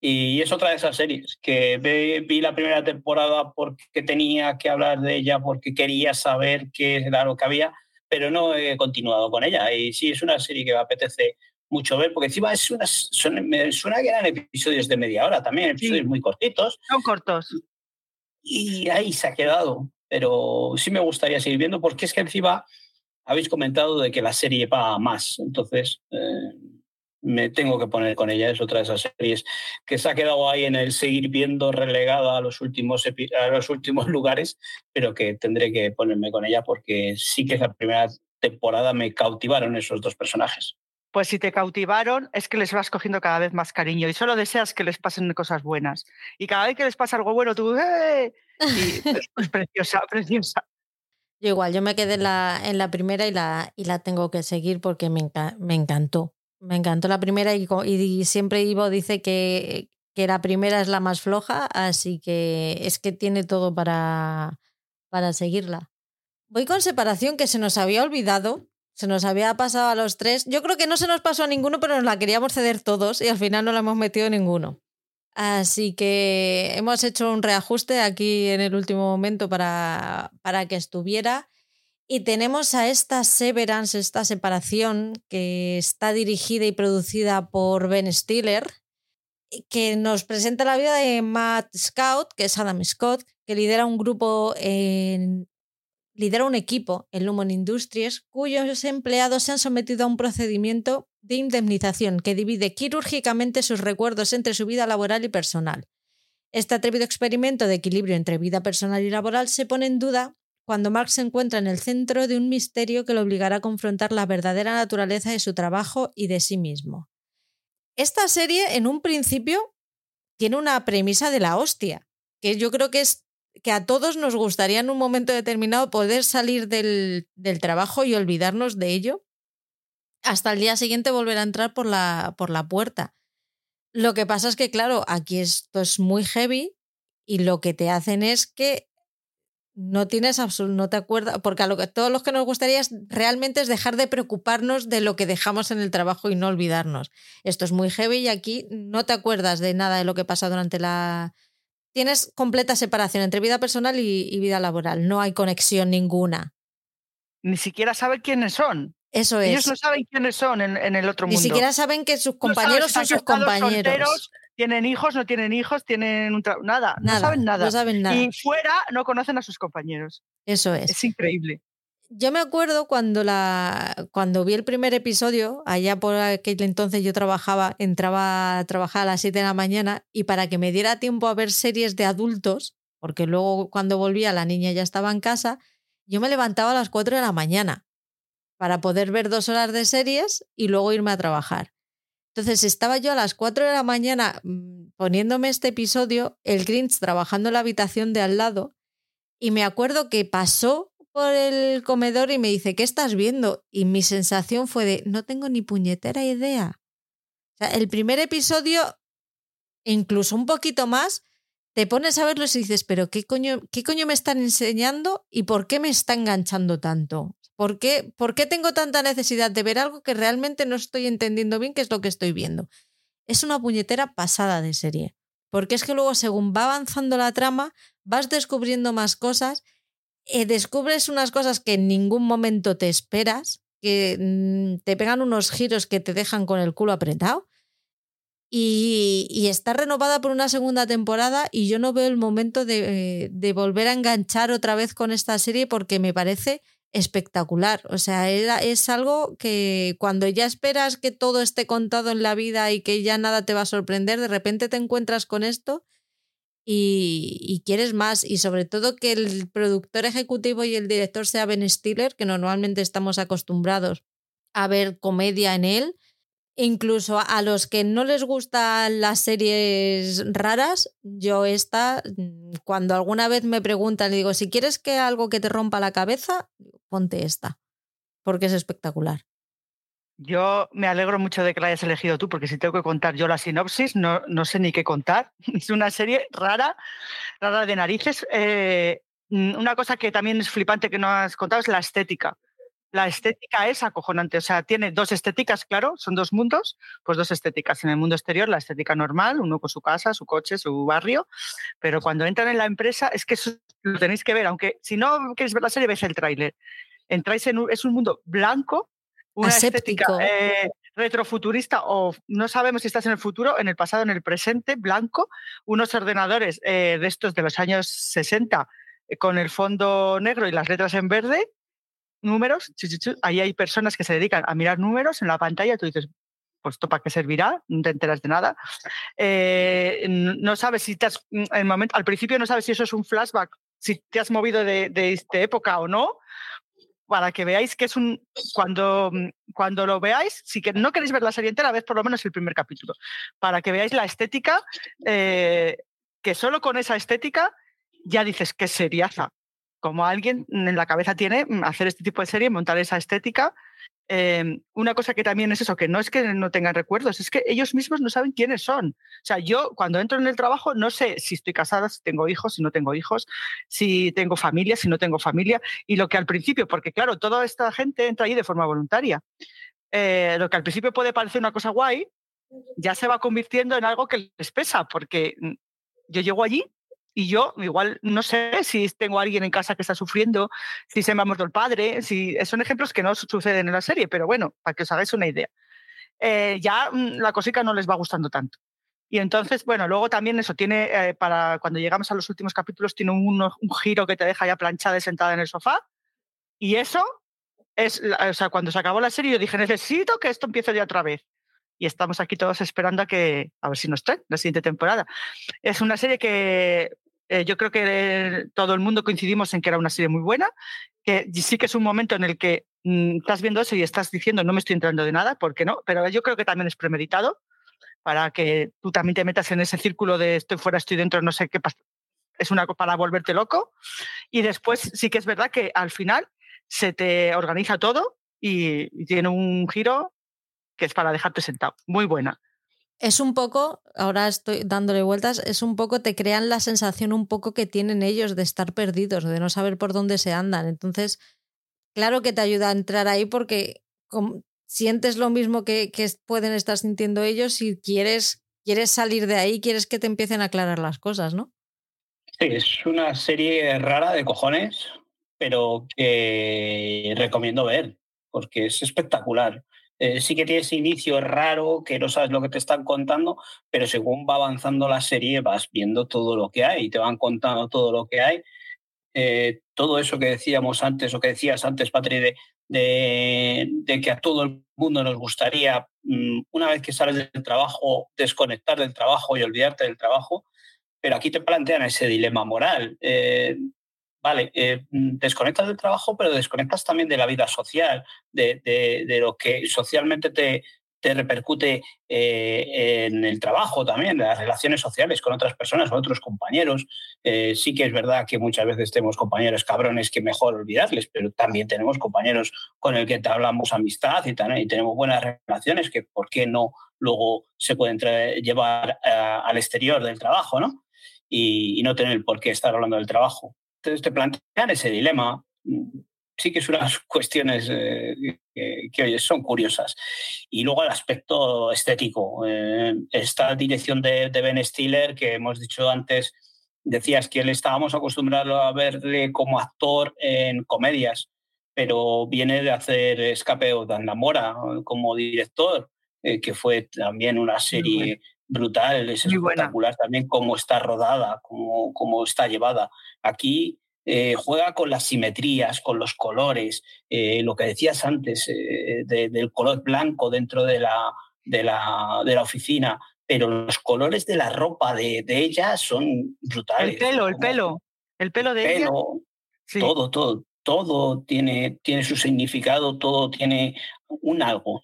Y es otra de esas series que vi, la primera temporada porque tenía que hablar de ella, porque quería saber qué era lo que había, pero no he continuado con ella. Y sí, es una serie que me apetece mucho ver, porque encima es una, me suena que eran episodios de media hora también, episodios muy cortitos.
Son cortos.
Y ahí se ha quedado, pero sí me gustaría seguir viendo, porque es que encima habéis comentado de que la serie va más, entonces eh, me tengo que poner con ella. Es otra de esas series que se ha quedado ahí en el seguir viendo relegada a los últimos, a los últimos lugares, pero que tendré que ponerme con ella porque sí que esa primera temporada me cautivaron esos dos personajes.
Pues si te cautivaron es que les vas cogiendo cada vez más cariño y solo deseas que les pasen cosas buenas. Y cada vez que les pasa algo bueno, tú, ¡eh! Y es preciosa, preciosa.
Yo igual, yo me quedé en la, en la primera y la, y la tengo que seguir porque me, me encantó. Me encantó la primera y, y siempre Ivo dice que, que, la primera es la más floja, así que es que tiene todo para, para seguirla. Voy con separación que se nos había olvidado, se nos había pasado a los tres. Yo creo que no se nos pasó a ninguno, pero nos la queríamos ceder todos y al final no la hemos metido ninguno. Así que hemos hecho un reajuste aquí en el último momento para, para que estuviera. Y tenemos a esta severance, esta separación, que está dirigida y producida por Ben Stiller, que nos presenta la vida de Matt Scout, que es Adam Scott, que lidera un grupo en, lidera un equipo en Lumon Industries cuyos empleados se han sometido a un procedimiento de indemnización que divide quirúrgicamente sus recuerdos entre su vida laboral y personal. Este atrevido experimento de equilibrio entre vida personal y laboral se pone en duda cuando Mark se encuentra en el centro de un misterio que lo obligará a confrontar la verdadera naturaleza de su trabajo y de sí mismo. Esta serie, en un principio, tiene una premisa de la hostia, que yo creo que es que a todos nos gustaría en un momento determinado poder salir del trabajo y olvidarnos de ello, hasta el día siguiente volver a entrar por la, por la puerta. Lo que pasa es que, claro, aquí esto es muy heavy y lo que te hacen es que no tienes absoluto, no te acuerdas, porque a lo que todos los que nos gustaría es, realmente es dejar de preocuparnos de lo que dejamos en el trabajo y no olvidarnos. Esto es muy heavy y aquí no te acuerdas de nada de lo que pasa durante la... Tienes completa separación entre vida personal y, vida laboral, no hay conexión ninguna.
Ni siquiera saben quiénes son.
Eso es.
Ellos no saben quiénes son en, el otro mundo.
Ni siquiera saben que sus compañeros son sus compañeros.
tienen hijos, no tienen hijos, tienen un nada, no saben nada.
No saben nada.
Y fuera no conocen a sus compañeros.
Eso es.
Es increíble.
Yo me acuerdo cuando, la, cuando vi el primer episodio, allá por aquel entonces yo trabajaba, entraba a trabajar a las 7 de la mañana y para que me diera tiempo a ver series de adultos, porque luego cuando volvía la niña ya estaba en casa, yo me levantaba a las 4 de la mañana para poder ver dos horas de series y luego irme a trabajar. Entonces estaba yo a las 4 de la mañana mm, poniéndome este episodio, el Grinch trabajando en la habitación de al lado, y me acuerdo que pasó por el comedor y me dice, ¿qué estás viendo? Y mi sensación fue de, no tengo ni puñetera idea. El primer episodio, incluso un poquito más, te pones a verlo y dices, pero ¿qué coño, ¿qué coño me están enseñando y por qué me está enganchando tanto? ¿Por qué, ¿Por qué tengo tanta necesidad de ver algo que realmente no estoy entendiendo bien qué es lo que estoy viendo? Es una puñetera pasada de serie. Porque es que luego, según va avanzando la trama, vas descubriendo más cosas, eh, descubres unas cosas que en ningún momento te esperas, que mm, te pegan unos giros que te dejan con el culo apretado. Y, y, está renovada por una segunda temporada y yo no veo el momento de, de volver a enganchar otra vez con esta serie porque me parece espectacular. O sea, es algo que cuando ya esperas que todo esté contado en la vida y que ya nada te va a sorprender, de repente te encuentras con esto y, quieres más. Y sobre todo que el productor ejecutivo y el director sea Ben Stiller, que normalmente estamos acostumbrados a ver comedia en él. Incluso a los que no les gustan las series raras, yo esta, mm, cuando alguna vez me preguntan, digo, si quieres que algo que te rompa la cabeza, ponte esta, porque es espectacular.
Yo me alegro mucho de que la hayas elegido tú, porque si tengo que contar yo la sinopsis, no, no sé ni qué contar. Es una serie rara, rara de narices. Eh, mm, una cosa que también es flipante que no has contado es la estética la estética es acojonante. O sea, tiene dos estéticas, claro, son dos mundos, pues dos estéticas. En el mundo exterior, la estética normal, uno con su casa, su coche, su barrio, pero cuando entran en la empresa, es que eso lo tenéis que ver, aunque si no queréis ver la serie, veis el tráiler. Entráis en un, es un mundo blanco, una estética eh, retrofuturista o no sabemos si estás en el futuro, en el pasado, en el presente, blanco, unos ordenadores eh, de estos de los años 60 eh, con el fondo negro y las letras en verde números, ahí hay personas que se dedican a mirar números en la pantalla, tú dices, pues esto para qué servirá, no te enteras de nada. Eh, no sabes si te has, mm, el momento, al principio no sabes si eso es un flashback, si te has movido de, de, esta época o no, para que veáis que es un, cuando, mm, cuando lo veáis, si que no queréis ver la serie entera, ves por lo menos el primer capítulo, para que veáis la estética, eh, que solo con esa estética ya dices que seriaza como alguien en la cabeza tiene mm, hacer este tipo de serie, montar esa estética. Em, una cosa que también es eso, que no es que no tengan recuerdos, es que ellos mismos no saben quiénes son. O sea, yo cuando entro en el trabajo no sé si estoy casada, si tengo hijos, si no tengo hijos, si tengo familia, si no tengo familia. Y lo que al principio, porque claro, toda esta gente entra ahí de forma voluntaria. Eh, lo que al principio puede parecer una cosa guay, ya se va convirtiendo en algo que les pesa, porque mm, yo llego allí y yo igual no sé si tengo alguien en casa que está sufriendo, si se me ha muerto el padre, si son ejemplos que no suceden en la serie, pero bueno, para que os hagáis una idea. Eh, ya mm, la cosica no les va gustando tanto. Y entonces, bueno, luego también eso tiene, eh, para cuando llegamos a los últimos capítulos, tiene un, un, giro que te deja ya planchada y sentada en el sofá. Y eso es, o sea, cuando se acabó la serie, yo dije, necesito que esto empiece de otra vez. Y estamos aquí todos esperando a que, a ver si nos trae la siguiente temporada. Es una serie que eh, yo creo que todo el mundo coincidimos en que era una serie muy buena, que sí que es un momento en el que mm, estás viendo eso y estás diciendo no me estoy entrando de nada, ¿por qué no? Pero yo creo que también es premeditado para que tú también te metas en ese círculo de estoy fuera, estoy dentro, no sé qué pasa. Es una para volverte loco. Y después sí que es verdad que al final se te organiza todo y tiene un giro que es para dejarte sentado. Muy buena.
Es un poco, ahora estoy dándole vueltas, es un poco, te crean la sensación un poco que tienen ellos de estar perdidos, de no saber por dónde se andan. Entonces, claro que te ayuda a entrar ahí porque sientes lo mismo que, que, pueden estar sintiendo ellos y quieres, quieres salir de ahí, quieres que te empiecen a aclarar las cosas, ¿no?
Sí, es una serie rara de cojones, pero que recomiendo ver, porque es espectacular. Eh, sí que tiene ese inicio raro, que no sabes lo que te están contando, pero según va avanzando la serie vas viendo todo lo que hay, te van contando todo lo que hay. Eh, todo eso que decíamos antes, o que decías antes, Patri, de, de, que a todo el mundo nos gustaría, mm, una vez que sales del trabajo, desconectar del trabajo y olvidarte del trabajo, pero aquí te plantean ese dilema moral. Eh, vale, eh, mm, desconectas del trabajo, pero desconectas también de la vida social, de, lo que socialmente te, te repercute eh, en el trabajo también, en las relaciones sociales con otras personas, con otros compañeros. Eh, sí que es verdad que muchas veces tenemos compañeros cabrones que mejor olvidarles, pero también tenemos compañeros con el que te hablamos amistad y, y tenemos buenas relaciones que, ¿por qué no luego se pueden llevar al exterior del trabajo, ¿no? Y, y no tener por qué estar hablando del trabajo te plantean ese dilema. Sí que son unas cuestiones eh, que, son curiosas. Y luego el aspecto estético. Eh, esta dirección de, Ben Stiller, que hemos dicho antes, decías que él estábamos acostumbrados a verle como actor en comedias, pero viene de hacer Escape de Andamora como director, eh, que fue también una serie brutal, es espectacular también cómo está rodada, cómo, cómo está llevada. Aquí eh, juega con las simetrías, con los colores, eh, lo que decías antes eh, del color blanco dentro de la, de la, de la oficina, pero los colores de la ropa de, de ella son brutales.
El pelo, el pelo, el pelo de ella.
Todo, todo, todo tiene, tiene su significado, todo tiene un algo.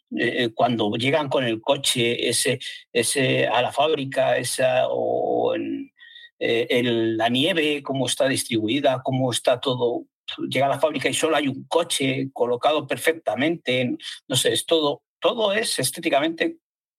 cuando llegan con el coche ese, ese, a la fábrica esa, o en, eh, la nieve, cómo está distribuida, cómo está todo. Llega a la fábrica y solo hay un coche colocado perfectamente. No sé, es todo, todo es estéticamente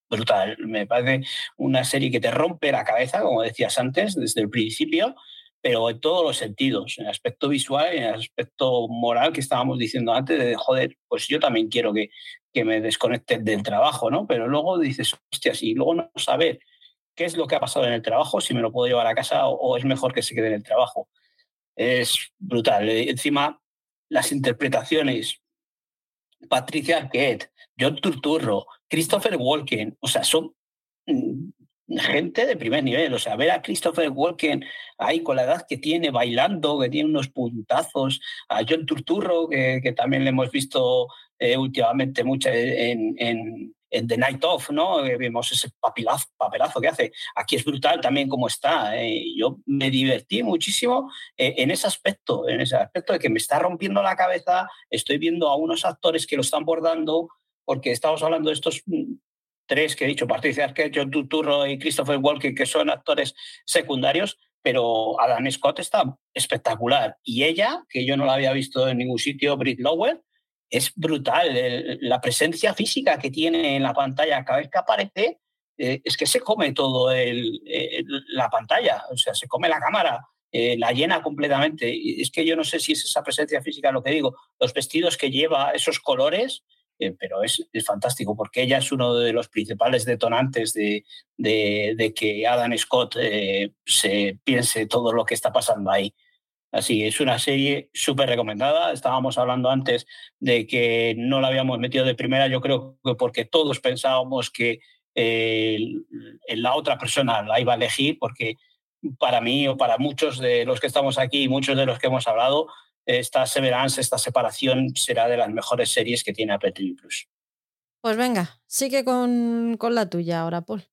brutal. Me parece una serie que te rompe la cabeza, como decías antes, desde el principio, pero en todos los sentidos, en el aspecto visual y en el aspecto moral que estábamos diciendo antes, de joder, pues yo también quiero que, que me desconecten del trabajo, ¿no? Pero luego dices, hostia, si luego no saber qué es lo que ha pasado en el trabajo, si me lo puedo llevar a casa o, es mejor que se quede en el trabajo. Es brutal. Eh, encima, las interpretaciones, Patricia Arquette, John Turturro, Christopher Walken, o sea, son mm, gente de primer nivel. O sea, ver a Christopher Walken ahí con la edad que tiene, bailando, que tiene unos puntazos, a John Turturro, que, también le hemos visto eh, últimamente mucho en, The Night Of, ¿no? Vemos ese papelazo, papelazo que hace. Aquí es brutal también cómo está. ¿eh? Yo me divertí muchísimo eh, en ese aspecto, en ese aspecto de que me está rompiendo la cabeza. Estoy viendo a unos actores que lo están bordando, porque estamos hablando de estos mm, tres que he dicho, Patricia Arquette, John Turturro y Christopher Walken, que son actores secundarios, pero Adam Scott está espectacular. Y ella, que yo no la había visto en ningún sitio, Britt Lower, es brutal. la presencia física que tiene en la pantalla cada vez que aparece eh, es que se come todo la pantalla, o sea, se come la cámara, eh, la llena completamente. Es que yo no sé si es esa presencia física lo que digo. Los vestidos que lleva, esos colores, pero es, fantástico porque ella es uno de los principales detonantes de, de, que Adam Scott se piense todo lo que está pasando ahí. Así, es una serie súper recomendada. Estábamos hablando antes de que no la habíamos metido de primera, yo creo que porque todos pensábamos que eh, la otra persona la iba a elegir, porque para mí o para muchos de los que estamos aquí y muchos de los que hemos hablado, esta Severance, esta separación será de las mejores series que tiene Apple TV Plus.
Pues venga, sigue con, con la tuya ahora, Paul.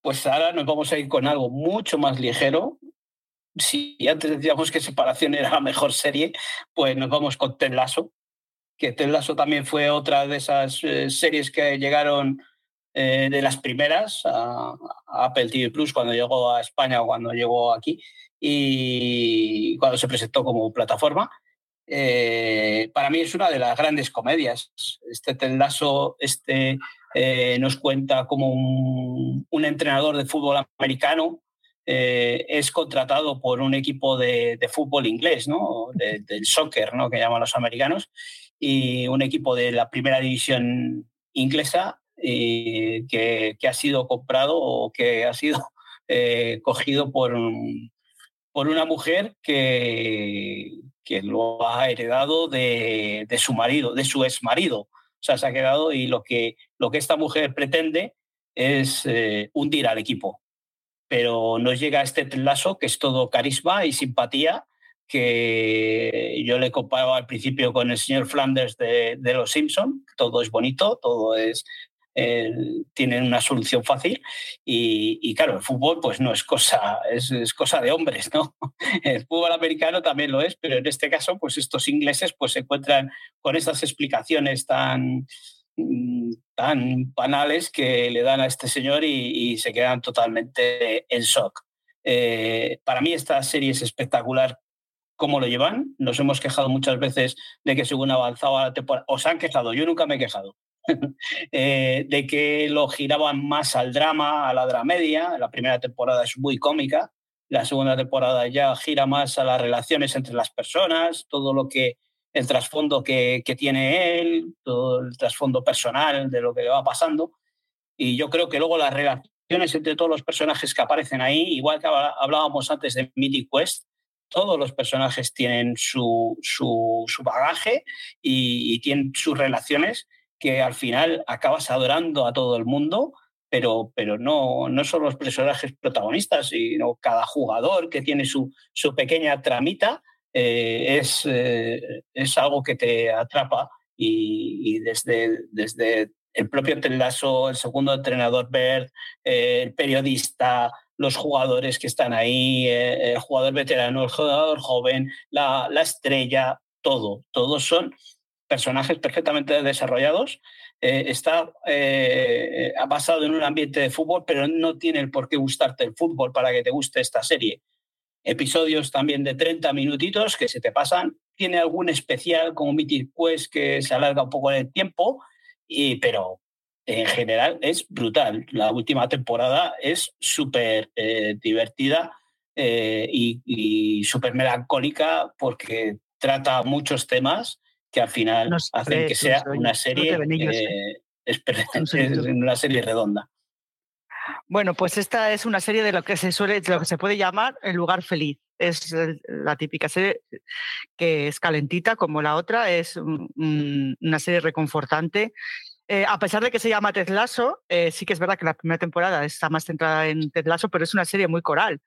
Pues ahora nos vamos a ir con algo mucho más ligero, si antes decíamos que Separación era la mejor serie, pues nos vamos con Ted Lasso, que Ted Lasso también fue otra de esas eh, series que llegaron eh, de las primeras a, Apple TV Plus cuando llegó a España o cuando llegó aquí y cuando se presentó como plataforma. Eh, para mí es una de las grandes comedias. Este Ted Lasso este, nos cuenta como un, un entrenador de fútbol americano eh, es contratado por un equipo de, fútbol inglés, ¿no? del soccer, ¿no? que llaman los americanos, y un equipo de la primera división inglesa eh, que, ha sido comprado o que ha sido eh, cogido por, por una mujer que, que lo ha heredado de, su marido, de su ex marido. O sea, se ha quedado y lo que, lo que esta mujer pretende es hundir al equipo pero nos llega este lazo que es todo carisma y simpatía, que yo le comparaba al principio con el señor Flanders de, Los Simpson, todo es bonito, todo es tienen una solución fácil y, claro, el fútbol pues no es cosa, es, cosa de hombres, ¿no? El fútbol americano también lo es, pero en este caso pues estos ingleses pues se encuentran con estas explicaciones tan, Mm, tan banales que le dan a este señor y, se quedan totalmente en shock. Eh, para mí esta serie es espectacular cómo lo llevan. Nos hemos quejado muchas veces de que según avanzaba la temporada, os han quejado, yo nunca me he quejado, eh, de que lo giraban más al drama, a la dramedia. La primera temporada es muy cómica, la segunda temporada ya gira más a las relaciones entre las personas, todo lo que el trasfondo que, tiene él, todo el trasfondo personal de lo que le va pasando. Y yo creo que luego las relaciones entre todos los personajes que aparecen ahí, igual que hablábamos antes de Mythic Quest, todos los personajes tienen su, su, bagaje y, tienen sus relaciones que al final acabas adorando a todo el mundo, pero, pero no, no son los personajes protagonistas, sino cada jugador que tiene su, su pequeña tramita eh, es, eh, es algo que te atrapa y, desde, desde el propio Telaso, el segundo entrenador Bert, eh, el periodista, los jugadores que están ahí, el jugador veterano, el jugador joven, la, la estrella, todo, todos son personajes perfectamente desarrollados. está basado en un ambiente de fútbol, pero no tiene el por qué gustarte el fútbol para que te guste esta serie episodios también de 30 minutitos que se te pasan. Tiene algún especial como Mythic Quest que se alarga un poco en el tiempo, y, pero en general es brutal. La última temporada es súper eh, divertida eh, y, súper melancólica porque trata muchos temas que al final hacen que sea una serie, eh, es, una serie redonda.
Bueno, pues esta es una serie de lo que se suele, lo que se puede llamar el lugar feliz. Es la típica serie que es calentita como la otra, es una serie reconfortante eh, a pesar de que se llama Ted Lasso, eh, sí que es verdad que la primera temporada está más centrada en Ted Lasso, pero es una serie muy coral,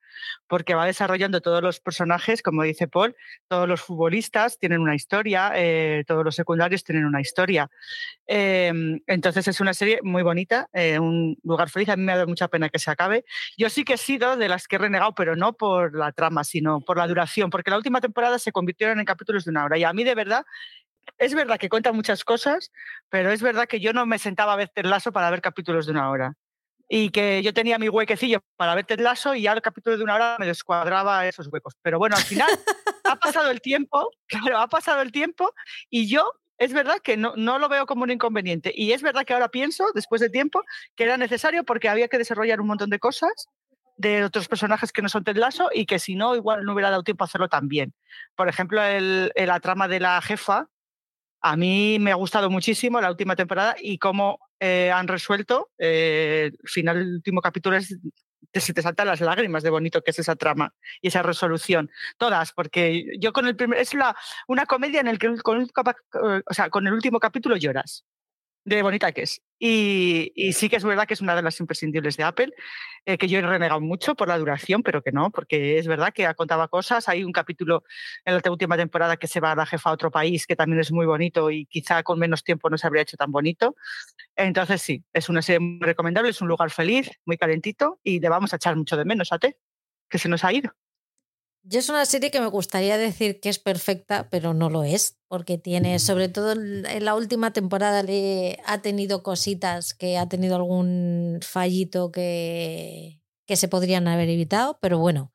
porque va desarrollando todos los personajes, como dice Paul, todos los futbolistas tienen una historia, eh, todos los secundarios tienen una historia. Em, entonces es una serie muy bonita, un lugar feliz. A mí me ha dado mucha pena que se acabe. Yo sí que he sido de las que he renegado, pero no por la trama, sino por la duración, porque la última temporada se convirtieron en capítulos de una hora. Y a mí de verdad es verdad que cuenta muchas cosas, pero es verdad que yo no me sentaba a ver Ted Lasso para ver capítulos de una hora. Y que yo tenía mi huequecillo para ver Ted Lasso y ya el capítulo de una hora me descuadraba esos huecos. Pero bueno, al final ha pasado el tiempo, claro, ha pasado el tiempo y yo es verdad que no, no, lo veo como un inconveniente. Y es verdad que ahora pienso, después de tiempo, que era necesario porque había que desarrollar un montón de cosas de otros personajes que no son Ted Lasso y que si no, igual no hubiera dado tiempo a hacerlo también. Por ejemplo, el, la trama de la jefa, A mí me ha gustado muchísimo la última temporada y cómo eh, han resuelto. Eh, el final del último capítulo es se te saltan las lágrimas de bonito que es esa trama y esa resolución. Todas, porque yo con el primer. Es la, una comedia en el que con el, o sea, con el último capítulo lloras de bonita que es. Y, sí que es verdad que es una de las imprescindibles de Apple, eh, que yo he renegado mucho por la duración, pero que no, porque es verdad que contaba cosas. Hay un capítulo en la última temporada que se va a la jefa a otro país, que también es muy bonito y quizá con menos tiempo no se habría hecho tan bonito. Entonces sí, es una serie muy recomendable, es un lugar feliz, muy calentito y le vamos a echar mucho de menos a T, que se nos ha ido.
Yo es una serie que me gustaría decir que es perfecta, pero no lo es, porque tiene, sobre todo en la última temporada, le ha tenido cositas que ha tenido algún fallito que, que se podrían haber evitado, pero bueno,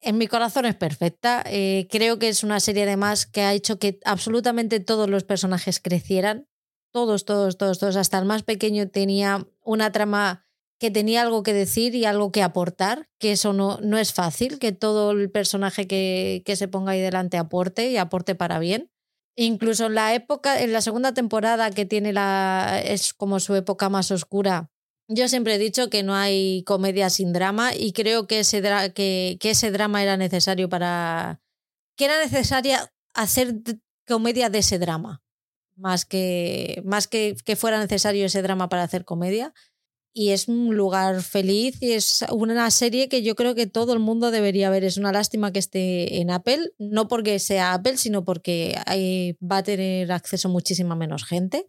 en mi corazón es perfecta. Eh, creo que es una serie además que ha hecho que absolutamente todos los personajes crecieran. Todos, todos, todos, todos. Hasta el más pequeño tenía una trama que tenía algo que decir y algo que aportar, que eso no, no es fácil, que todo el personaje que, que, se ponga ahí delante aporte y aporte para bien. Incluso en la época, en la segunda temporada que tiene la. es como su época más oscura. Yo siempre he dicho que no hay comedia sin drama y creo que ese, que, que ese drama era necesario para. que era necesaria hacer comedia de ese drama. Más que, más que, que fuera necesario ese drama para hacer comedia y es un lugar feliz y es una serie que yo creo que todo el mundo debería ver. Es una lástima que esté en Apple, no porque sea Apple, sino porque va a tener acceso muchísima menos gente.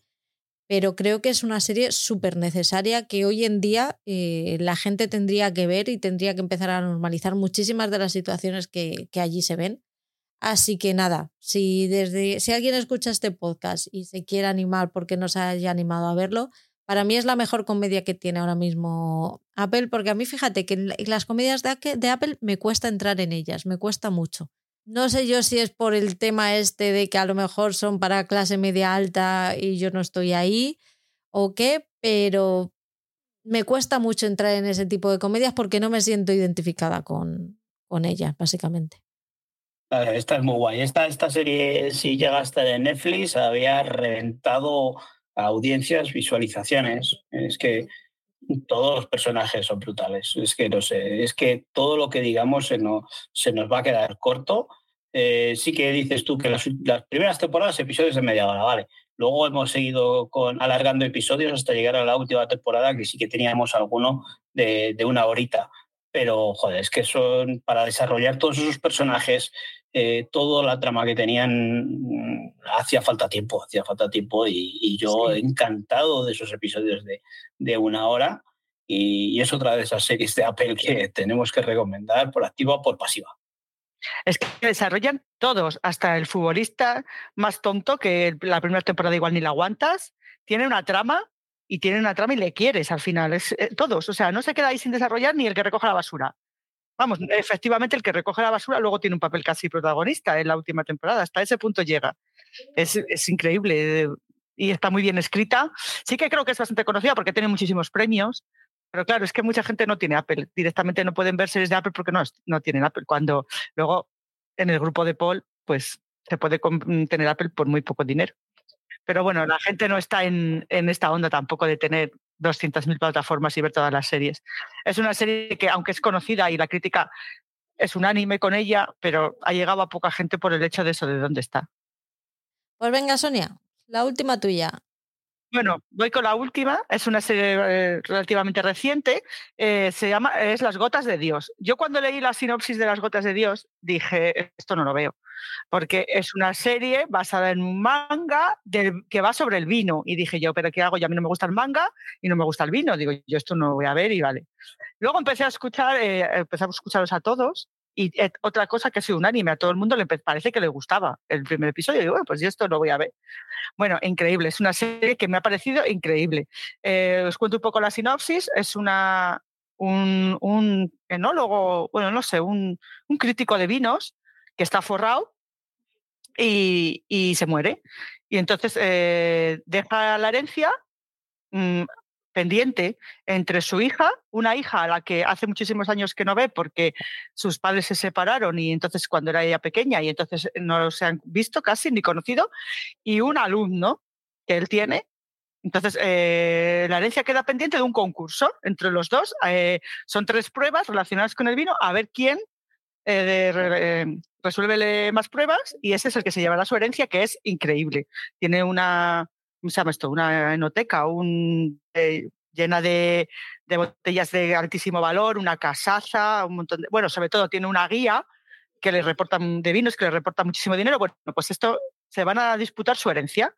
Pero creo que es una serie súper necesaria que hoy en día eh, la gente tendría que ver y tendría que empezar a normalizar muchísimas de las situaciones que, que allí se ven. Así que nada, si, desde, si alguien escucha este podcast y se quiere animar porque no se haya animado a verlo, para mí es la mejor comedia que tiene ahora mismo Apple, porque a mí fíjate que las comedias de Apple me cuesta entrar en ellas, me cuesta mucho. No sé yo si es por el tema este de que a lo mejor son para clase media alta y yo no estoy ahí o qué, pero me cuesta mucho entrar en ese tipo de comedias porque no me siento identificada con, con ellas, básicamente.
Esta es muy guay. Esta, esta serie, si llega a estar en Netflix, había reventado audiencias, visualizaciones. Es que todos los personajes son brutales. Es que no sé, es que todo lo que digamos se nos, se nos va a quedar corto. Eh, sí que dices tú que las, primeras temporadas, episodios de media hora, vale. Luego hemos seguido con, alargando episodios hasta llegar a la última temporada, que sí que teníamos alguno de, de una horita. Pero, joder, es que son para desarrollar todos esos personajes, eh, toda la trama que tenían mm, hacía falta tiempo, hacía falta tiempo y, yo encantado de esos episodios de, de una hora y, es otra de esas series de Apple que tenemos que recomendar por activa o por pasiva.
Es que desarrollan todos, hasta el futbolista más tonto que la primera temporada igual ni la aguantas, tiene una trama y tiene una trama y le quieres al final, es, eh, todos, o sea, no se queda ahí sin desarrollar ni el que recoge la basura. Vamos, efectivamente el que recoge la basura luego tiene un papel casi protagonista en la última temporada, hasta ese punto llega. Es, es increíble y está muy bien escrita. Sí que creo que es bastante conocida porque tiene muchísimos premios, pero claro, es que mucha gente no tiene Apple, directamente no pueden ver series de Apple porque no, no tienen Apple, cuando luego en el grupo de Paul, pues se puede tener Apple por muy poco dinero. Pero bueno, la gente no está en, en esta onda tampoco de tener 200.000 plataformas y ver todas las series. Es una serie que, aunque es conocida y la crítica es unánime con ella, pero ha llegado a poca gente por el hecho de eso, de dónde está.
Pues venga, Sonia, la última tuya.
Bueno, voy con la última. Es una serie eh, relativamente reciente. Eh, se llama es Las Gotas de Dios. Yo cuando leí la sinopsis de Las Gotas de Dios dije esto no lo veo, porque es una serie basada en un manga que va sobre el vino y dije yo, pero qué hago? Ya a mí no me gusta el manga y no me gusta el vino. Digo yo esto no lo voy a ver y vale. Luego empecé a escuchar, eh, a escucharlos a todos y otra cosa que ha sido unánime, a todo el mundo le parece que le gustaba el primer episodio. Y bueno, pues yo esto lo voy a ver. Bueno, increíble, es una serie que me ha parecido increíble. Eh, os cuento un poco la sinopsis. Es una, un, un enólogo, bueno, no sé, un, un, crítico de vinos que está forrado y, y se muere. Y entonces eh, deja la herencia, mm, pendiente entre su hija, una hija a la que hace muchísimos años que no ve porque sus padres se separaron y entonces cuando era ella pequeña y entonces no se han visto casi ni conocido, y un alumno que él tiene. Entonces, eh, la herencia queda pendiente de un concurso entre los dos. Eh, son tres pruebas relacionadas con el vino, a ver quién eh, resuelve más pruebas y ese es el que se llevará su herencia, que es increíble. Tiene una, ¿cómo se llama esto? Una enoteca, un, eh, llena de, botellas de altísimo valor, una casaza, un montón de, bueno, sobre todo tiene una guía que le reportan de vinos, que le reporta muchísimo dinero. Bueno, pues esto se van a disputar su herencia.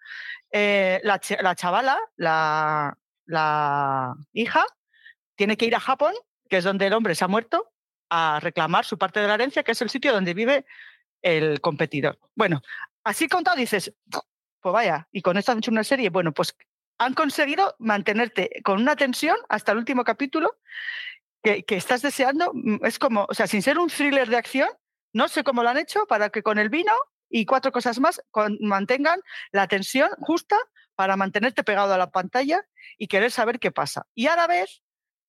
Eh, la, chavala, la, la hija, tiene que ir a Japón, que es donde el hombre se ha muerto, a reclamar su parte de la herencia, que es el sitio donde vive el competidor. Bueno, así contado dices, pues vaya, y con esto han hecho una serie, bueno, pues han conseguido mantenerte con una tensión hasta el último capítulo que, estás deseando. Mm, es como, o sea, sin ser un thriller de acción, no sé cómo lo han hecho para que con el vino y cuatro cosas más mantengan la tensión justa para mantenerte pegado a la pantalla y querer saber qué pasa. Y a la vez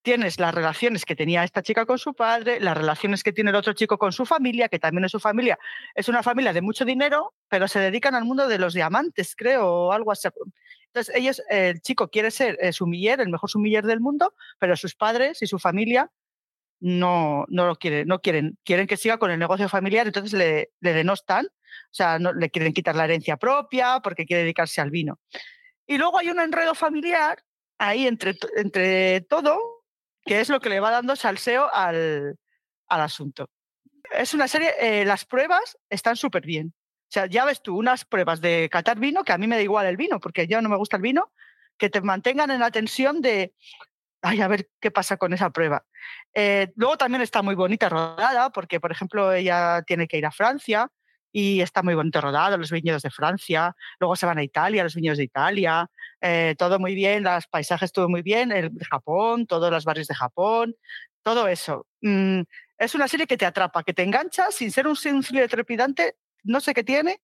tienes las relaciones que tenía esta chica con su padre, las relaciones que tiene el otro chico con su familia, que también es su familia. Es una familia de mucho dinero, pero se dedican al mundo de los diamantes, creo, o algo así. Entonces, ellos, el chico quiere ser eh, sumiller, el mejor sumiller del mundo, pero sus padres y su familia no, no lo quieren, no quieren, quieren que siga con el negocio familiar, entonces le, denostan, o sea, no, le quieren quitar la herencia propia porque quiere dedicarse al vino. Y luego hay un enredo familiar ahí entre, entre todo, que es lo que le va dando salseo al, asunto. Es una serie, eh, las pruebas están súper bien. O sea, ya ves tú, unas pruebas de catar vino, que a mí me da igual el vino, porque yo no me gusta el vino, que te mantengan en la tensión de, ay, a ver qué pasa con esa prueba. Eh, luego también está muy bonita rodada, porque, por ejemplo, ella tiene que ir a Francia y está muy bonito rodado, los viñedos de Francia, luego se van a Italia, los viñedos de Italia, eh, todo muy bien, los paisajes todo muy bien, el Japón, todos los barrios de Japón, todo eso. Mm, es una serie que te atrapa, que te engancha sin ser un thriller trepidante, no sé qué tiene,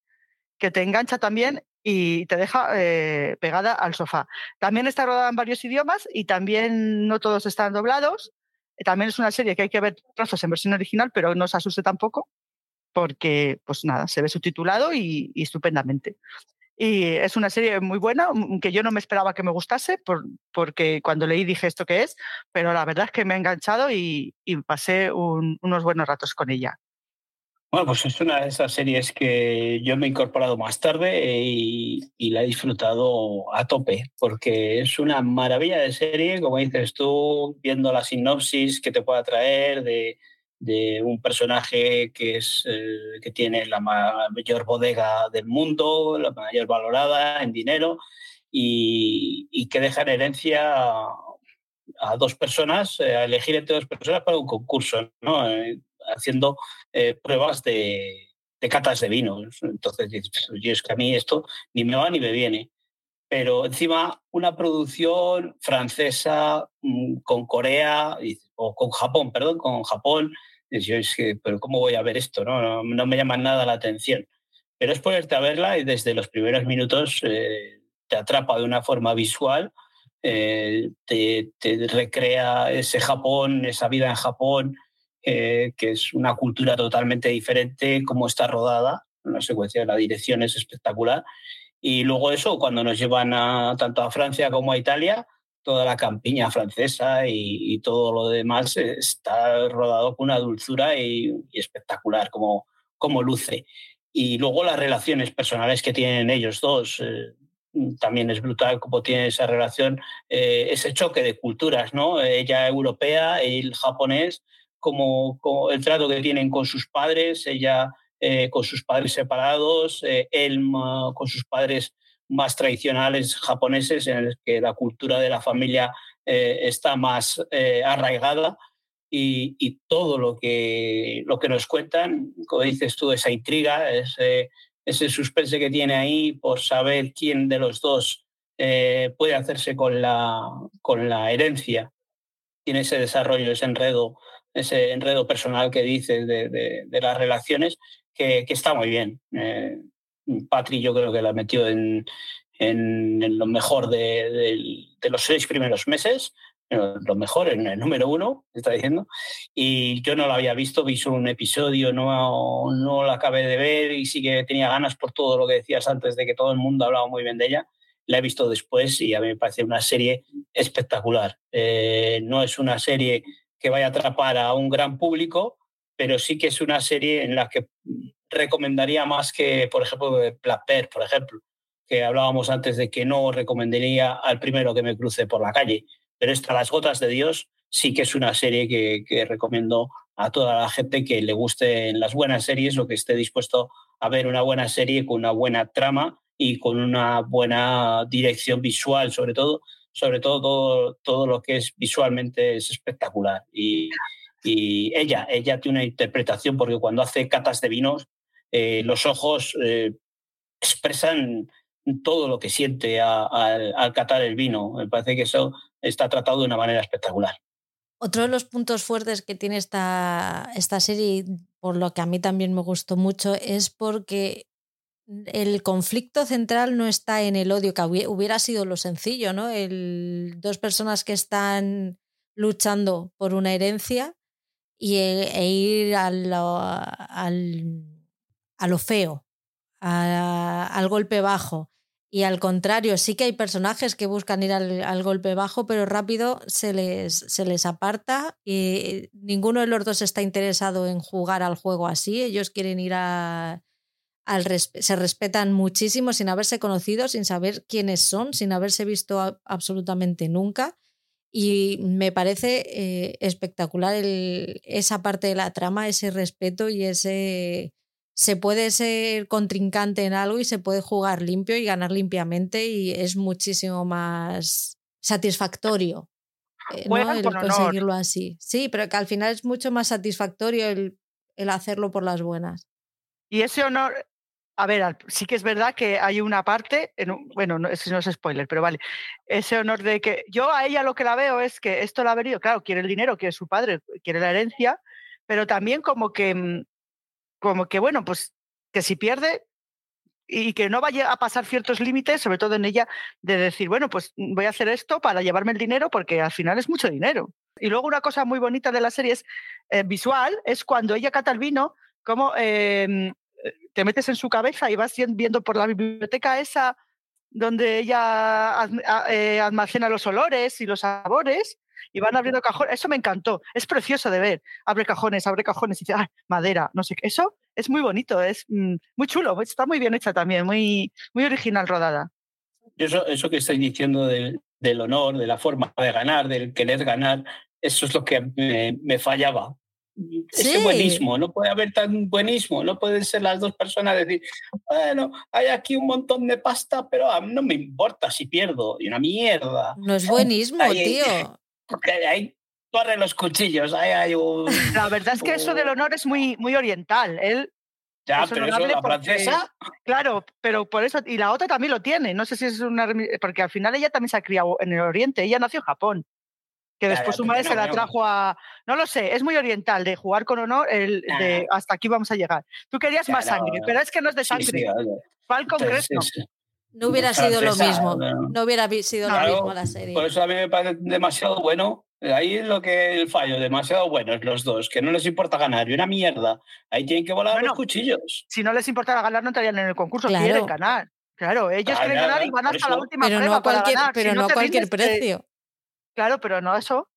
que te engancha también y te deja eh, pegada al sofá. También está rodada en varios idiomas y también no todos están doblados. También es una serie que hay que ver trozos en versión original, pero no se asuste tampoco porque, pues nada, se ve subtitulado y, estupendamente. Y es una serie muy buena, mm, que yo no me esperaba que me gustase, porque cuando leí dije esto que es, pero la verdad es que me ha enganchado y, pasé unos buenos ratos con ella.
Bueno, pues es una de esas series que yo me he incorporado más tarde y, y, la he disfrutado a tope, porque es una maravilla de serie, como dices tú, viendo la sinopsis que te pueda traer de, de un personaje que, es, eh, que tiene la mayor bodega del mundo, la mayor valorada en dinero y, que deja en herencia a, dos personas, eh, a elegir entre dos personas para un concurso, ¿no? Eh, haciendo pruebas de, de, catas de vinos. Entonces, yo es que a mí esto ni me va ni me viene. Pero encima una producción francesa mm, con Corea o con Japón, perdón, con Japón, que, pero ¿cómo voy a ver esto? No, no, me llama nada la atención. Pero es ponerte a verla y desde los primeros minutos eh, te atrapa de una forma visual, eh, te, recrea ese Japón, esa vida en Japón, eh, que es una cultura totalmente diferente, cómo está rodada, la secuencia de la dirección es espectacular. Y luego eso, cuando nos llevan a, tanto a Francia como a Italia, toda la campiña francesa y, todo lo demás está rodado con una dulzura y, espectacular, como, como luce. Y luego las relaciones personales que tienen ellos dos. Eh, también es brutal cómo tiene esa relación, eh, ese choque de culturas, ¿no? Ella europea, él japonés, como, el trato que tienen con sus padres, ella eh, con sus padres separados, él con sus padres más tradicionales japoneses en el que la cultura de la familia eh, está más eh, arraigada. Y, todo lo que, lo que nos cuentan, como dices tú, esa intriga, ese, ese suspense que tiene ahí por saber quién de los dos eh, puede hacerse con la, con la herencia, tiene ese desarrollo, ese enredo, ese enredo personal que dices de, de, las relaciones, que, está muy bien. Patri yo creo que la metió en, en, lo mejor de, los seis primeros meses, lo mejor, en el número uno, está diciendo. Y yo no lo había visto, vi solo un episodio, no, no lo acabé de ver y sí que tenía ganas por todo lo que decías antes de que todo el mundo hablaba muy bien de ella. La he visto después y a mí me parece una serie espectacular. Eh, no es una serie que vaya a atrapar a un gran público, pero sí que es una serie en la que recomendaría más que, por ejemplo, Black Bear, por ejemplo, que hablábamos antes de que no recomendaría al primero que me cruce por la calle. Pero esta, Las Gotas de Dios, sí que es una serie que, recomiendo a toda la gente que le guste las buenas series o que esté dispuesto a ver una buena serie con una buena trama y con una buena dirección visual, sobre todo, sobre todo todo, lo que es visualmente es espectacular. Y, ella, ella tiene una interpretación porque cuando hace catas de vinos, eh, los ojos eh, expresan todo lo que siente al catar el vino. Me parece que eso está tratado de una manera espectacular.
Otro de los puntos fuertes que tiene esta, esta serie, por lo que a mí también me gustó mucho, es porque el conflicto central no está en el odio, que hubiera sido lo sencillo, ¿no? Dos personas que están luchando por una herencia y, e, e ir a lo, al, lo feo, al golpe bajo. Y al contrario, sí que hay personajes que buscan ir al, golpe bajo, pero rápido se les, se les aparta y ninguno de los dos está interesado en jugar al juego así. Ellos quieren ir a... Al se respetan muchísimo sin haberse conocido, sin saber quiénes son, sin haberse visto absolutamente nunca. Y me parece eh, espectacular el, esa parte de la trama, ese respeto y ese se puede ser contrincante en algo y se puede jugar limpio y ganar limpiamente y es muchísimo más satisfactorio eh, el conseguirlo así. Sí, pero que al final es mucho más satisfactorio el, hacerlo por las buenas.
Y ese honor, a ver, sí que es verdad que hay una parte, bueno, no, no es spoiler, pero vale, ese honor de que yo a ella lo que la veo es que esto la ha venido, claro, quiere el dinero, quiere su padre, quiere la herencia, pero también como que mm, como que, bueno, pues que si pierde y que no vaya a pasar ciertos límites, sobre todo en ella, de decir, bueno, pues voy a hacer esto para llevarme el dinero porque al final es mucho dinero. Y luego una cosa muy bonita de la serie es eh, visual, es cuando ella cata vino, como em, te metes en su cabeza y vas viendo por la biblioteca esa donde ella eh, almacena los olores y los sabores y van abriendo cajones. Eso me encantó. Es precioso de ver. Abre cajones, abre cajones y dice, ah, madera, no sé qué. Eso es muy bonito, es mm, muy chulo. Está muy bien hecha también, muy, muy original rodada.
Eso, que estáis diciendo del honor, de la forma de ganar, del querer ganar, eso es lo que me, fallaba. Ese buenismo, no puede haber tan buenismo, no pueden ser las dos personas decir, bueno, hay aquí un montón de pasta, pero a mí no me importa si pierdo, y una mierda.
No es buenismo, tío.
Porque ahí corren los cuchillos, ahí hay un...
La verdad es que eso del honor es muy, muy oriental. Él
ya, pero eso la francesa.
Claro, pero por eso. Y la otra también lo tiene. No sé si es una. Porque al final ella también se ha criado en el Oriente. Ella nació en Japón. Que después su madre se la trajo a. No lo sé, es muy oriental de jugar con honor. El, de hasta aquí vamos a llegar. Tú querías más sangre, pero es que no es de sangre. Sí, al Congreso.
No hubiera sido lo mismo. No hubiera sido lo mismo la serie.
Por eso a mí me parece demasiado bueno. Ahí es lo que el fallo, demasiado buenos los dos, que no les importa ganar. Y una mierda. Ahí tienen que volar los cuchillos.
Si no les importara ganar, no entrarían en el concurso. Quieren ganar. Claro, ellos quieren ganar y van hasta la última
pero
no a
cualquier,
ganar.
Pero no a cualquier precio.
Claro, pero no eso.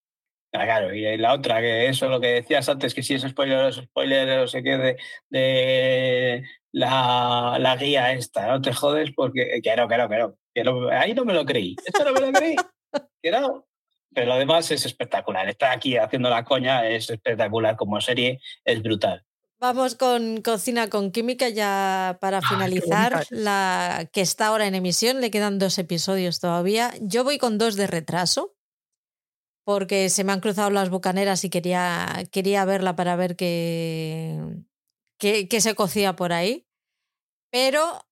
Ah, claro, y la otra, que eso lo que decías antes, que si es spoiler, es spoiler, no sé qué, de, la, la, guía esta, no te jodes porque, que no, que no, que no, ahí no me lo creí, esto no me lo creí, que no. Pero además es espectacular, está aquí haciendo la coña, es espectacular como serie, es brutal.
Vamos con Cocina con Química ya para finalizar, la que está ahora en emisión, le quedan dos episodios todavía. Yo voy con dos de retraso, porque se me han cruzado las bucaneras y quería, quería verla para ver qué, qué, se cocía por ahí. Pero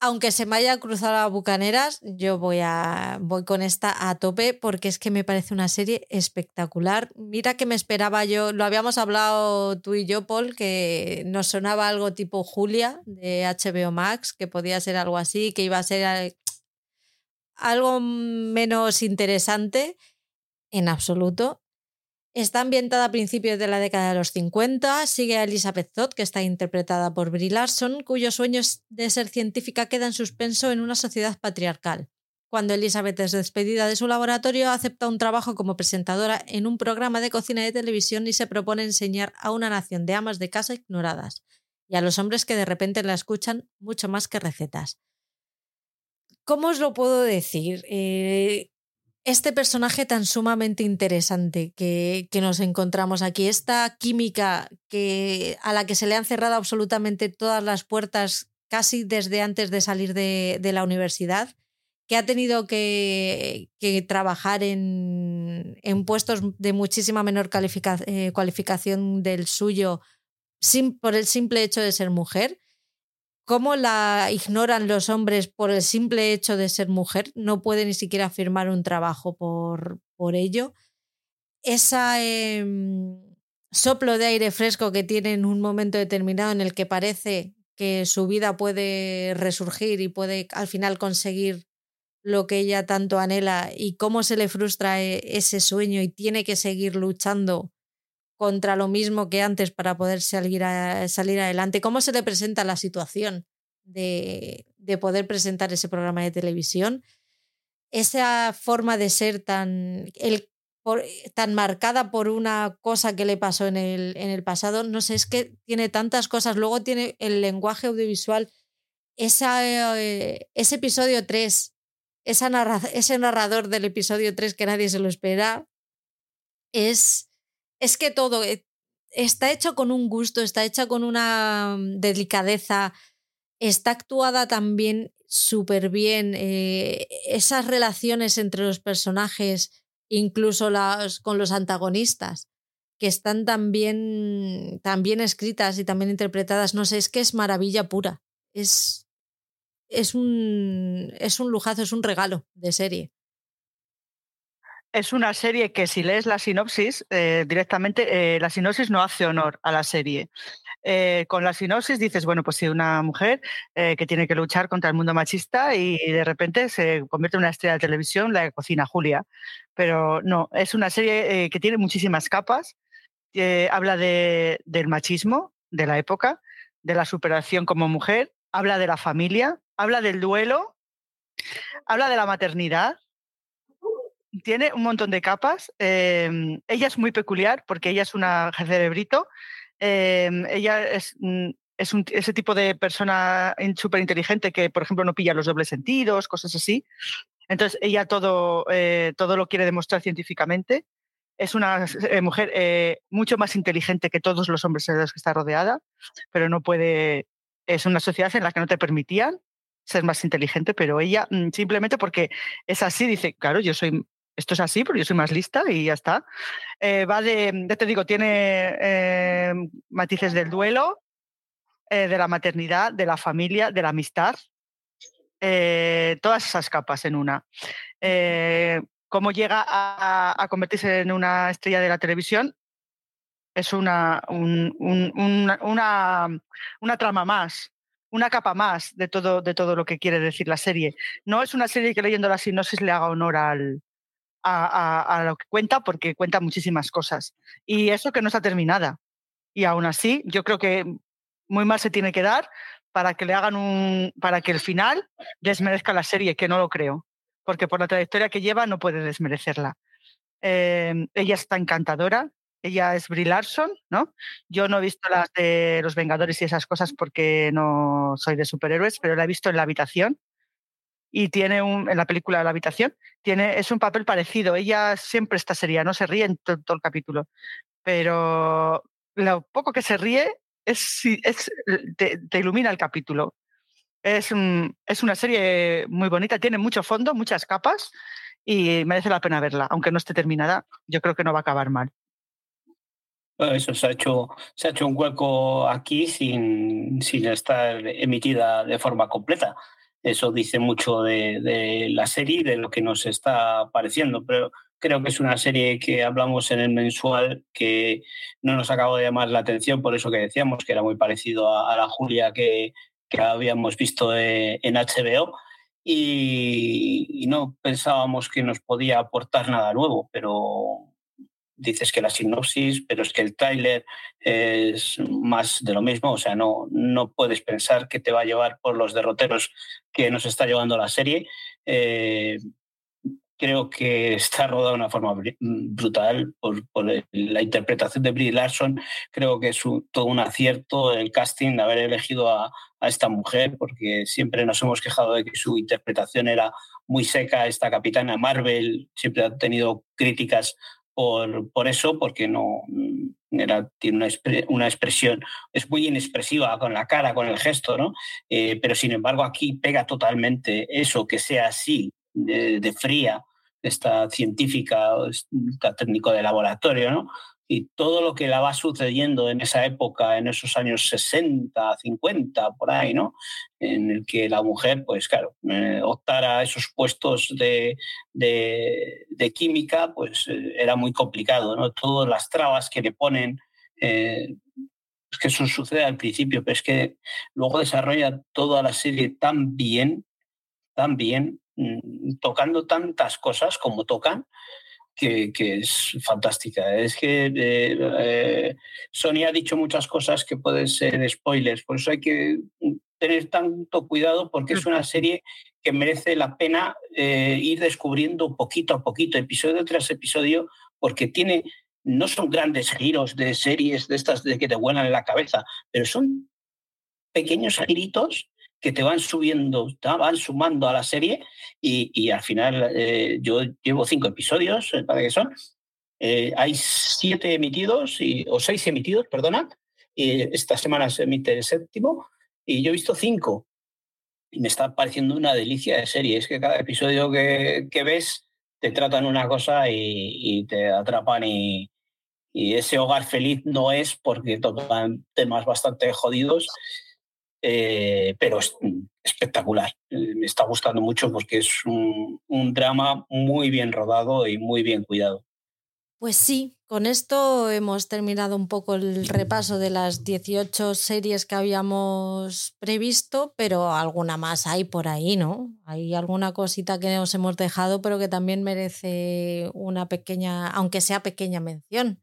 aunque se me haya cruzado las bucaneras, yo voy, a, voy con esta a tope porque es que me parece una serie espectacular. Mira que me esperaba yo, lo habíamos hablado tú y yo, Paul, que nos sonaba algo tipo Julia de HBO Max, que podía ser algo así, que iba a ser algo menos interesante en absoluto. Está ambientada a principios de la década de los 50, sigue a Elizabeth Todd, que está interpretada por Brie Larson, cuyo sueño de ser científica queda en suspenso en una sociedad patriarcal. Cuando Elizabeth es despedida de su laboratorio, acepta un trabajo como presentadora en un programa de cocina de televisión y se propone enseñar a una nación de amas de casa ignoradas y a los hombres que de repente la escuchan mucho más que recetas. ¿Cómo os lo puedo decir? Eh, este personaje tan sumamente interesante que, nos encontramos aquí, esta química que, a la que se le han cerrado absolutamente todas las puertas casi desde antes de salir de, la universidad, que ha tenido que, trabajar en, puestos de muchísima menor eh, cualificación del suyo sin, por el simple hecho de ser mujer cómo la ignoran los hombres por el simple hecho de ser mujer, no puede ni siquiera firmar un trabajo por, por ello. Ese em, soplo de aire fresco que tiene en un momento determinado en el que parece que su vida puede resurgir y puede al final conseguir lo que ella tanto anhela y cómo se le frustra e, ese sueño y tiene que seguir luchando contra lo mismo que antes para poder salir, salir adelante? ¿Cómo se le presenta la situación de, poder presentar ese programa de televisión? Esa forma de ser tan, el, tan marcada por una cosa que le pasó en el, en el pasado, no sé, es que tiene tantas cosas. Luego tiene el lenguaje audiovisual, esa, eh, ese episodio 3, esa ese narrador del episodio 3 que nadie se lo espera, es es que todo eh, está hecho con un gusto, está hecha con una mm, delicadeza, está actuada también súper bien. Eh, esas relaciones entre los personajes, incluso las, con los antagonistas, que están tan bien, escritas y también interpretadas, no sé, es que es maravilla pura. Es, es, un, es un lujazo, es un regalo de serie
es una serie que si lees la sinopsis eh, directamente, eh, la sinopsis no hace honor a la serie. Eh, con la sinopsis dices, bueno, pues si una mujer que tiene que luchar contra el mundo machista y de repente se convierte en una estrella de televisión, la cocina Julia. Pero no, es una serie que tiene muchísimas capas. habla del machismo de la época, de la superación como mujer, habla de la familia, habla del duelo, habla de la maternidad, tiene un montón de capas. Em, ella es muy peculiar porque ella es una cerebrito. Em, ella es, mm, es un, ese tipo de persona súper inteligente que, por ejemplo, no pilla los dobles sentidos, cosas así. Entonces, ella todo, eh, todo lo quiere demostrar científicamente. Es una eh, mujer eh, mucho más inteligente que todos los hombres de los que está rodeada, pero no puede. Es una sociedad en la que no te permitían ser más inteligente, pero ella mm, simplemente porque es así, dice, claro, yo soy esto es así, porque yo soy más lista y ya está. Eh, va de, ya te digo, tiene eh, matices del duelo, eh, de la maternidad, de la familia, de la amistad, todas esas capas en una. cómo llega a, convertirse en una estrella de la televisión es una, una, una, trama más, una capa más de todo, de todo lo que quiere decir la serie. No es una serie que leyendo la sinopsis le haga honor al, a, lo que cuenta porque cuenta muchísimas cosas. Y eso que no está terminada. Y aún así, yo creo que muy mal se tiene que dar para que le hagan un, para que el final desmerezca la serie, que no lo creo, porque por la trayectoria que lleva no puede desmerecerla. Em, ella está encantadora, ella es Brie Larson, ¿no? Yo no he visto las de los Vengadores y esas cosas porque no soy de superhéroes, pero la he visto en la habitación y tiene un, en la película la habitación, tiene, es un papel parecido. Ella siempre está seria, no se ríe en todo, el capítulo, pero lo poco que se ríe es, es te, ilumina el capítulo. Es, es una serie muy bonita, tiene mucho fondo, muchas capas y merece la pena verla, aunque no esté terminada. Yo creo que no va a acabar mal.
Eso se ha hecho, se ha hecho un hueco aquí sin, sin estar emitida de forma completa. Eso dice mucho de, la serie y de lo que nos está pareciendo, pero creo que es una serie que hablamos en el mensual que no nos acabó de llamar la atención, por eso que decíamos que era muy parecido a, la Julia que, habíamos visto en HBO. y, no pensábamos que nos podía aportar nada nuevo, pero dices que la sinopsis, pero es que el tráiler es más de lo mismo, o sea, no, no puedes pensar que te va a llevar por los derroteros que nos está llevando la serie. Eh, creo que está rodada de una forma brutal por, la interpretación de Brie Larson. Creo que es todo un acierto el casting de haber elegido a, esta mujer, porque siempre nos hemos quejado de que su interpretación era muy seca. Esta capitana Marvel siempre ha tenido críticas por, por eso, porque no era, tiene una, una, expresión, es muy inexpresiva con la cara, con el gesto, ¿no? Eh, pero sin embargo aquí pega totalmente eso, que sea así, de, fría, esta científica, esta técnico de laboratorio, ¿no? Y todo lo que la va sucediendo en esa época, en esos años 60, 50, por ahí, ¿no? En el que la mujer, pues claro, eh, optara a esos puestos de, de, química, pues eh, era muy complicado, ¿no? Todas las trabas que le ponen, eh, es que eso sucede al principio, pero es que luego desarrolla toda la serie tan bien, tan bien, Mm, tocando tantas cosas como tocan, que, es fantástica. Es que eh, eh, Sony ha dicho muchas cosas que pueden ser spoilers, por eso hay que tener tanto cuidado porque es una serie que merece la pena eh, ir descubriendo poquito a poquito, episodio tras episodio, porque tiene, no son grandes giros de series de estas de que te vuelan en la cabeza, pero son pequeños giritos que te van subiendo, van sumando a la serie y, al final eh, yo llevo cinco episodios, para que son. Eh, hay siete emitidos, y, o seis emitidos, perdona, y esta semana se emite el séptimo y yo he visto cinco. Y me está pareciendo una delicia de serie. Es que cada episodio que, ves te tratan una cosa y, y te atrapan y, y ese hogar feliz no es porque tocan temas bastante jodidos eh, pero es espectacular. Eh, me está gustando mucho porque es un, drama muy bien rodado y muy bien cuidado.
Pues sí, con esto hemos terminado un poco el repaso de las 18 series que habíamos previsto, pero alguna más hay por ahí, ¿no? Hay alguna cosita que nos hemos dejado, pero que también merece una pequeña, aunque sea pequeña mención,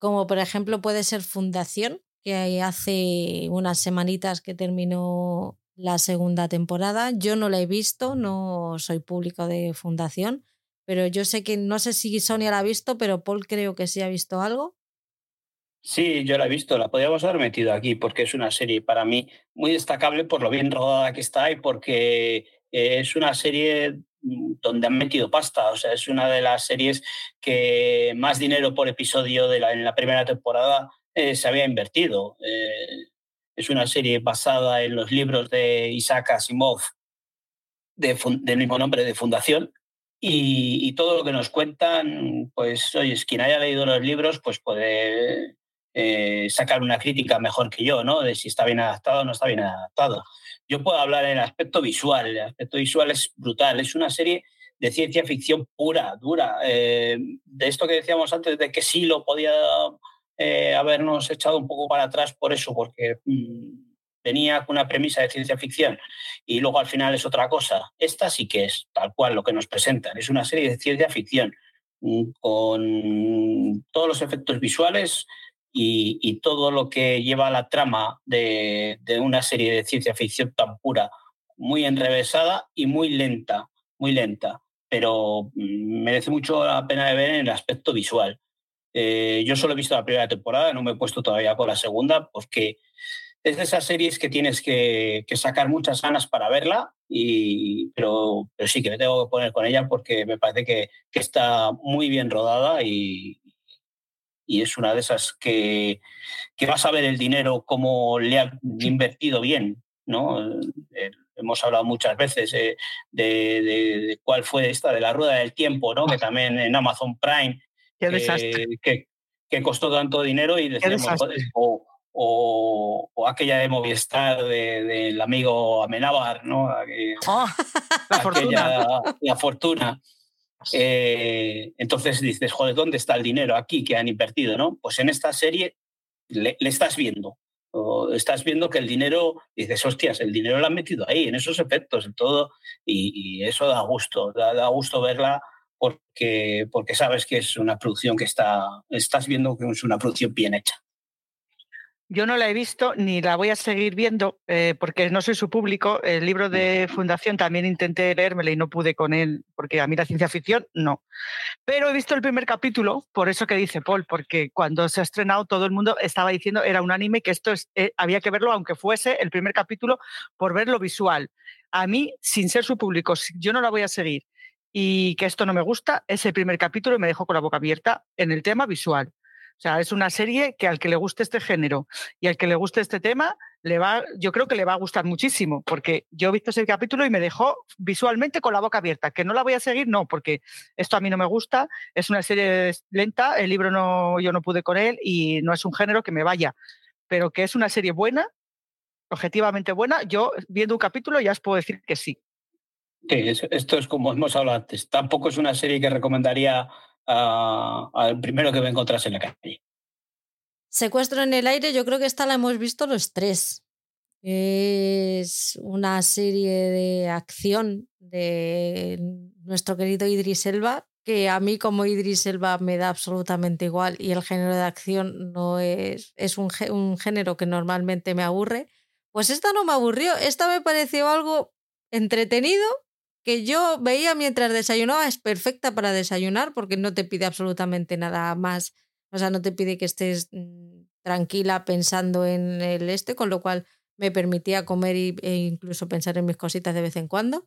como por ejemplo puede ser Fundación, que hace unas semanitas que terminó la segunda temporada. Yo no la he visto, no soy público de fundación, pero yo sé que no sé si Sonia la ha visto, pero Paul creo que sí ha visto algo.
Sí, yo la he visto, la podríamos haber metido aquí porque es una serie para mí muy destacable por lo bien rodada que está y porque eh, es una serie mm, donde han metido pasta, o sea, es una de las series que más dinero por episodio de la, en la primera temporada eh, se había invertido. Eh, es una serie basada en los libros de Isaac Asimov, de, del mismo nombre, de Fundación, y, todo lo que nos cuentan, pues, oye, quien haya leído los libros, pues puede eh, sacar una crítica mejor que yo, ¿no? De si está bien adaptado o no está bien adaptado. Yo puedo hablar en aspecto visual, el aspecto visual es brutal, es una serie de ciencia ficción pura, dura, de esto que decíamos antes, de que sí lo podía eh, habernos echado un poco para atrás por eso, porque mm, tenía una premisa de ciencia ficción y luego al final es otra cosa. Esta sí que es tal cual lo que nos presentan. Es una serie de ciencia ficción mm, con todos los efectos visuales y, todo lo que lleva a la trama de, de, una serie de ciencia ficción tan pura, muy enrevesada y muy lenta, muy lenta, pero mm, merece mucho la pena de ver en el aspecto visual. Eh, yo solo he visto la primera temporada, no me he puesto todavía con la segunda, porque es de esas series que tienes que, sacar muchas ganas para verla, y, pero, pero, sí que me tengo que poner con ella porque me parece que, está muy bien rodada y, y, es una de esas que, que vas a ver el dinero como le ha invertido bien. ¿no? Eh, hemos hablado muchas veces eh, de, cuál fue esta, de la rueda del tiempo, ¿no? que también en Amazon Prime que, que, costó tanto dinero y decimos, o, o, aquella de Movistar del amigo Amenábar, ¿no?
Ah, la fortuna.
La fortuna. Eh, entonces dices, joder, ¿dónde está el dinero aquí que han invertido? ¿no? Pues en esta serie le, estás viendo. estás viendo que el dinero, dices, hostias, el dinero lo han metido ahí, en esos efectos, en todo, y, eso da gusto, da, gusto verla porque, porque sabes que es una producción que está, estás viendo que es una producción bien hecha.
Yo no la he visto ni la voy a seguir viendo eh, porque no soy su público. El libro de Fundación también intenté leérmelo y no pude con él porque a mí la ciencia ficción no. Pero he visto el primer capítulo, por eso que dice Paul, porque cuando se ha estrenado todo el mundo estaba diciendo era un anime que esto es, eh, había que verlo aunque fuese el primer capítulo por ver lo visual. A mí, sin ser su público, yo no la voy a seguir y que esto no me gusta, ese primer capítulo me dejó con la boca abierta en el tema visual. O sea, es una serie que al que le guste este género y al que le guste este tema, le va, yo creo que le va a gustar muchísimo, porque yo he visto ese capítulo y me dejó visualmente con la boca abierta. Que no la voy a seguir, no, porque esto a mí no me gusta, es una serie lenta, el libro no, yo no pude con él y no es un género que me vaya, pero que es una serie buena, objetivamente buena, yo viendo un capítulo ya os puedo decir que sí.
Sí, esto es como hemos hablado antes. Tampoco es una serie que recomendaría al primero que me encontrase en la calle.
Secuestro en el aire, yo creo que esta la hemos visto los tres. Es una serie de acción de nuestro querido Idris Elba, que a mí como Idris Elba me da absolutamente igual y el género de acción no es, es un género que normalmente me aburre. Pues esta no me aburrió, esta me pareció algo entretenido que yo veía mientras desayunaba es perfecta para desayunar porque no te pide absolutamente nada más. O sea, no te pide que estés mm, tranquila pensando en el este, con lo cual me permitía comer e incluso pensar en mis cositas de vez en cuando.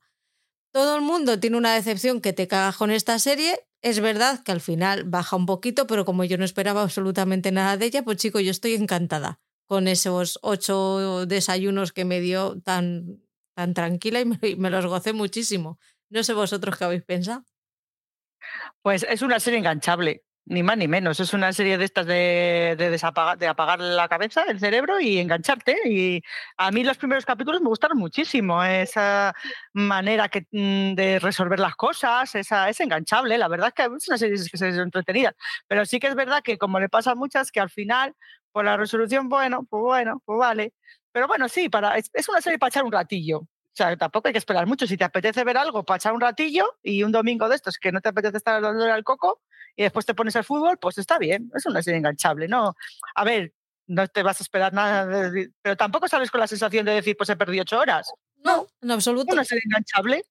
Todo el mundo tiene una decepción que te caga con esta serie. Es verdad que al final baja un poquito, pero como yo no esperaba absolutamente nada de ella, pues chico, yo estoy encantada con esos ocho desayunos que me dio tan tan tranquila y me, los gocé muchísimo. No sé vosotros qué habéis pensado.
Pues es una serie enganchable, ni más ni menos. Es una serie de estas de, de, apagar la cabeza, el cerebro y engancharte. Y a mí los primeros capítulos me gustaron muchísimo. Esa manera que, mm, de resolver las cosas, esa, es enganchable. La verdad es que es una serie que se entretenida. Pero sí que es verdad que, como le pasa a muchas, que al final, por la resolución, bueno, pues bueno, pues vale. Pero bueno, sí, para, es, una serie para echar un ratillo. O sea, tampoco hay que esperar mucho. Si te apetece ver algo para echar un ratillo y un domingo de estos que no te apetece estar dándole al coco y después te pones al fútbol, pues está bien. Es una serie enganchable, ¿no? A ver, no te vas a esperar nada, pero tampoco sales con la sensación de decir, pues he perdido ocho horas.
No, en absoluto. Es
una serie enganchable.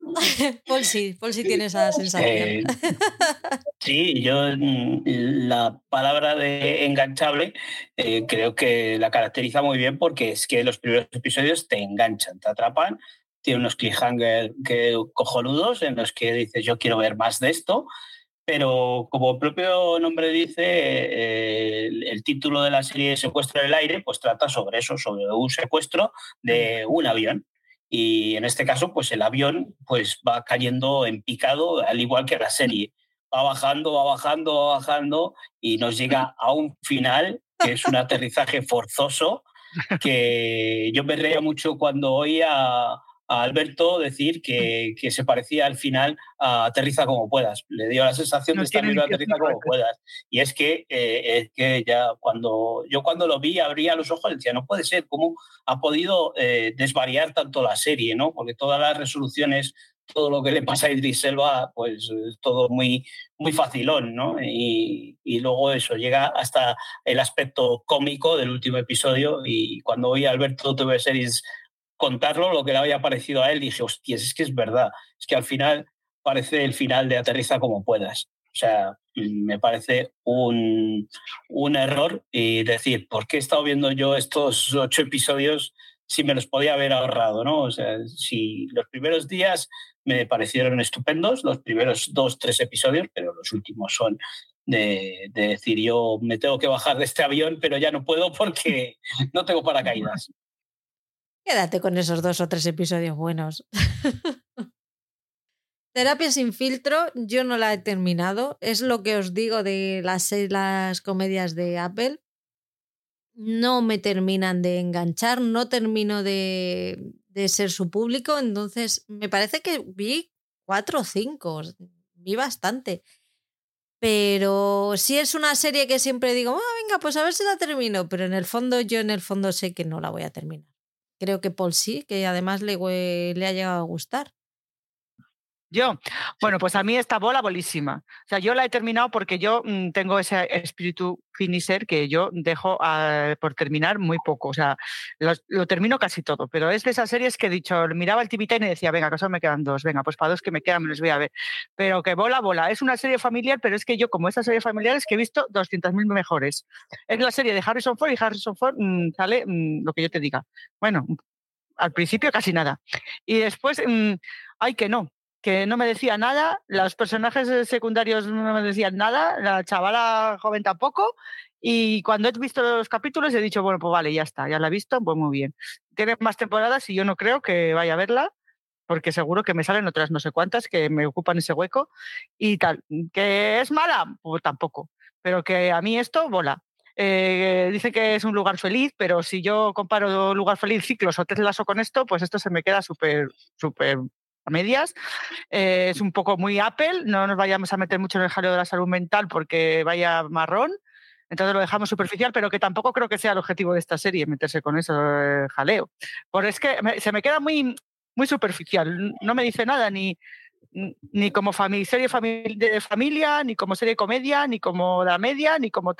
Paul sí, Paul sí tiene esa sensación. Eh,
sí, yo la palabra de enganchable eh, creo que la caracteriza muy bien porque es que los primeros episodios te enganchan, te atrapan, tiene unos cliffhanger que cojonudos en los que dices yo quiero ver más de esto, pero como el propio nombre dice, eh, el, título de la serie Secuestro en el aire, pues trata sobre eso, sobre un secuestro de un avión y en este caso pues el avión pues va cayendo en picado al igual que la serie. Va bajando va bajando va bajando y nos llega a un final que es un aterrizaje forzoso que yo me reía mucho cuando oía a Alberto decir que, que, se parecía al final a Aterriza como puedas. Le dio la sensación de estar viendo Aterriza como puedas. Y es que, eh, es que ya cuando yo cuando lo vi abría los ojos y decía, no puede ser, ¿cómo ha podido eh, desvariar tanto la serie? ¿no? Porque todas las resoluciones, todo lo que le pasa a Idris Elba, pues es todo muy, muy facilón, ¿no? Y, y, luego eso, llega hasta el aspecto cómico del último episodio y cuando oí a Alberto TV Series contarlo lo que le había parecido a él, dije, hostias, es que es verdad, es que al final parece el final de Aterriza como puedas. O sea, me parece un, un error y decir, ¿por qué he estado viendo yo estos ocho episodios si me los podía haber ahorrado? ¿no? O sea, si los primeros días me parecieron estupendos, los primeros dos, tres episodios, pero los últimos son de, de decir, yo me tengo que bajar de este avión, pero ya no puedo porque no tengo paracaídas.
Quédate con esos dos o tres episodios buenos. Terapia sin filtro, yo no la he terminado. Es lo que os digo de las, las comedias de Apple. No me terminan de enganchar, no termino de, de ser su público. Entonces, me parece que vi cuatro o cinco, vi bastante. Pero si es una serie que siempre digo, ah, venga, pues a ver si la termino, pero en el fondo yo en el fondo sé que no la voy a terminar. Creo que Paul sí, que además le, le ha llegado a gustar.
Yo, bueno, pues a mí esta bola bolísima. O sea, yo la he terminado porque yo mm, tengo ese espíritu finisher que yo dejo ah, por terminar muy poco. O sea, lo, termino casi todo. Pero es de esas series que he dicho, miraba el TV y decía, venga, que solo me quedan dos. Venga, pues para dos que me quedan me los voy a ver. Pero que bola, bola. Es una serie familiar, pero es que yo, como esa serie familiar, es que he visto 200.000 mejores. Es la serie de Harrison Ford y Harrison Ford mm, sale mm, lo que yo te diga. Bueno, al principio casi nada. Y después, ay, que no que no me decía nada, los personajes secundarios no me decían nada, la chavala joven tampoco, y cuando he visto los capítulos he dicho, bueno, pues vale, ya está, ya la he visto, pues muy bien. Tiene más temporadas y yo no creo que vaya a verla, porque seguro que me salen otras no sé cuántas que me ocupan ese hueco y tal. ¿Que es mala? Pues tampoco, pero que a mí esto bola. Eh, dice que es un lugar feliz, pero si yo comparo lugar feliz, ciclos o lazo con esto, pues esto se me queda súper, súper medias. Eh, es un poco muy Apple, no nos vayamos a meter mucho en el jaleo de la salud mental porque vaya marrón. Entonces lo dejamos superficial, pero que tampoco creo que sea el objetivo de esta serie, meterse con eso eh, jaleo. Porque es que se me queda muy, muy superficial. No me dice nada, ni, ni como serie de familia, ni como serie de comedia, ni como la media, ni como,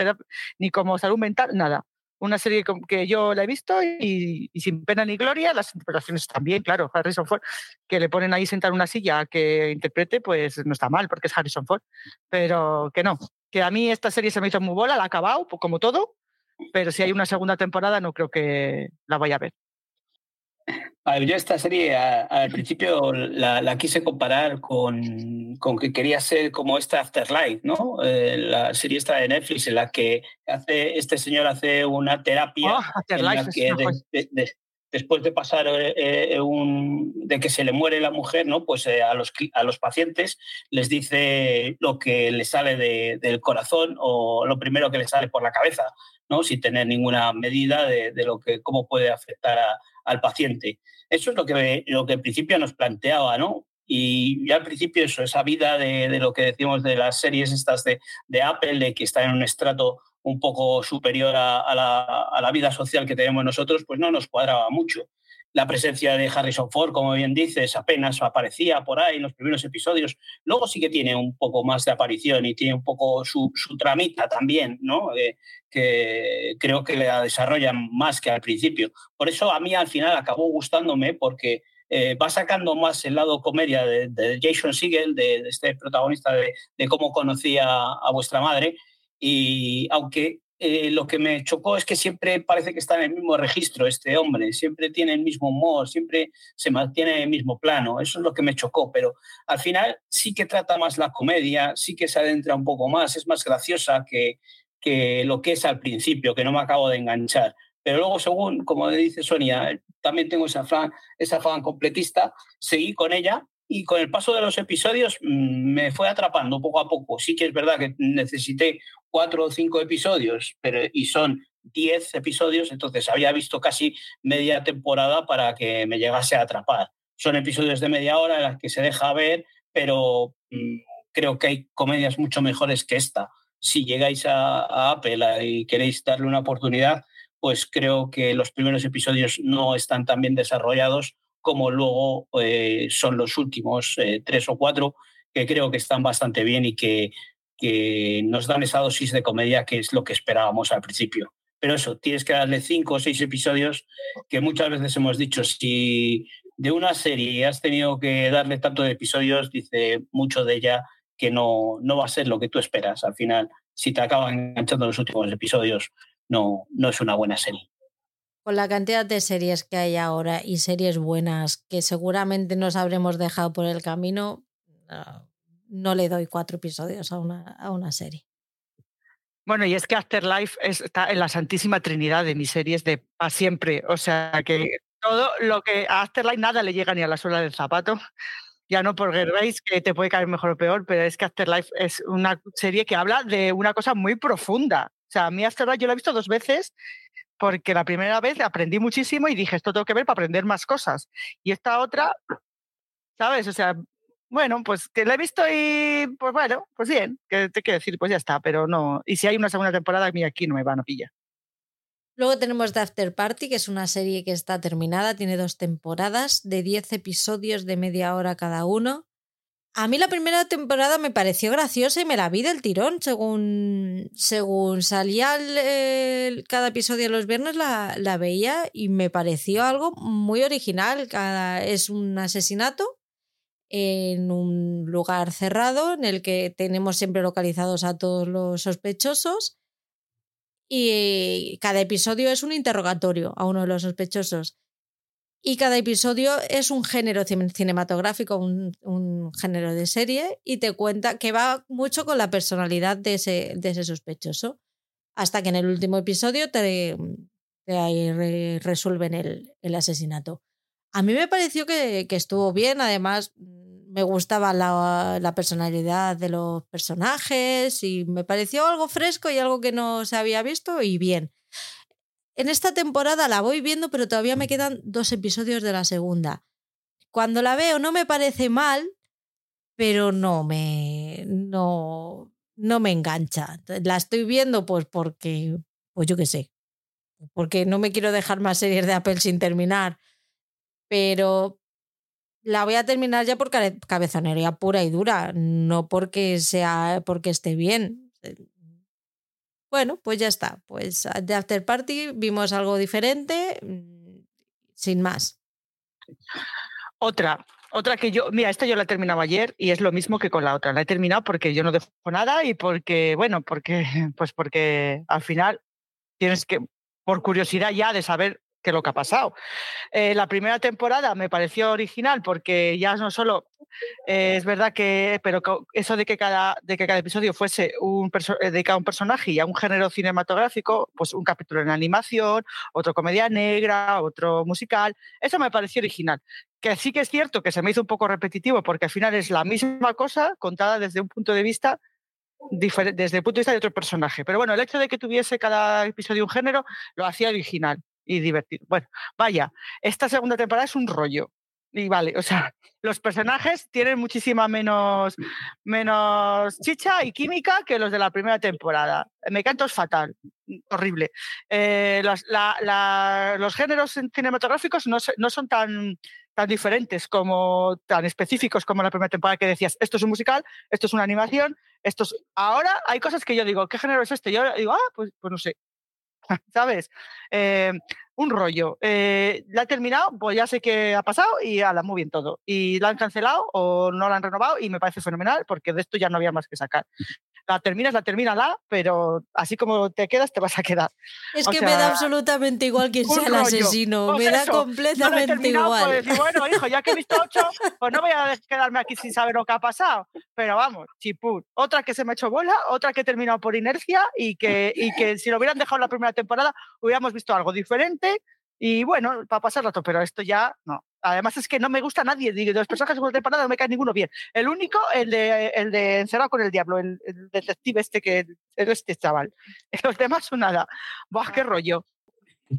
ni como salud mental, nada una serie que yo la he visto y, sin pena ni gloria, las interpretaciones también, claro, Harrison Ford, que le ponen ahí sentar una silla que interprete, pues no está mal, porque es Harrison Ford, pero que no, que a mí esta serie se me hizo muy bola, la ha acabado, como todo, pero si hay una segunda temporada no creo que la vaya a ver
yo esta serie al principio la, quise comparar con, con, que quería ser como esta Afterlife, ¿no? Eh, la serie esta de Netflix en la que hace, este señor hace una terapia después de pasar eh, eh, un, de que se le muere la mujer, ¿no? Pues a, los, a los pacientes les dice lo que le sale del corazón o lo primero que le sale por la cabeza, ¿no? Sin tener ninguna medida de, de lo que cómo puede afectar a, al paciente. Eso es lo que, lo que al principio nos planteaba, ¿no? Y ya al principio eso, esa vida de, lo que decimos de las series estas de, de, Apple, de que está en un estrato un poco superior a, la, a la vida social que tenemos nosotros, pues no nos cuadraba mucho la presencia de Harrison Ford, como bien dices, apenas aparecía por ahí en los primeros episodios. Luego sí que tiene un poco más de aparición y tiene un poco su, tramita también, ¿no? Eh, que creo que la desarrollan más que al principio. Por eso a mí al final acabó gustándome porque eh, va sacando más el lado comedia de, Jason Segel, de, este protagonista de, de cómo conocía a vuestra madre. Y aunque eh, lo que me chocó es que siempre parece que está en el mismo registro este hombre, siempre tiene el mismo humor, siempre se mantiene en el mismo plano. Eso es lo que me chocó, pero al final sí que trata más la comedia, sí que se adentra un poco más, es más graciosa que, que lo que es al principio, que no me acabo de enganchar. Pero luego, según, como dice Sonia, también tengo esa fan, esa fan completista, seguí con ella y con el paso de los episodios mm, me fue atrapando poco a poco. Sí que es verdad que necesité cuatro o cinco episodios pero, y son diez episodios, entonces había visto casi media temporada para que me llegase a atrapar. Son episodios de media hora en las que se deja ver, pero mm, creo que hay comedias mucho mejores que esta. Si llegáis a, a Apple y queréis darle una oportunidad, pues creo que los primeros episodios no están tan bien desarrollados como luego eh, son los últimos eh, tres o cuatro, que creo que están bastante bien y que, que nos dan esa dosis de comedia que es lo que esperábamos al principio. Pero eso, tienes que darle cinco o seis episodios que muchas veces hemos dicho, si de una serie has tenido que darle tanto de episodios, dice mucho de ella que no, no va a ser lo que tú esperas. Al final, si te acaban enganchando los últimos episodios, no, no es una buena serie.
Con la cantidad de series que hay ahora y series buenas que seguramente nos habremos dejado por el camino, no, le doy cuatro episodios a una, a una serie.
Bueno, y es que Afterlife está en la santísima trinidad de mis series de para siempre. O sea que todo lo que a Afterlife nada le llega ni a la suela del zapato. Ya no por Race, que te puede caer mejor o peor, pero es que Afterlife es una serie que habla de una cosa muy profunda. O sea, a mí Afterlife yo la he visto dos veces porque la primera vez aprendí muchísimo y dije, esto tengo que ver para aprender más cosas. Y esta otra, ¿sabes? O sea, bueno, pues que la he visto y pues bueno, pues bien, que te quiero decir, pues ya está, pero no. Y si hay una segunda temporada, mí aquí no me van a pillar.
Luego tenemos The After Party, que es una serie que está terminada, tiene dos temporadas de 10 episodios de media hora cada uno. A mí la primera temporada me pareció graciosa y me la vi del tirón. Según, según salía cada episodio los viernes, la, la, veía y me pareció algo muy original. Cada, es un asesinato en un lugar cerrado en el que tenemos siempre localizados a todos los sospechosos y cada episodio es un interrogatorio a uno de los sospechosos. Y cada episodio es un género cinematográfico, un, género de serie, y te cuenta que va mucho con la personalidad de ese, de ese sospechoso. Hasta que en el último episodio te, resuelven el, el, asesinato. A mí me pareció que, que estuvo bien, además me gustaba la, la, personalidad de los personajes y me pareció algo fresco y algo que no se había visto y bien. En esta temporada la voy viendo, pero todavía me quedan dos episodios de la segunda. Cuando la veo no me parece mal, pero no me no no me engancha. La estoy viendo pues porque pues yo qué sé. Porque no me quiero dejar más series de Apple sin terminar. Pero la voy a terminar ya por cabezonería pura y dura, no porque sea porque esté bien. Bueno, pues ya está. Pues de After Party vimos algo diferente, mm, sin más.
Otra, otra que yo, mira, esta yo la he terminado ayer y es lo mismo que con la otra. La he terminado porque yo no dejo nada y porque, bueno, porque, pues porque al final tienes que, por curiosidad ya de saber qué es lo que ha pasado. Eh, la primera temporada me pareció original porque ya no solo eh, es verdad que, pero eso de que cada, de que cada episodio fuese un eh, dedicado a un personaje y a un género cinematográfico, pues un capítulo en animación, otro comedia negra, otro musical, eso me pareció original. Que sí que es cierto que se me hizo un poco repetitivo porque al final es la misma cosa contada desde un punto de vista desde el punto de vista de otro personaje. Pero bueno, el hecho de que tuviese cada episodio un género lo hacía original y divertido. Bueno, vaya, esta segunda temporada es un rollo. Y vale, o sea, los personajes tienen muchísima menos, menos chicha y química que los de la primera temporada. Me canto es fatal, horrible. Eh, los, los, géneros cinematográficos no, no son tan, tan diferentes como tan específicos como la primera temporada que decías, esto es un musical, esto es una animación, esto es... Ahora hay cosas que yo digo, ¿qué género es este? Yo digo, ah, pues, pues no sé, ¿sabes? Eh, un rollo. Eh, la he terminado, pues ya sé qué ha pasado y ala, muy bien todo. Y la han cancelado o no la han renovado y me parece fenomenal porque de esto ya no había más que sacar la terminas, la termina la, pero así como te quedas, te vas a quedar.
Es que me da absolutamente igual quién sea el asesino, pues me da completamente igual.
bueno, hijo, ya que he visto ocho, pues no voy a quedarme aquí sin saber lo que ha pasado. Pero vamos, chiput. Otra que se me ha hecho bola, otra que he terminado por inercia y que, y que si lo hubieran dejado la primera temporada hubiéramos visto algo diferente y bueno, para pasar rato, pero esto ya no. Además es que no me gusta nadie, de los personajes de temporada no me cae ninguno bien. El único, el de, el de Encerrado con el Diablo, el, detective este que es este chaval. Los demás son nada. Buah, qué rollo.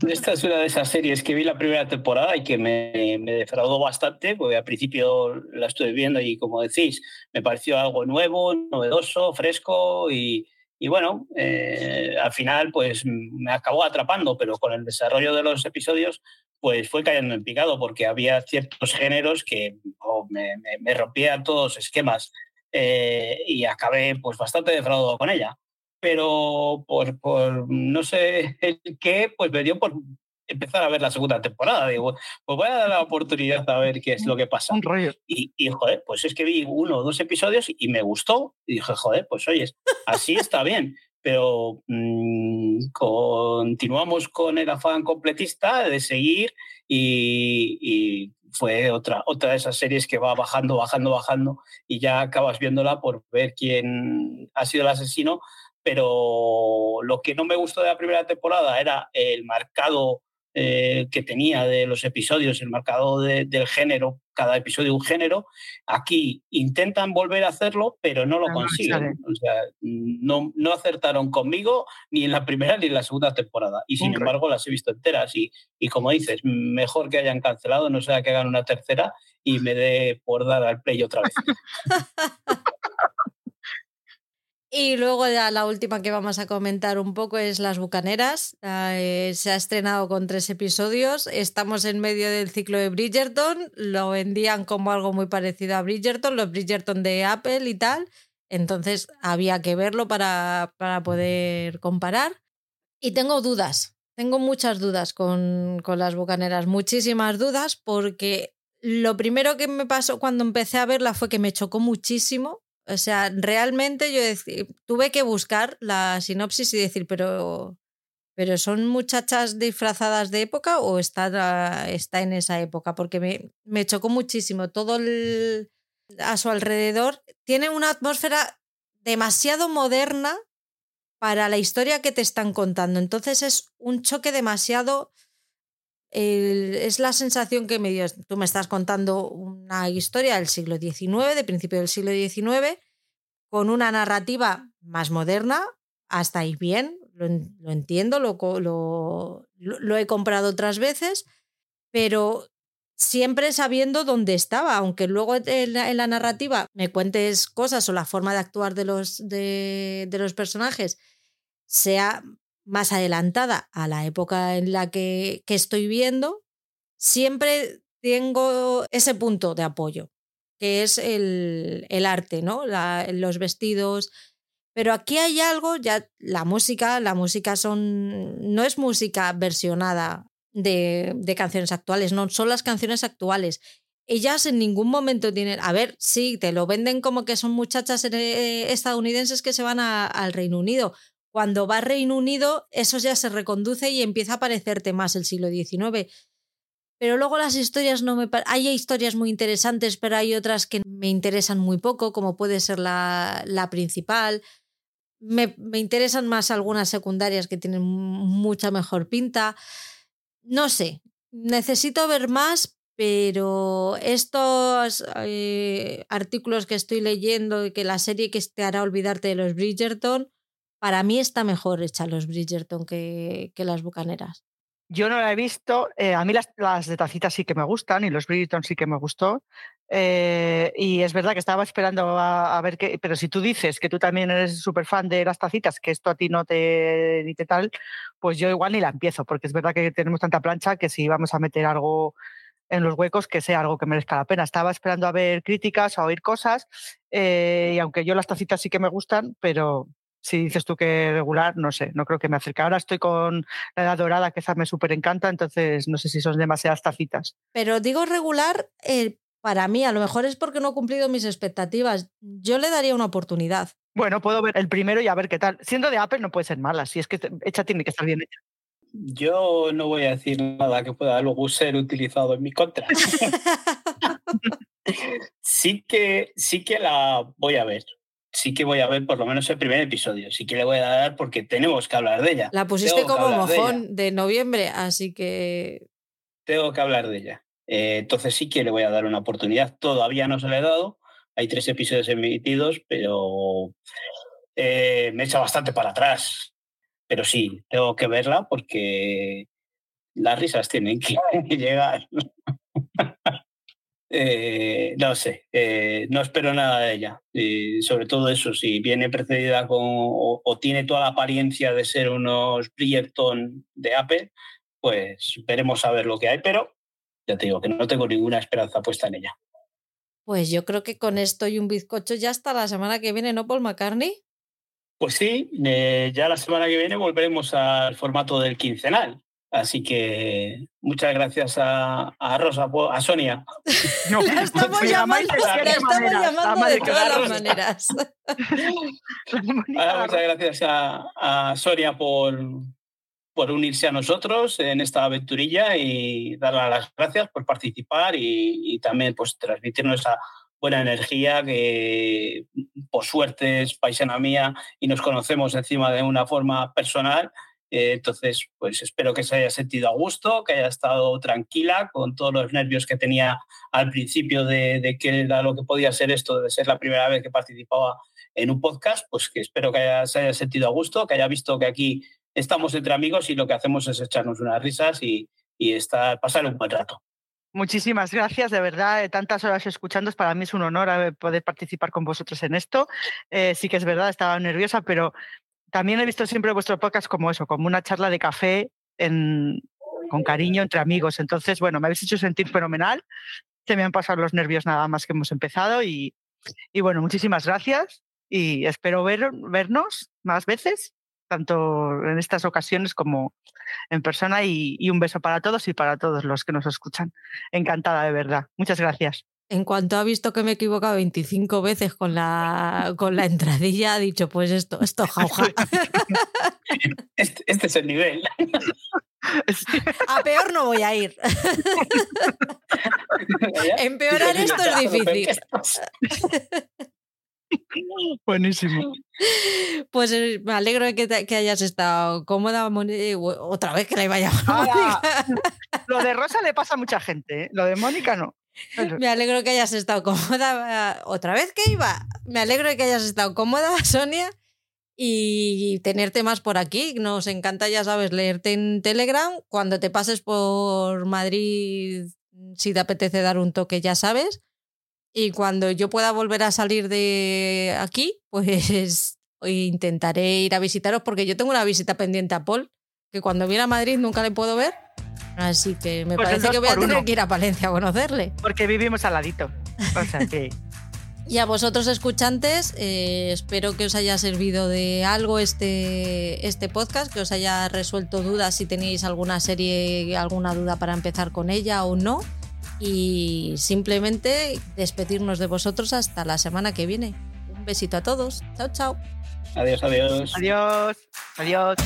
Esta es una de esas series que vi la primera temporada y que me, me, defraudó bastante, porque al principio la estuve viendo y como decís, me pareció algo nuevo, novedoso, fresco y, y bueno, eh, al final pues me acabó atrapando, pero con el desarrollo de los episodios pues fue cayendo en picado porque había ciertos géneros que oh, me, me, rompían todos los esquemas eh, y acabé pues bastante defraudado con ella. Pero por, por no sé el qué, pues me dio por empezar a ver la segunda temporada. Digo, pues voy a dar la oportunidad a ver qué es lo que pasa.
Un rollo.
Y, y, joder, pues es que vi uno o dos episodios y me gustó. Y dije, joder, pues oyes, así está bien. Pero mmm, continuamos con el afán completista de seguir y, y fue otra, otra de esas series que va bajando, bajando, bajando y ya acabas viéndola por ver quién ha sido el asesino. Pero lo que no me gustó de la primera temporada era el marcado eh, que tenía de los episodios, el marcador del género, cada episodio un género. Aquí intentan volver a hacerlo, pero no lo consiguen. O sea, no, no acertaron conmigo ni en la primera ni en la segunda temporada. Y sin embargo, las he visto enteras. Y, y como dices, mejor que hayan cancelado, no sea que hagan una tercera y me dé por dar al play otra vez.
Y luego ya la última que vamos a comentar un poco es Las Bucaneras. Eh, se ha estrenado con tres episodios. Estamos en medio del ciclo de Bridgerton. Lo vendían como algo muy parecido a Bridgerton, los Bridgerton de Apple y tal. Entonces había que verlo para, para poder comparar. Y tengo dudas. Tengo muchas dudas con, con Las Bucaneras. Muchísimas dudas porque lo primero que me pasó cuando empecé a verla fue que me chocó muchísimo o sea, realmente yo tuve que buscar la sinopsis y decir, pero, pero ¿son muchachas disfrazadas de época o está, está en esa época? Porque me, me chocó muchísimo. Todo a su alrededor tiene una atmósfera demasiado moderna para la historia que te están contando. Entonces es un choque demasiado es la sensación que me dio. Tú me estás contando una historia del siglo XIX, de principio del siglo XIX, con una narrativa más moderna. Hasta ahí bien, lo, entiendo, lo, lo, lo, he comprado otras veces, pero siempre sabiendo dónde estaba, aunque luego en la, narrativa me cuentes cosas o la forma de actuar de los, de, de los personajes sea más adelantada a la época en la que, estoy viendo, siempre tengo ese punto de apoyo, que es el, arte, ¿no? los vestidos. Pero aquí hay algo, ya la música, la música son, no es música versionada de, de canciones actuales, no son las canciones actuales. Ellas en ningún momento tienen, a ver, sí, te lo venden como que son muchachas eh, estadounidenses que se van al Reino Unido, cuando va Reino Unido, eso ya se reconduce y empieza a parecerte más el siglo XIX. Pero luego las historias no me... Hay historias muy interesantes, pero hay otras que me interesan muy poco, como puede ser la, la principal. Me, me, interesan más algunas secundarias que tienen mucha mejor pinta. No sé, necesito ver más, pero estos eh, artículos que estoy leyendo y que la serie que te hará olvidarte de los Bridgerton, para mí está mejor hecha los Bridgerton que, las Bucaneras.
Yo no la he visto. Eh, a mí las, las, de tacita sí que me gustan y los Bridgerton sí que me gustó. Eh, y es verdad que estaba esperando a, ver qué. Pero si tú dices que tú también eres súper fan de las tacitas, que esto a ti no te, ni te tal, pues yo igual ni la empiezo, porque es verdad que tenemos tanta plancha que si vamos a meter algo en los huecos que sea algo que merezca la pena. Estaba esperando a ver críticas, a oír cosas, eh, y aunque yo las tacitas sí que me gustan, pero, si dices tú que regular, no sé, no creo que me acerque. Ahora estoy con la edad dorada, que esa me súper encanta, entonces no sé si son demasiadas tacitas.
Pero digo regular, eh, para mí, a lo mejor es porque no he cumplido mis expectativas. Yo le daría una oportunidad.
Bueno, puedo ver el primero y a ver qué tal. Siendo de Apple no puede ser mala, si es que hecha tiene que estar bien hecha.
Yo no voy a decir nada que pueda luego ser utilizado en mi contra. sí que sí que la voy a ver sí que voy a ver por lo menos el primer episodio. Sí que le voy a dar porque tenemos que hablar de ella.
La pusiste como mojón de, noviembre, así que.
Tengo que hablar de ella. Eh, entonces sí que le voy a dar una oportunidad. Todavía no se le he dado. Hay tres episodios emitidos, pero eh, me echa bastante para atrás. Pero sí, tengo que verla porque las risas tienen que llegar. Eh, no sé, eh, no espero nada de ella. Y sobre todo eso, si viene precedida con o, tiene toda la apariencia de ser unos Bridgerton de Apple, pues veremos a ver lo que hay, pero ya te digo que no tengo ninguna esperanza puesta en ella.
Pues yo creo que con esto y un bizcocho ya hasta la semana que viene, ¿no, Paul McCartney?
Pues sí, eh, ya la semana que viene volveremos al formato del quincenal. Así que muchas gracias a, a Rosa, a Sonia.
No, estamos llamando, estamos llamando de todas las maneras.
muchas gracias a, a Sonia por, por unirse a nosotros en esta aventurilla y darle las gracias por participar y, y, también pues transmitirnos esa buena energía que por suerte es paisana mía y nos conocemos encima de una forma personal Eh, entonces, pues espero que se haya sentido a gusto, que haya estado tranquila con todos los nervios que tenía al principio de, de qué era lo que podía ser esto, de ser la primera vez que participaba en un podcast, pues que espero que se haya sentido a gusto, que haya visto que aquí estamos entre amigos y lo que hacemos es echarnos unas risas y, y pasar un buen rato.
Muchísimas gracias, de verdad, tantas horas escuchando, para mí es un honor eh, poder participar con vosotros en esto. Eh, sí que es verdad, estaba nerviosa, pero también he visto siempre vuestro podcast como eso, como una charla de café en, con cariño entre amigos. Entonces, bueno, me habéis hecho sentir fenomenal. Se me han pasado los nervios nada más que hemos empezado y, y bueno, muchísimas gracias y espero ver, vernos más veces tanto en estas ocasiones como en persona y, un beso para todos y para todos los que nos escuchan. Encantada de verdad. Muchas gracias.
En cuanto ha visto que me he equivocado 25 veces con la, con la entradilla, ha dicho, pues esto, esto jauja.
Este, este, es el nivel.
A peor no voy a ir. Empeorar esto es difícil.
Buenísimo.
Pues eh, me alegro de que, hayas estado cómoda, eh, Otra vez que la iba a llamar.
lo de Rosa le pasa a mucha gente, ¿eh? lo de Mónica no.
Me alegro que hayas estado cómoda. Otra vez que iba. Me alegro de que hayas estado cómoda, Sonia, y tenerte más por aquí. Nos encanta, ya sabes, leerte en Telegram. Cuando te pases por Madrid, si te apetece dar un toque, ya sabes. Y cuando yo pueda volver a salir de aquí, pues intentaré ir a visitaros porque yo tengo una visita pendiente a Paul, que cuando viene a Madrid nunca le puedo ver. Así que me pues parece que voy a tener que ir a Palencia a conocerle.
Porque vivimos al ladito. O sea que...
Y a vosotros escuchantes, eh, espero que os haya servido de algo este, este podcast, que os haya resuelto dudas si tenéis alguna serie, alguna duda para empezar con ella o no y simplemente despedirnos de vosotros hasta la semana que viene. Un besito a todos. Chao, chao.
Adiós, adiós.
Adiós. Adiós.